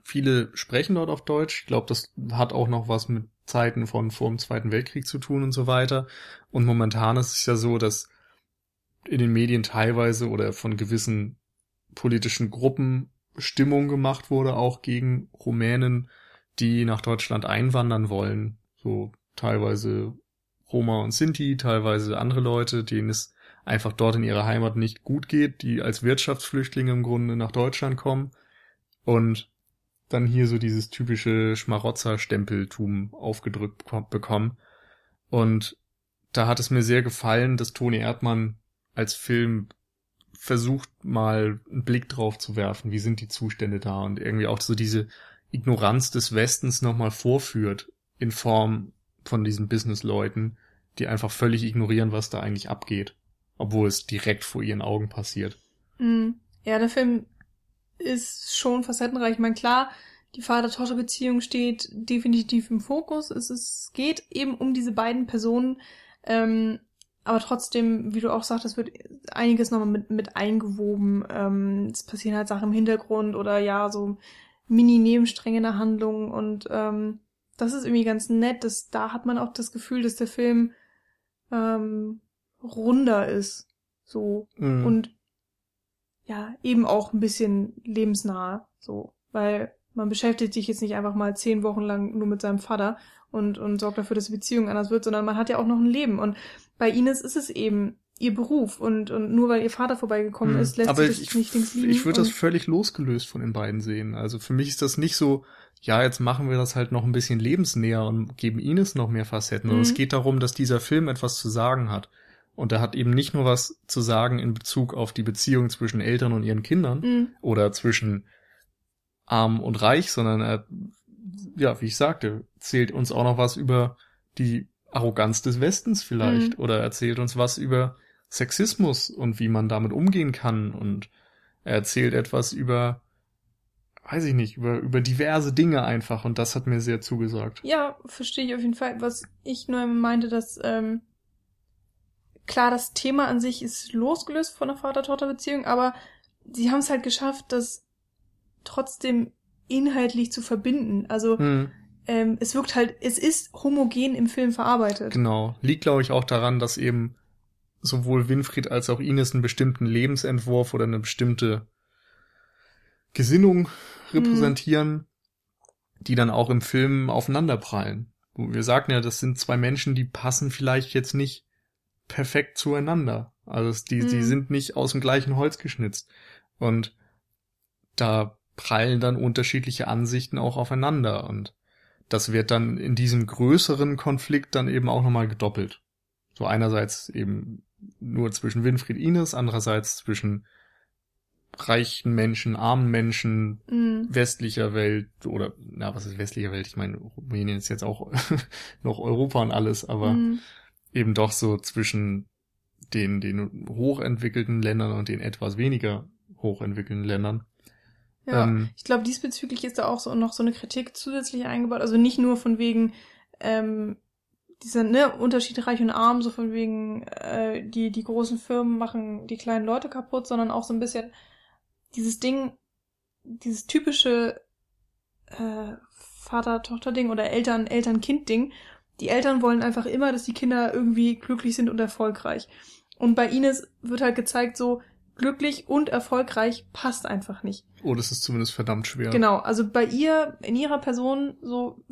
viele sprechen dort auf Deutsch. Ich glaube, das hat auch noch was mit Zeiten von vor dem Zweiten Weltkrieg zu tun und so weiter. Und momentan ist es ja so, dass in den Medien teilweise oder von gewissen politischen Gruppen Stimmung gemacht wurde, auch gegen Rumänen, die nach Deutschland einwandern wollen. So teilweise Roma und Sinti, teilweise andere Leute, denen es einfach dort in ihrer Heimat nicht gut geht, die als Wirtschaftsflüchtlinge im Grunde nach Deutschland kommen und dann hier so dieses typische Schmarotzer-Stempeltum aufgedrückt bekommen. Und da hat es mir sehr gefallen, dass Toni Erdmann als Film versucht mal einen Blick drauf zu werfen, wie sind die Zustände da und irgendwie auch so diese Ignoranz des Westens nochmal vorführt in Form von diesen Businessleuten, die einfach völlig ignorieren, was da eigentlich abgeht, obwohl es direkt vor ihren Augen passiert. Mm. Ja, der Film ist schon facettenreich. Ich meine, klar, die Vater-Tochter-Beziehung steht definitiv im Fokus. Es, ist, geht eben um diese beiden Personen. Ähm, aber trotzdem, wie du auch sagtest, wird einiges nochmal mit, mit eingewoben. Ähm, es passieren halt Sachen im Hintergrund oder ja, so Mini-Nebenstränge in der Handlung und ähm, das ist irgendwie ganz nett. Dass, da hat man auch das Gefühl, dass der Film ähm, runder ist. So. Mhm. Und ja, eben auch ein bisschen lebensnah. So. Weil man beschäftigt sich jetzt nicht einfach mal zehn Wochen lang nur mit seinem Vater und, und sorgt dafür, dass die Beziehung anders wird, sondern man hat ja auch noch ein Leben. Und bei Ines ist es eben ihr Beruf und, und nur weil ihr Vater vorbeigekommen mhm. ist, lässt Aber sich das ich, nicht links liegen. Ich würde das völlig losgelöst von den beiden sehen. Also für mich ist das nicht so, ja, jetzt machen wir das halt noch ein bisschen lebensnäher und geben Ines noch mehr Facetten. Mhm. es geht darum, dass dieser Film etwas zu sagen hat. Und er hat eben nicht nur was zu sagen in Bezug auf die Beziehung zwischen Eltern und ihren Kindern mhm. oder zwischen arm und reich, sondern er, ja, wie ich sagte, zählt uns auch noch was über die Arroganz des Westens vielleicht mhm. oder erzählt uns was über Sexismus und wie man damit umgehen kann und er erzählt etwas über, weiß ich nicht, über, über diverse Dinge einfach und das hat mir sehr zugesagt. Ja, verstehe ich auf jeden Fall. Was ich nur meinte, dass, ähm, klar, das Thema an sich ist losgelöst von der Vater-Tochter-Beziehung, aber sie haben es halt geschafft, das trotzdem inhaltlich zu verbinden. Also, hm. ähm, es wirkt halt, es ist homogen im Film verarbeitet. Genau. Liegt, glaube ich, auch daran, dass eben sowohl Winfried als auch Ines einen bestimmten Lebensentwurf oder eine bestimmte Gesinnung repräsentieren, mhm. die dann auch im Film aufeinanderprallen. Wir sagten ja, das sind zwei Menschen, die passen vielleicht jetzt nicht perfekt zueinander. Also die, mhm. die sind nicht aus dem gleichen Holz geschnitzt. Und da prallen dann unterschiedliche Ansichten auch aufeinander. Und das wird dann in diesem größeren Konflikt dann eben auch nochmal gedoppelt. So einerseits eben nur zwischen Winfried Ines, andererseits zwischen reichen Menschen, armen Menschen, mm. westlicher Welt oder na, was ist westlicher Welt? Ich meine, Rumänien ist jetzt auch noch Europa und alles, aber mm. eben doch so zwischen den den hochentwickelten Ländern und den etwas weniger hochentwickelten Ländern. Ja, ähm, ich glaube, diesbezüglich ist da auch so noch so eine Kritik zusätzlich eingebaut. Also nicht nur von wegen ähm, dieser ne, Unterschied reich und arm, so von wegen, äh, die, die großen Firmen machen die kleinen Leute kaputt, sondern auch so ein bisschen dieses Ding, dieses typische äh, Vater-Tochter-Ding oder Eltern-Eltern-Kind-Ding. Die Eltern wollen einfach immer, dass die Kinder irgendwie glücklich sind und erfolgreich. Und bei Ines wird halt gezeigt, so glücklich und erfolgreich passt einfach nicht. Oh, das ist zumindest verdammt schwer. Genau, also bei ihr, in ihrer Person, so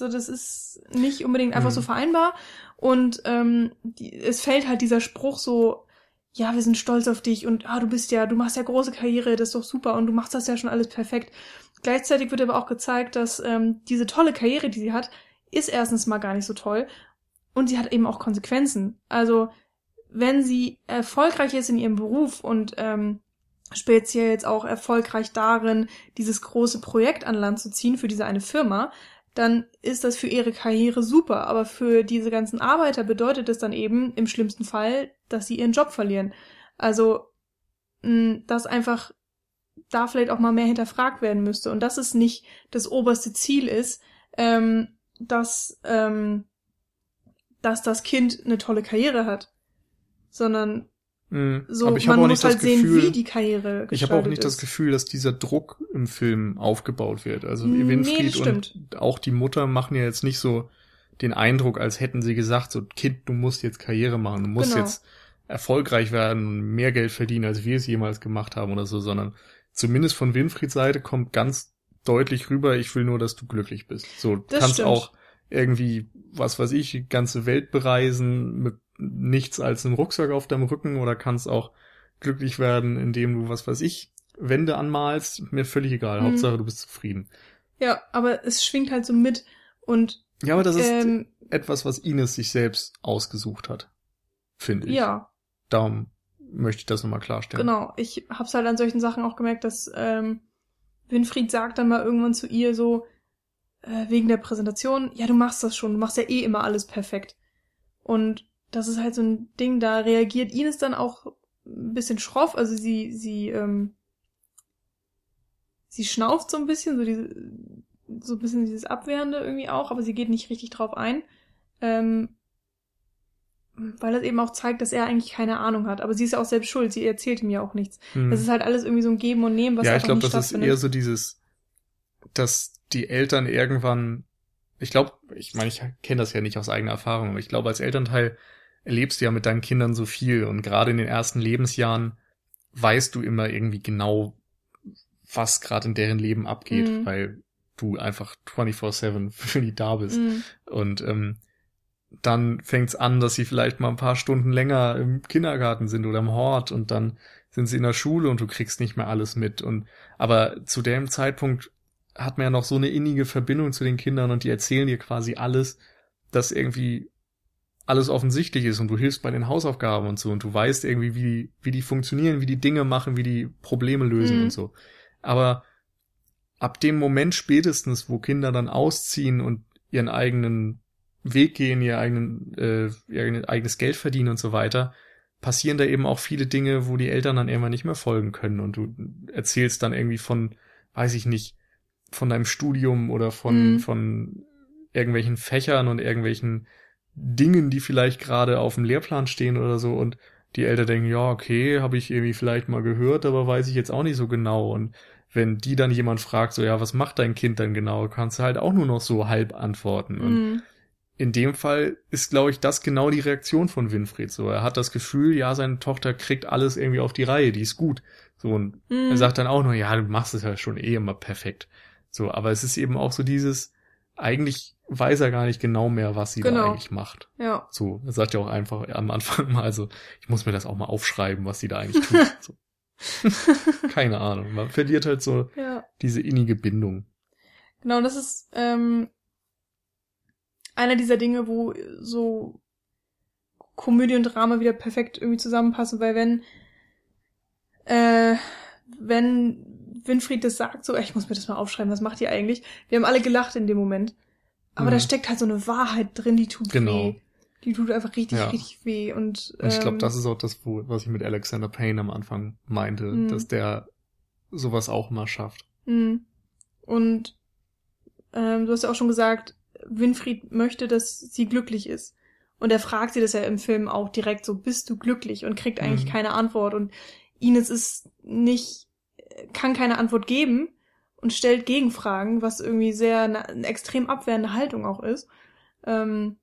so, das ist nicht unbedingt einfach mhm. so vereinbar. Und ähm, die, es fällt halt dieser Spruch so, ja, wir sind stolz auf dich und ah, du bist ja, du machst ja große Karriere, das ist doch super und du machst das ja schon alles perfekt. Gleichzeitig wird aber auch gezeigt, dass ähm, diese tolle Karriere, die sie hat, ist erstens mal gar nicht so toll und sie hat eben auch Konsequenzen. Also wenn sie erfolgreich ist in ihrem Beruf und ähm, speziell jetzt auch erfolgreich darin, dieses große Projekt an Land zu ziehen für diese eine Firma, dann ist das für ihre Karriere super. Aber für diese ganzen Arbeiter bedeutet es dann eben im schlimmsten Fall, dass sie ihren Job verlieren. Also, dass einfach da vielleicht auch mal mehr hinterfragt werden müsste und dass es nicht das oberste Ziel ist, ähm, dass, ähm, dass das Kind eine tolle Karriere hat, sondern Mhm. So, aber ich man muss halt Gefühl, sehen, wie die Karriere Ich habe auch nicht ist. das Gefühl, dass dieser Druck im Film aufgebaut wird. Also Winfried nee, und auch die Mutter machen ja jetzt nicht so den Eindruck, als hätten sie gesagt, so Kind, du musst jetzt Karriere machen, du musst genau. jetzt erfolgreich werden und mehr Geld verdienen, als wir es jemals gemacht haben oder so, sondern zumindest von Winfrieds Seite kommt ganz deutlich rüber, ich will nur, dass du glücklich bist. So, das kannst stimmt. auch irgendwie, was weiß ich, die ganze Welt bereisen mit nichts als einen Rucksack auf deinem Rücken oder kannst auch glücklich werden, indem du, was weiß ich, Wände anmalst. Mir völlig egal. Mhm. Hauptsache, du bist zufrieden. Ja, aber es schwingt halt so mit und. Ja, aber das ähm, ist etwas, was Ines sich selbst ausgesucht hat. Finde ich. Ja. Darum möchte ich das nochmal klarstellen. Genau. Ich hab's halt an solchen Sachen auch gemerkt, dass ähm, Winfried sagt dann mal irgendwann zu ihr so, äh, wegen der Präsentation, ja, du machst das schon, du machst ja eh immer alles perfekt. Und das ist halt so ein Ding, da reagiert Ines dann auch ein bisschen schroff, also sie, sie, ähm, sie schnauft so ein bisschen, so diese, so ein bisschen dieses Abwehrende irgendwie auch, aber sie geht nicht richtig drauf ein. Ähm, weil das eben auch zeigt, dass er eigentlich keine Ahnung hat. Aber sie ist ja auch selbst schuld, sie erzählt ihm ja auch nichts. Hm. Das ist halt alles irgendwie so ein Geben und Nehmen, was ja, ich glaub, nicht das ist eher so dieses, dass die Eltern irgendwann, ich glaube, ich meine, ich kenne das ja nicht aus eigener Erfahrung, aber ich glaube, als Elternteil erlebst du ja mit deinen Kindern so viel und gerade in den ersten Lebensjahren weißt du immer irgendwie genau, was gerade in deren Leben abgeht, mhm. weil du einfach 24-7 für die da bist. Mhm. Und ähm, dann fängt's an, dass sie vielleicht mal ein paar Stunden länger im Kindergarten sind oder im Hort und dann sind sie in der Schule und du kriegst nicht mehr alles mit. Und aber zu dem Zeitpunkt hat man ja noch so eine innige Verbindung zu den Kindern und die erzählen dir quasi alles, dass irgendwie alles offensichtlich ist und du hilfst bei den Hausaufgaben und so und du weißt irgendwie, wie, wie die funktionieren, wie die Dinge machen, wie die Probleme lösen mhm. und so. Aber ab dem Moment spätestens, wo Kinder dann ausziehen und ihren eigenen Weg gehen, ihr eigenen, äh, ihr eigenes Geld verdienen und so weiter, passieren da eben auch viele Dinge, wo die Eltern dann irgendwann nicht mehr folgen können und du erzählst dann irgendwie von, weiß ich nicht, von deinem Studium oder von, Mhm. von irgendwelchen Fächern und irgendwelchen Dingen, die vielleicht gerade auf dem Lehrplan stehen oder so und die Eltern denken, ja, okay, habe ich irgendwie vielleicht mal gehört, aber weiß ich jetzt auch nicht so genau und wenn die dann jemand fragt, so, ja, was macht dein Kind dann genau, kannst du halt auch nur noch so halb antworten. Und Mhm. in dem Fall ist, glaube ich, das genau die Reaktion von Winfried. So, er hat das Gefühl, ja, seine Tochter kriegt alles irgendwie auf die Reihe, die ist gut. So, und Mhm. er sagt dann auch nur, ja, du machst es ja schon eh immer perfekt. So, aber es ist eben auch so dieses, eigentlich weiß er gar nicht genau mehr, was sie da Genau. eigentlich macht. Ja. So, er sagt ja auch einfach am Anfang mal, also, ich muss mir das auch mal aufschreiben, was sie da eigentlich tut. so. Keine Ahnung. Man verliert halt so Ja. diese innige Bindung. Genau, das ist ähm, einer dieser Dinge, wo so Komödie und Drama wieder perfekt irgendwie zusammenpassen, weil wenn äh, wenn Winfried das sagt, so, ich muss mir das mal aufschreiben, was macht ihr eigentlich? Wir haben alle gelacht in dem Moment. Aber Mhm. da steckt halt so eine Wahrheit drin, die tut Genau. weh. Die tut einfach richtig, Ja. richtig weh. Und, Und ich glaube, ähm, das ist auch das, wo, was ich mit Alexander Payne am Anfang meinte, Mhm. dass der sowas auch mal schafft. Mhm. Und ähm, du hast ja auch schon gesagt, Winfried möchte, dass sie glücklich ist. Und er fragt sie das ja im Film auch direkt so, bist du glücklich? Und kriegt eigentlich Mhm. keine Antwort. Und Ines ist nicht, kann keine Antwort geben und stellt Gegenfragen, was irgendwie sehr eine, eine extrem abwehrende Haltung auch ist. Ähm,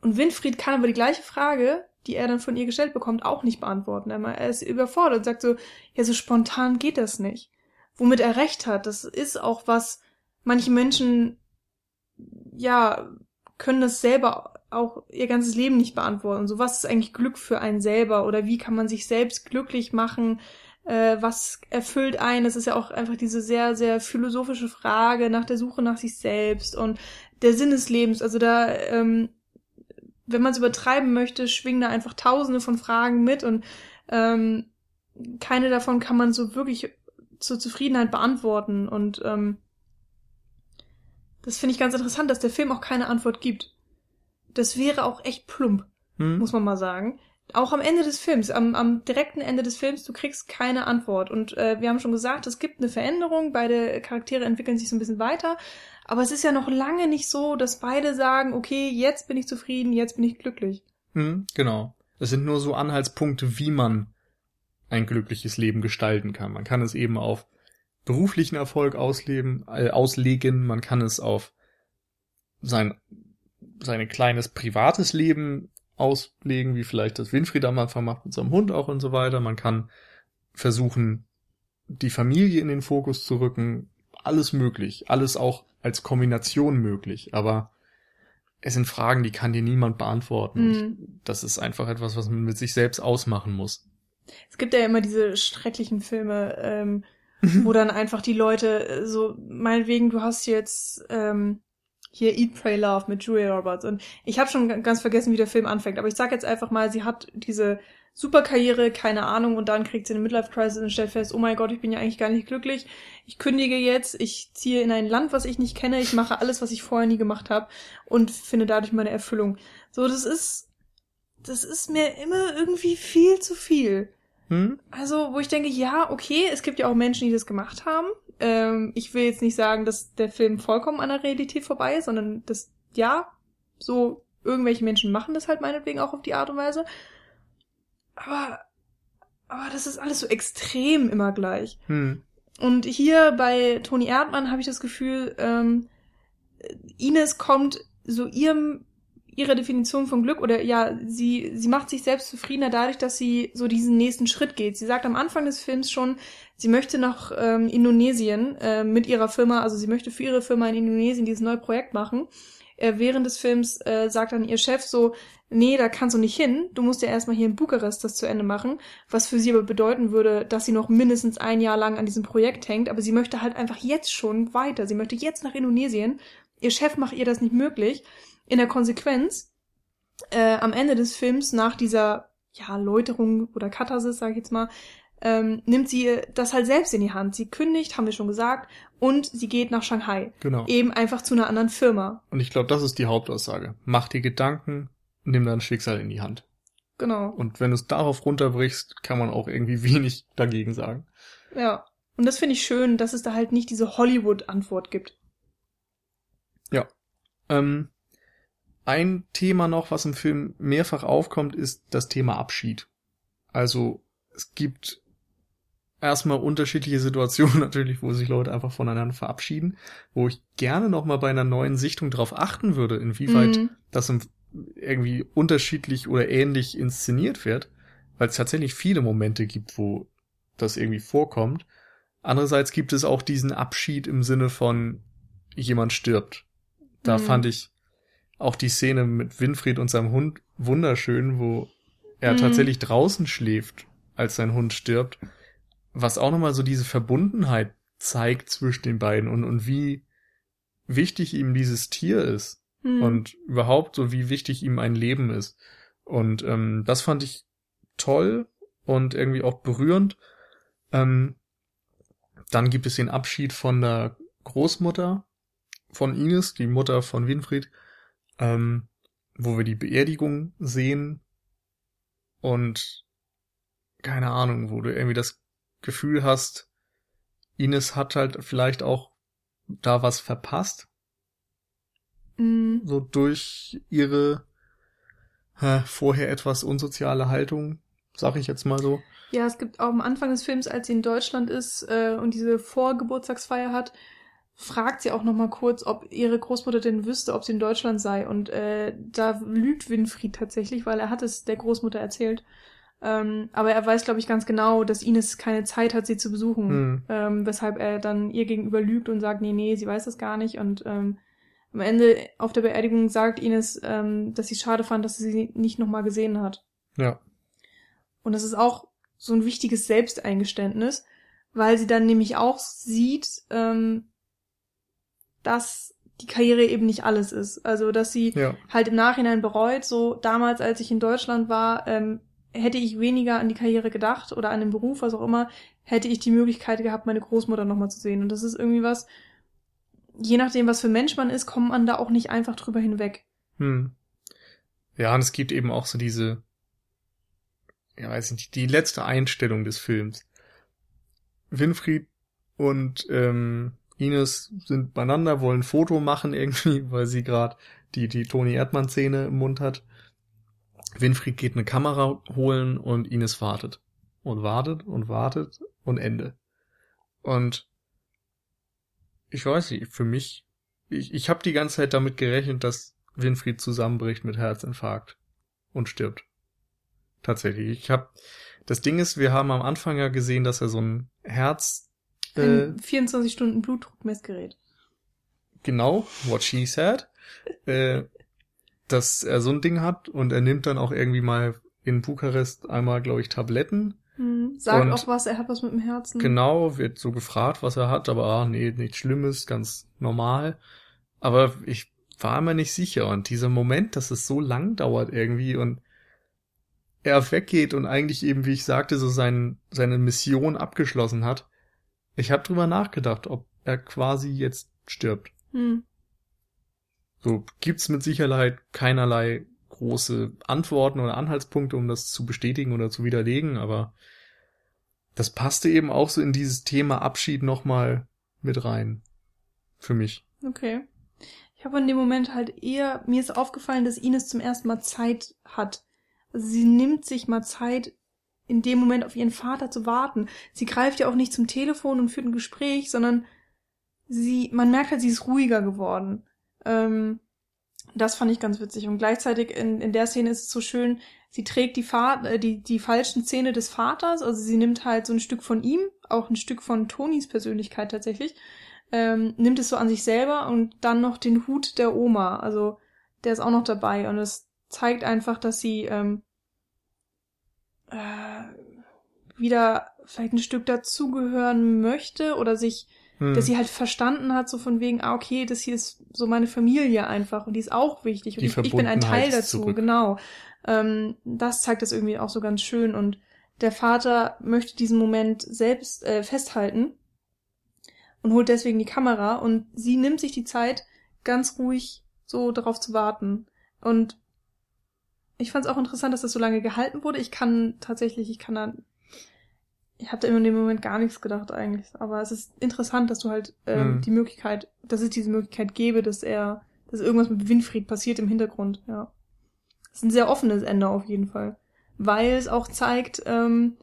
und Winfried kann aber die gleiche Frage, die er dann von ihr gestellt bekommt, auch nicht beantworten. Er ist überfordert und sagt so, ja, so spontan geht das nicht womit er recht hat. Das ist auch was, manche Menschen, ja, können das selber auch ihr ganzes Leben nicht beantworten. So, was ist eigentlich Glück für einen selber? Oder wie kann man sich selbst glücklich machen? Äh, was erfüllt einen? Das ist ja auch einfach diese sehr, sehr philosophische Frage nach der Suche nach sich selbst und der Sinn des Lebens. Also da, ähm, wenn man es übertreiben möchte, schwingen da einfach tausende von Fragen mit und ähm, keine davon kann man so wirklich zur Zufriedenheit beantworten. Und ähm, das finde ich ganz interessant, dass der Film auch keine Antwort gibt. Das wäre auch echt plump, Hm? muss man mal sagen. Auch am Ende des Films, am, am direkten Ende des Films, du kriegst keine Antwort. Und äh, wir haben schon gesagt, es gibt eine Veränderung, beide Charaktere entwickeln sich so ein bisschen weiter. Aber es ist ja noch lange nicht so, dass beide sagen, okay, jetzt bin ich zufrieden, jetzt bin ich glücklich. Hm, genau. Es sind nur so Anhaltspunkte, wie man ein glückliches Leben gestalten kann. Man kann es eben auf beruflichen Erfolg ausleben, äh, auslegen, man kann es auf sein, sein kleines privates Leben auslegen, wie vielleicht das Winfried am Anfang macht mit seinem Hund auch und so weiter. Man kann versuchen, die Familie in den Fokus zu rücken. Alles möglich. Alles auch als Kombination möglich. Aber es sind Fragen, die kann dir niemand beantworten. Und Mhm. das ist einfach etwas, was man mit sich selbst ausmachen muss. Es gibt ja immer diese schrecklichen Filme, ähm, wo dann einfach die Leute so, meinetwegen, du hast jetzt ähm, hier Eat, Pray, Love mit Julia Roberts und ich habe schon ganz vergessen, wie der Film anfängt, aber ich sag jetzt einfach mal, sie hat diese Superkarriere, keine Ahnung, und dann kriegt sie eine Midlife-Crisis und stellt fest, oh mein Gott, ich bin ja eigentlich gar nicht glücklich, ich kündige jetzt, ich ziehe in ein Land, was ich nicht kenne, ich mache alles, was ich vorher nie gemacht habe und finde dadurch meine Erfüllung. So, das ist, das ist mir immer irgendwie viel zu viel. Hm? Also, wo ich denke, ja, okay, es gibt ja auch Menschen, die das gemacht haben. Ähm, ich will jetzt nicht sagen, dass der Film vollkommen an der Realität vorbei ist, sondern das, ja, so irgendwelche Menschen machen das halt meinetwegen auch auf die Art und Weise. Aber, aber das ist alles so extrem immer gleich. Hm. Und hier bei Toni Erdmann habe ich das Gefühl, ähm, Ines kommt so ihrem ihrer Definition von Glück oder ja, sie sie macht sich selbst zufriedener dadurch, dass sie so diesen nächsten Schritt geht. Sie sagt am Anfang des Films schon, sie möchte nach ähm, Indonesien äh, mit ihrer Firma, also sie möchte für ihre Firma in Indonesien dieses neue Projekt machen. Äh, während des Films äh, sagt dann ihr Chef so, nee, da kannst du nicht hin, du musst ja erstmal hier in Bukarest das zu Ende machen, was für sie aber bedeuten würde, dass sie noch mindestens ein Jahr lang an diesem Projekt hängt, aber sie möchte halt einfach jetzt schon weiter, sie möchte jetzt nach Indonesien, ihr Chef macht ihr das nicht möglich, in der Konsequenz, äh, am Ende des Films, nach dieser, ja, Läuterung oder Katharsis, sag ich jetzt mal, ähm, nimmt sie das halt selbst in die Hand. Sie kündigt, haben wir schon gesagt, und sie geht nach Shanghai. Genau. Eben einfach zu einer anderen Firma. Und ich glaube, das ist die Hauptaussage. Mach dir Gedanken, nimm dein Schicksal in die Hand. Genau. Und wenn du es darauf runterbrichst, kann man auch irgendwie wenig dagegen sagen. Ja. Und das finde ich schön, dass es da halt nicht diese Hollywood-Antwort gibt. Ja. Ähm, ein Thema noch, was im Film mehrfach aufkommt, ist das Thema Abschied. Also es gibt erstmal unterschiedliche Situationen natürlich, wo sich Leute einfach voneinander verabschieden, wo ich gerne noch mal bei einer neuen Sichtung darauf achten würde, inwieweit Mhm. das irgendwie unterschiedlich oder ähnlich inszeniert wird, weil es tatsächlich viele Momente gibt, wo das irgendwie vorkommt. Andererseits gibt es auch diesen Abschied im Sinne von jemand stirbt. Da Mhm. fand ich auch die Szene mit Winfried und seinem Hund wunderschön, wo er Mhm. tatsächlich draußen schläft, als sein Hund stirbt, was auch nochmal so diese Verbundenheit zeigt zwischen den beiden und, und wie wichtig ihm dieses Tier ist Mhm. und überhaupt so wie wichtig ihm ein Leben ist. Und ähm, das fand ich toll und irgendwie auch berührend. Ähm, dann gibt es den Abschied von der Großmutter von Ines, die Mutter von Winfried, ähm, wo wir die Beerdigung sehen und keine Ahnung, wo du irgendwie das Gefühl hast, Ines hat halt vielleicht auch da was verpasst, Mhm. so durch ihre äh, vorher etwas unsoziale Haltung, sag ich jetzt mal so. Ja, es gibt auch am Anfang des Films, als sie in Deutschland ist äh, und diese Vorgeburtstagsfeier hat, fragt sie auch noch mal kurz, ob ihre Großmutter denn wüsste, ob sie in Deutschland sei. Und äh, da lügt Winfried tatsächlich, weil er hat es der Großmutter erzählt. Ähm, aber er weiß, glaube ich, ganz genau, dass Ines keine Zeit hat, sie zu besuchen. Hm. Ähm, weshalb er dann ihr gegenüber lügt und sagt, nee, nee, sie weiß das gar nicht. Und ähm, am Ende auf der Beerdigung sagt Ines, ähm, dass sie es schade fand, dass sie sie nicht noch mal gesehen hat. Ja. Und das ist auch so ein wichtiges Selbsteingeständnis, weil sie dann nämlich auch sieht, ähm, dass die Karriere eben nicht alles ist. Also, dass sie Ja. halt im Nachhinein bereut, so damals, als ich in Deutschland war, ähm, hätte ich weniger an die Karriere gedacht oder an den Beruf, was auch immer, hätte ich die Möglichkeit gehabt, meine Großmutter nochmal zu sehen. Und das ist irgendwie was, je nachdem, was für Mensch man ist, kommt man da auch nicht einfach drüber hinweg. Hm. Ja, und es gibt eben auch so diese, ja, weiß nicht, die letzte Einstellung des Films. Winfried und ähm, Ines sind beieinander, wollen ein Foto machen irgendwie, weil sie gerade die, die Toni Erdmann-Szene im Mund hat. Winfried geht eine Kamera holen und Ines wartet. Und wartet und wartet und Ende. Und ich weiß nicht, für mich, ich, ich habe die ganze Zeit damit gerechnet, dass Winfried zusammenbricht mit Herzinfarkt und stirbt. Tatsächlich. Ich habe das Ding ist, wir haben am Anfang ja gesehen, dass er so ein Herz äh, Ein 24 Stunden Blutdruckmessgerät. genau, what she said, äh, dass er so ein Ding hat und er nimmt dann auch irgendwie mal in Bukarest einmal, glaube ich, Tabletten. Hm. Sagt Und- auch was, er hat was mit dem Herzen. Genau, wird so gefragt, was er hat, aber ah, nee, nichts Schlimmes, ganz normal. Aber ich war mir nicht sicher und dieser Moment, dass es so lang dauert irgendwie und er weggeht und eigentlich eben, wie ich sagte, so sein, seine Mission abgeschlossen hat. Ich habe drüber nachgedacht, ob er quasi jetzt stirbt. Hm. So gibt's mit Sicherheit keinerlei große Antworten oder Anhaltspunkte, um das zu bestätigen oder zu widerlegen, aber das passte eben auch so in dieses Thema Abschied nochmal mit rein. Für mich. Okay. Ich habe in dem Moment halt eher, mir ist aufgefallen, dass Ines zum ersten Mal Zeit hat. Also sie nimmt sich mal Zeit, in dem Moment auf ihren Vater zu warten. Sie greift ja auch nicht zum Telefon und führt ein Gespräch, sondern sie, man merkt halt, sie ist ruhiger geworden. Ähm, das fand ich ganz witzig. Und gleichzeitig in, in der Szene ist es so schön, sie trägt die, Fa äh, die, die falschen Zähne des Vaters, also sie nimmt halt so ein Stück von ihm, auch ein Stück von Tonis Persönlichkeit tatsächlich, ähm, nimmt es so an sich selber und dann noch den Hut der Oma. Also der ist auch noch dabei und es zeigt einfach, dass sie ähm, äh, wieder vielleicht ein Stück dazugehören möchte oder sich, Hm. dass sie halt verstanden hat, so von wegen, ah, okay, das hier ist so meine Familie einfach und die ist auch wichtig und ich, ich bin ein Teil dazu, zurück. genau. Ähm, das zeigt das irgendwie auch so ganz schön und der Vater möchte diesen Moment selbst äh, festhalten und holt deswegen die Kamera und sie nimmt sich die Zeit, ganz ruhig so darauf zu warten. Und ich fand es auch interessant, dass das so lange gehalten wurde. Ich kann tatsächlich, ich kann da, ich habe da in dem Moment gar nichts gedacht eigentlich. Aber es ist interessant, dass du halt ähm, Mhm. die Möglichkeit, dass es diese Möglichkeit gäbe, dass er, dass irgendwas mit Winfried passiert im Hintergrund. Ja, es ist ein sehr offenes Ende auf jeden Fall, weil es auch zeigt, ähm,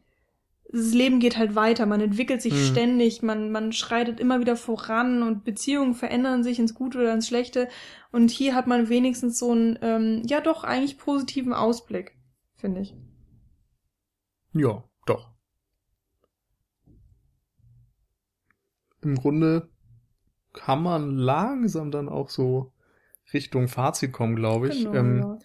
das Leben geht halt weiter, man entwickelt sich Mhm. ständig, man, man schreitet immer wieder voran und Beziehungen verändern sich ins Gute oder ins Schlechte. Und hier hat man wenigstens so einen, ähm, ja doch, eigentlich positiven Ausblick, finde ich. Ja, doch. Im Grunde kann man langsam dann auch so Richtung Fazit kommen, glaube ich. Genau, ähm, ja.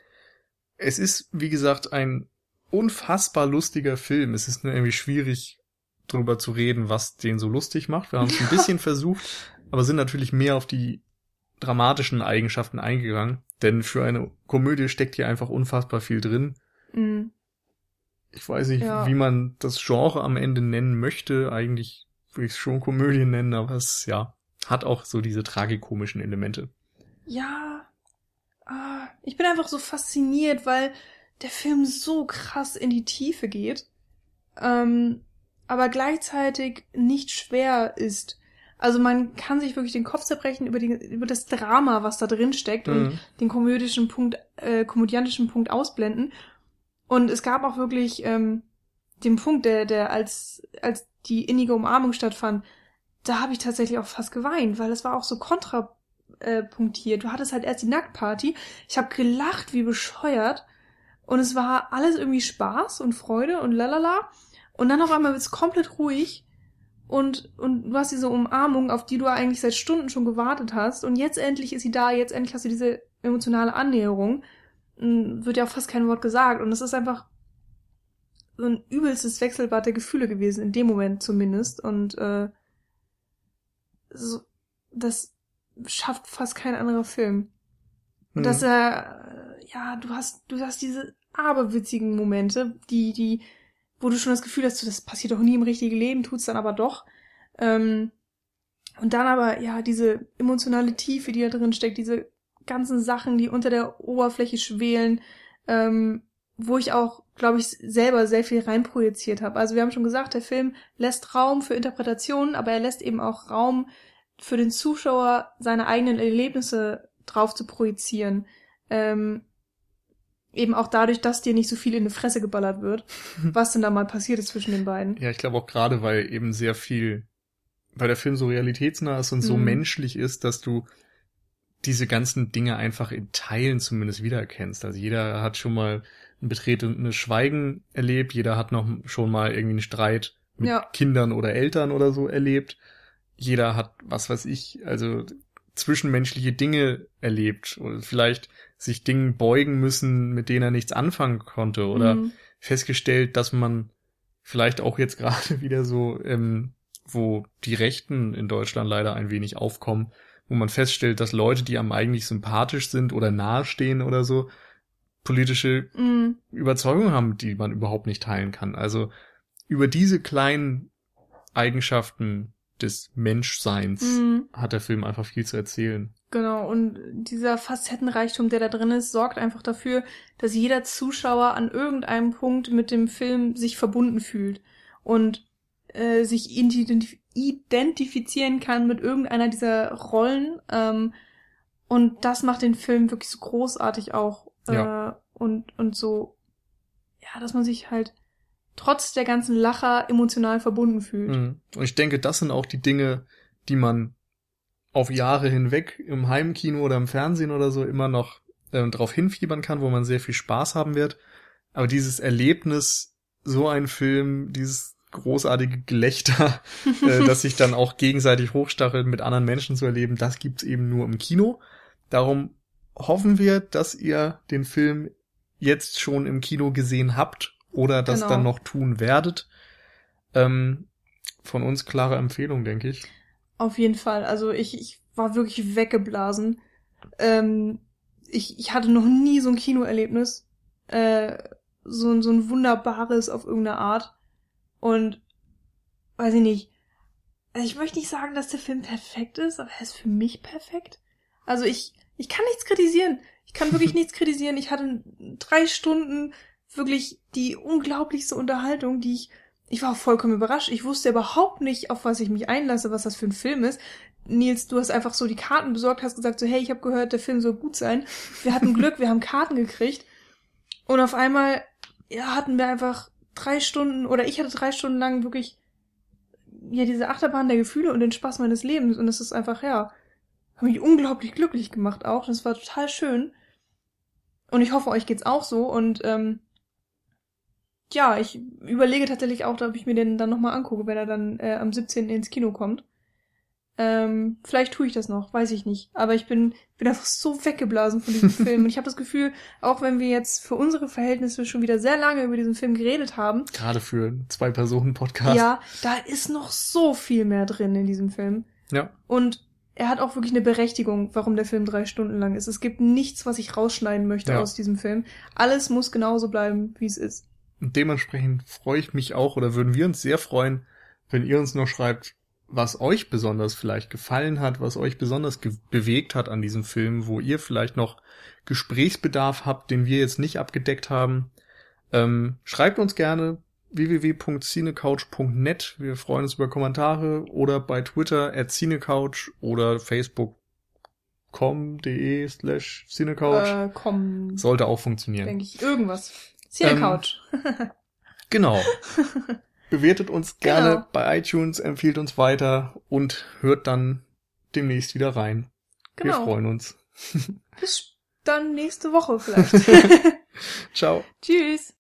Es ist, wie gesagt, ein unfassbar lustiger Film. Es ist nur irgendwie schwierig, drüber zu reden, was den so lustig macht. Wir haben es ein bisschen versucht, aber sind natürlich mehr auf die dramatischen Eigenschaften eingegangen. Denn für eine Komödie steckt hier einfach unfassbar viel drin. Mhm. Ich weiß nicht, Ja. wie man das Genre am Ende nennen möchte. Eigentlich würde ich es schon Komödie nennen, aber es, ja, hat auch so diese tragikomischen Elemente. Ja, ah, ich bin einfach so fasziniert, weil der Film so krass in die Tiefe geht, ähm, aber gleichzeitig nicht schwer ist. Also man kann sich wirklich den Kopf zerbrechen über, die, über das Drama, was da drin steckt und Mhm. den komödischen Punkt, äh, komödiantischen Punkt ausblenden. Und es gab auch wirklich ähm, den Punkt, der, der als, als die innige Umarmung stattfand, da habe ich tatsächlich auch fast geweint, weil es war auch so kontrapunktiert. Äh, punktiert. du hattest halt erst die Nacktparty. Ich habe gelacht wie bescheuert. Und es war alles irgendwie Spaß und Freude und lalala. Und dann auf einmal wird es komplett ruhig. Und, und du hast diese Umarmung, auf die du eigentlich seit Stunden schon gewartet hast. Und jetzt endlich ist sie da, jetzt endlich hast du diese emotionale Annäherung. Und wird ja auch fast kein Wort gesagt. Und es ist einfach so ein übelstes Wechselbad der Gefühle gewesen, in dem Moment zumindest. Und äh, so, das schafft fast kein anderer Film. Und Mhm. dass er, äh, ja, du hast, du hast diese aberwitzigen Momente, die, die, wo du schon das Gefühl hast, das passiert doch nie im richtigen Leben, tut's dann aber doch. Ähm, und dann aber, ja, diese emotionale Tiefe, die da drin steckt, diese ganzen Sachen, die unter der Oberfläche schwelen, ähm, wo ich auch, glaube ich, selber sehr viel reinprojiziert habe. Also wir haben schon gesagt, der Film lässt Raum für Interpretationen, aber er lässt eben auch Raum für den Zuschauer, seine eigenen Erlebnisse drauf zu projizieren. Ähm, eben auch dadurch, dass dir nicht so viel in die Fresse geballert wird, was denn da mal passiert ist zwischen den beiden. Ja, ich glaube auch gerade, weil eben sehr viel, weil der Film so realitätsnah ist und so Mhm. menschlich ist, dass du diese ganzen Dinge einfach in Teilen zumindest wiedererkennst. Also jeder hat schon mal ein betretenes Schweigen erlebt, jeder hat noch schon mal irgendwie einen Streit mit Ja. Kindern oder Eltern oder so erlebt. Jeder hat, was weiß ich, also zwischenmenschliche Dinge erlebt oder vielleicht sich Dingen beugen müssen, mit denen er nichts anfangen konnte oder Mhm. festgestellt, dass man vielleicht auch jetzt gerade wieder so, ähm, wo die Rechten in Deutschland leider ein wenig aufkommen, wo man feststellt, dass Leute, die einem eigentlich sympathisch sind oder nahestehen oder so, politische Mhm. Überzeugungen haben, die man überhaupt nicht teilen kann. Also über diese kleinen Eigenschaften des Menschseins Mhm. hat der Film einfach viel zu erzählen. Genau, und dieser Facettenreichtum, der da drin ist, sorgt einfach dafür, dass jeder Zuschauer an irgendeinem Punkt mit dem Film sich verbunden fühlt und äh, sich identif identifizieren kann mit irgendeiner dieser Rollen. Ähm, und das macht den Film wirklich so großartig auch. Äh, und, und so, ja, dass man sich halt trotz der ganzen Lacher emotional verbunden fühlt. Mhm. Und ich denke, das sind auch die Dinge, die man auf Jahre hinweg im Heimkino oder im Fernsehen oder so immer noch äh, darauf hinfiebern kann, wo man sehr viel Spaß haben wird. Aber dieses Erlebnis, so ein Film, dieses großartige Gelächter, äh, das sich dann auch gegenseitig hochstachelt, mit anderen Menschen zu erleben, das gibt's eben nur im Kino. Darum hoffen wir, dass ihr den Film jetzt schon im Kino gesehen habt oder das Genau. dann noch tun werdet. Ähm, von uns klare Empfehlung, denke ich. Auf jeden Fall. Also ich, ich war wirklich weggeblasen. Ähm, ich, ich hatte noch nie so ein Kinoerlebnis. Äh, so, ein- so ein wunderbares auf irgendeine Art. Und weiß ich nicht. Also ich möchte nicht sagen, dass der Film perfekt ist, aber er ist für mich perfekt. Also ich, ich kann nichts kritisieren. Ich kann wirklich nichts kritisieren. Ich hatte drei Stunden wirklich die unglaublichste Unterhaltung, die ich ich war vollkommen überrascht. Ich wusste überhaupt nicht, auf was ich mich einlasse, was das für ein Film ist. Nils, du hast einfach so die Karten besorgt, hast gesagt so, hey, ich habe gehört, der Film soll gut sein. Wir hatten Glück, wir haben Karten gekriegt. Und auf einmal, ja, hatten wir einfach drei Stunden, oder ich hatte drei Stunden lang wirklich, ja, diese Achterbahn der Gefühle und den Spaß meines Lebens. Und das ist einfach, ja, hat mich unglaublich glücklich gemacht auch. Das war total schön. Und ich hoffe, euch geht's auch so. Und ähm, ja, ich überlege tatsächlich auch, ob ich mir den dann nochmal angucke, wenn er dann äh, am 17. ins Kino kommt. Ähm, vielleicht tue ich das noch, weiß ich nicht. Aber ich bin, bin einfach so weggeblasen von diesem Film. Und ich habe das Gefühl, auch wenn wir jetzt für unsere Verhältnisse schon wieder sehr lange über diesen Film geredet haben. Gerade für einen Zwei-Personen-Podcast. Ja, da ist noch so viel mehr drin in diesem Film. Ja. Und er hat auch wirklich eine Berechtigung, warum der Film drei Stunden lang ist. Es gibt nichts, was ich rausschneiden möchte Ja. aus diesem Film. Alles muss genauso bleiben, wie es ist. Und dementsprechend freue ich mich auch oder würden wir uns sehr freuen, wenn ihr uns noch schreibt, was euch besonders vielleicht gefallen hat, was euch besonders bewegt hat an diesem Film, wo ihr vielleicht noch Gesprächsbedarf habt, den wir jetzt nicht abgedeckt haben. Ähm, schreibt uns gerne www.cinecouch.net. Wir freuen uns über Kommentare oder bei Twitter at cinecouch oder facebook.com.de slash cinecouch. Äh, Sollte auch funktionieren. denke ich. Irgendwas. Cine Ähm, Couch. Genau. Bewertet uns gerne Genau. bei iTunes, empfiehlt uns weiter und hört dann demnächst wieder rein. Wir Genau. freuen uns. Bis dann nächste Woche vielleicht. Ciao. Tschüss.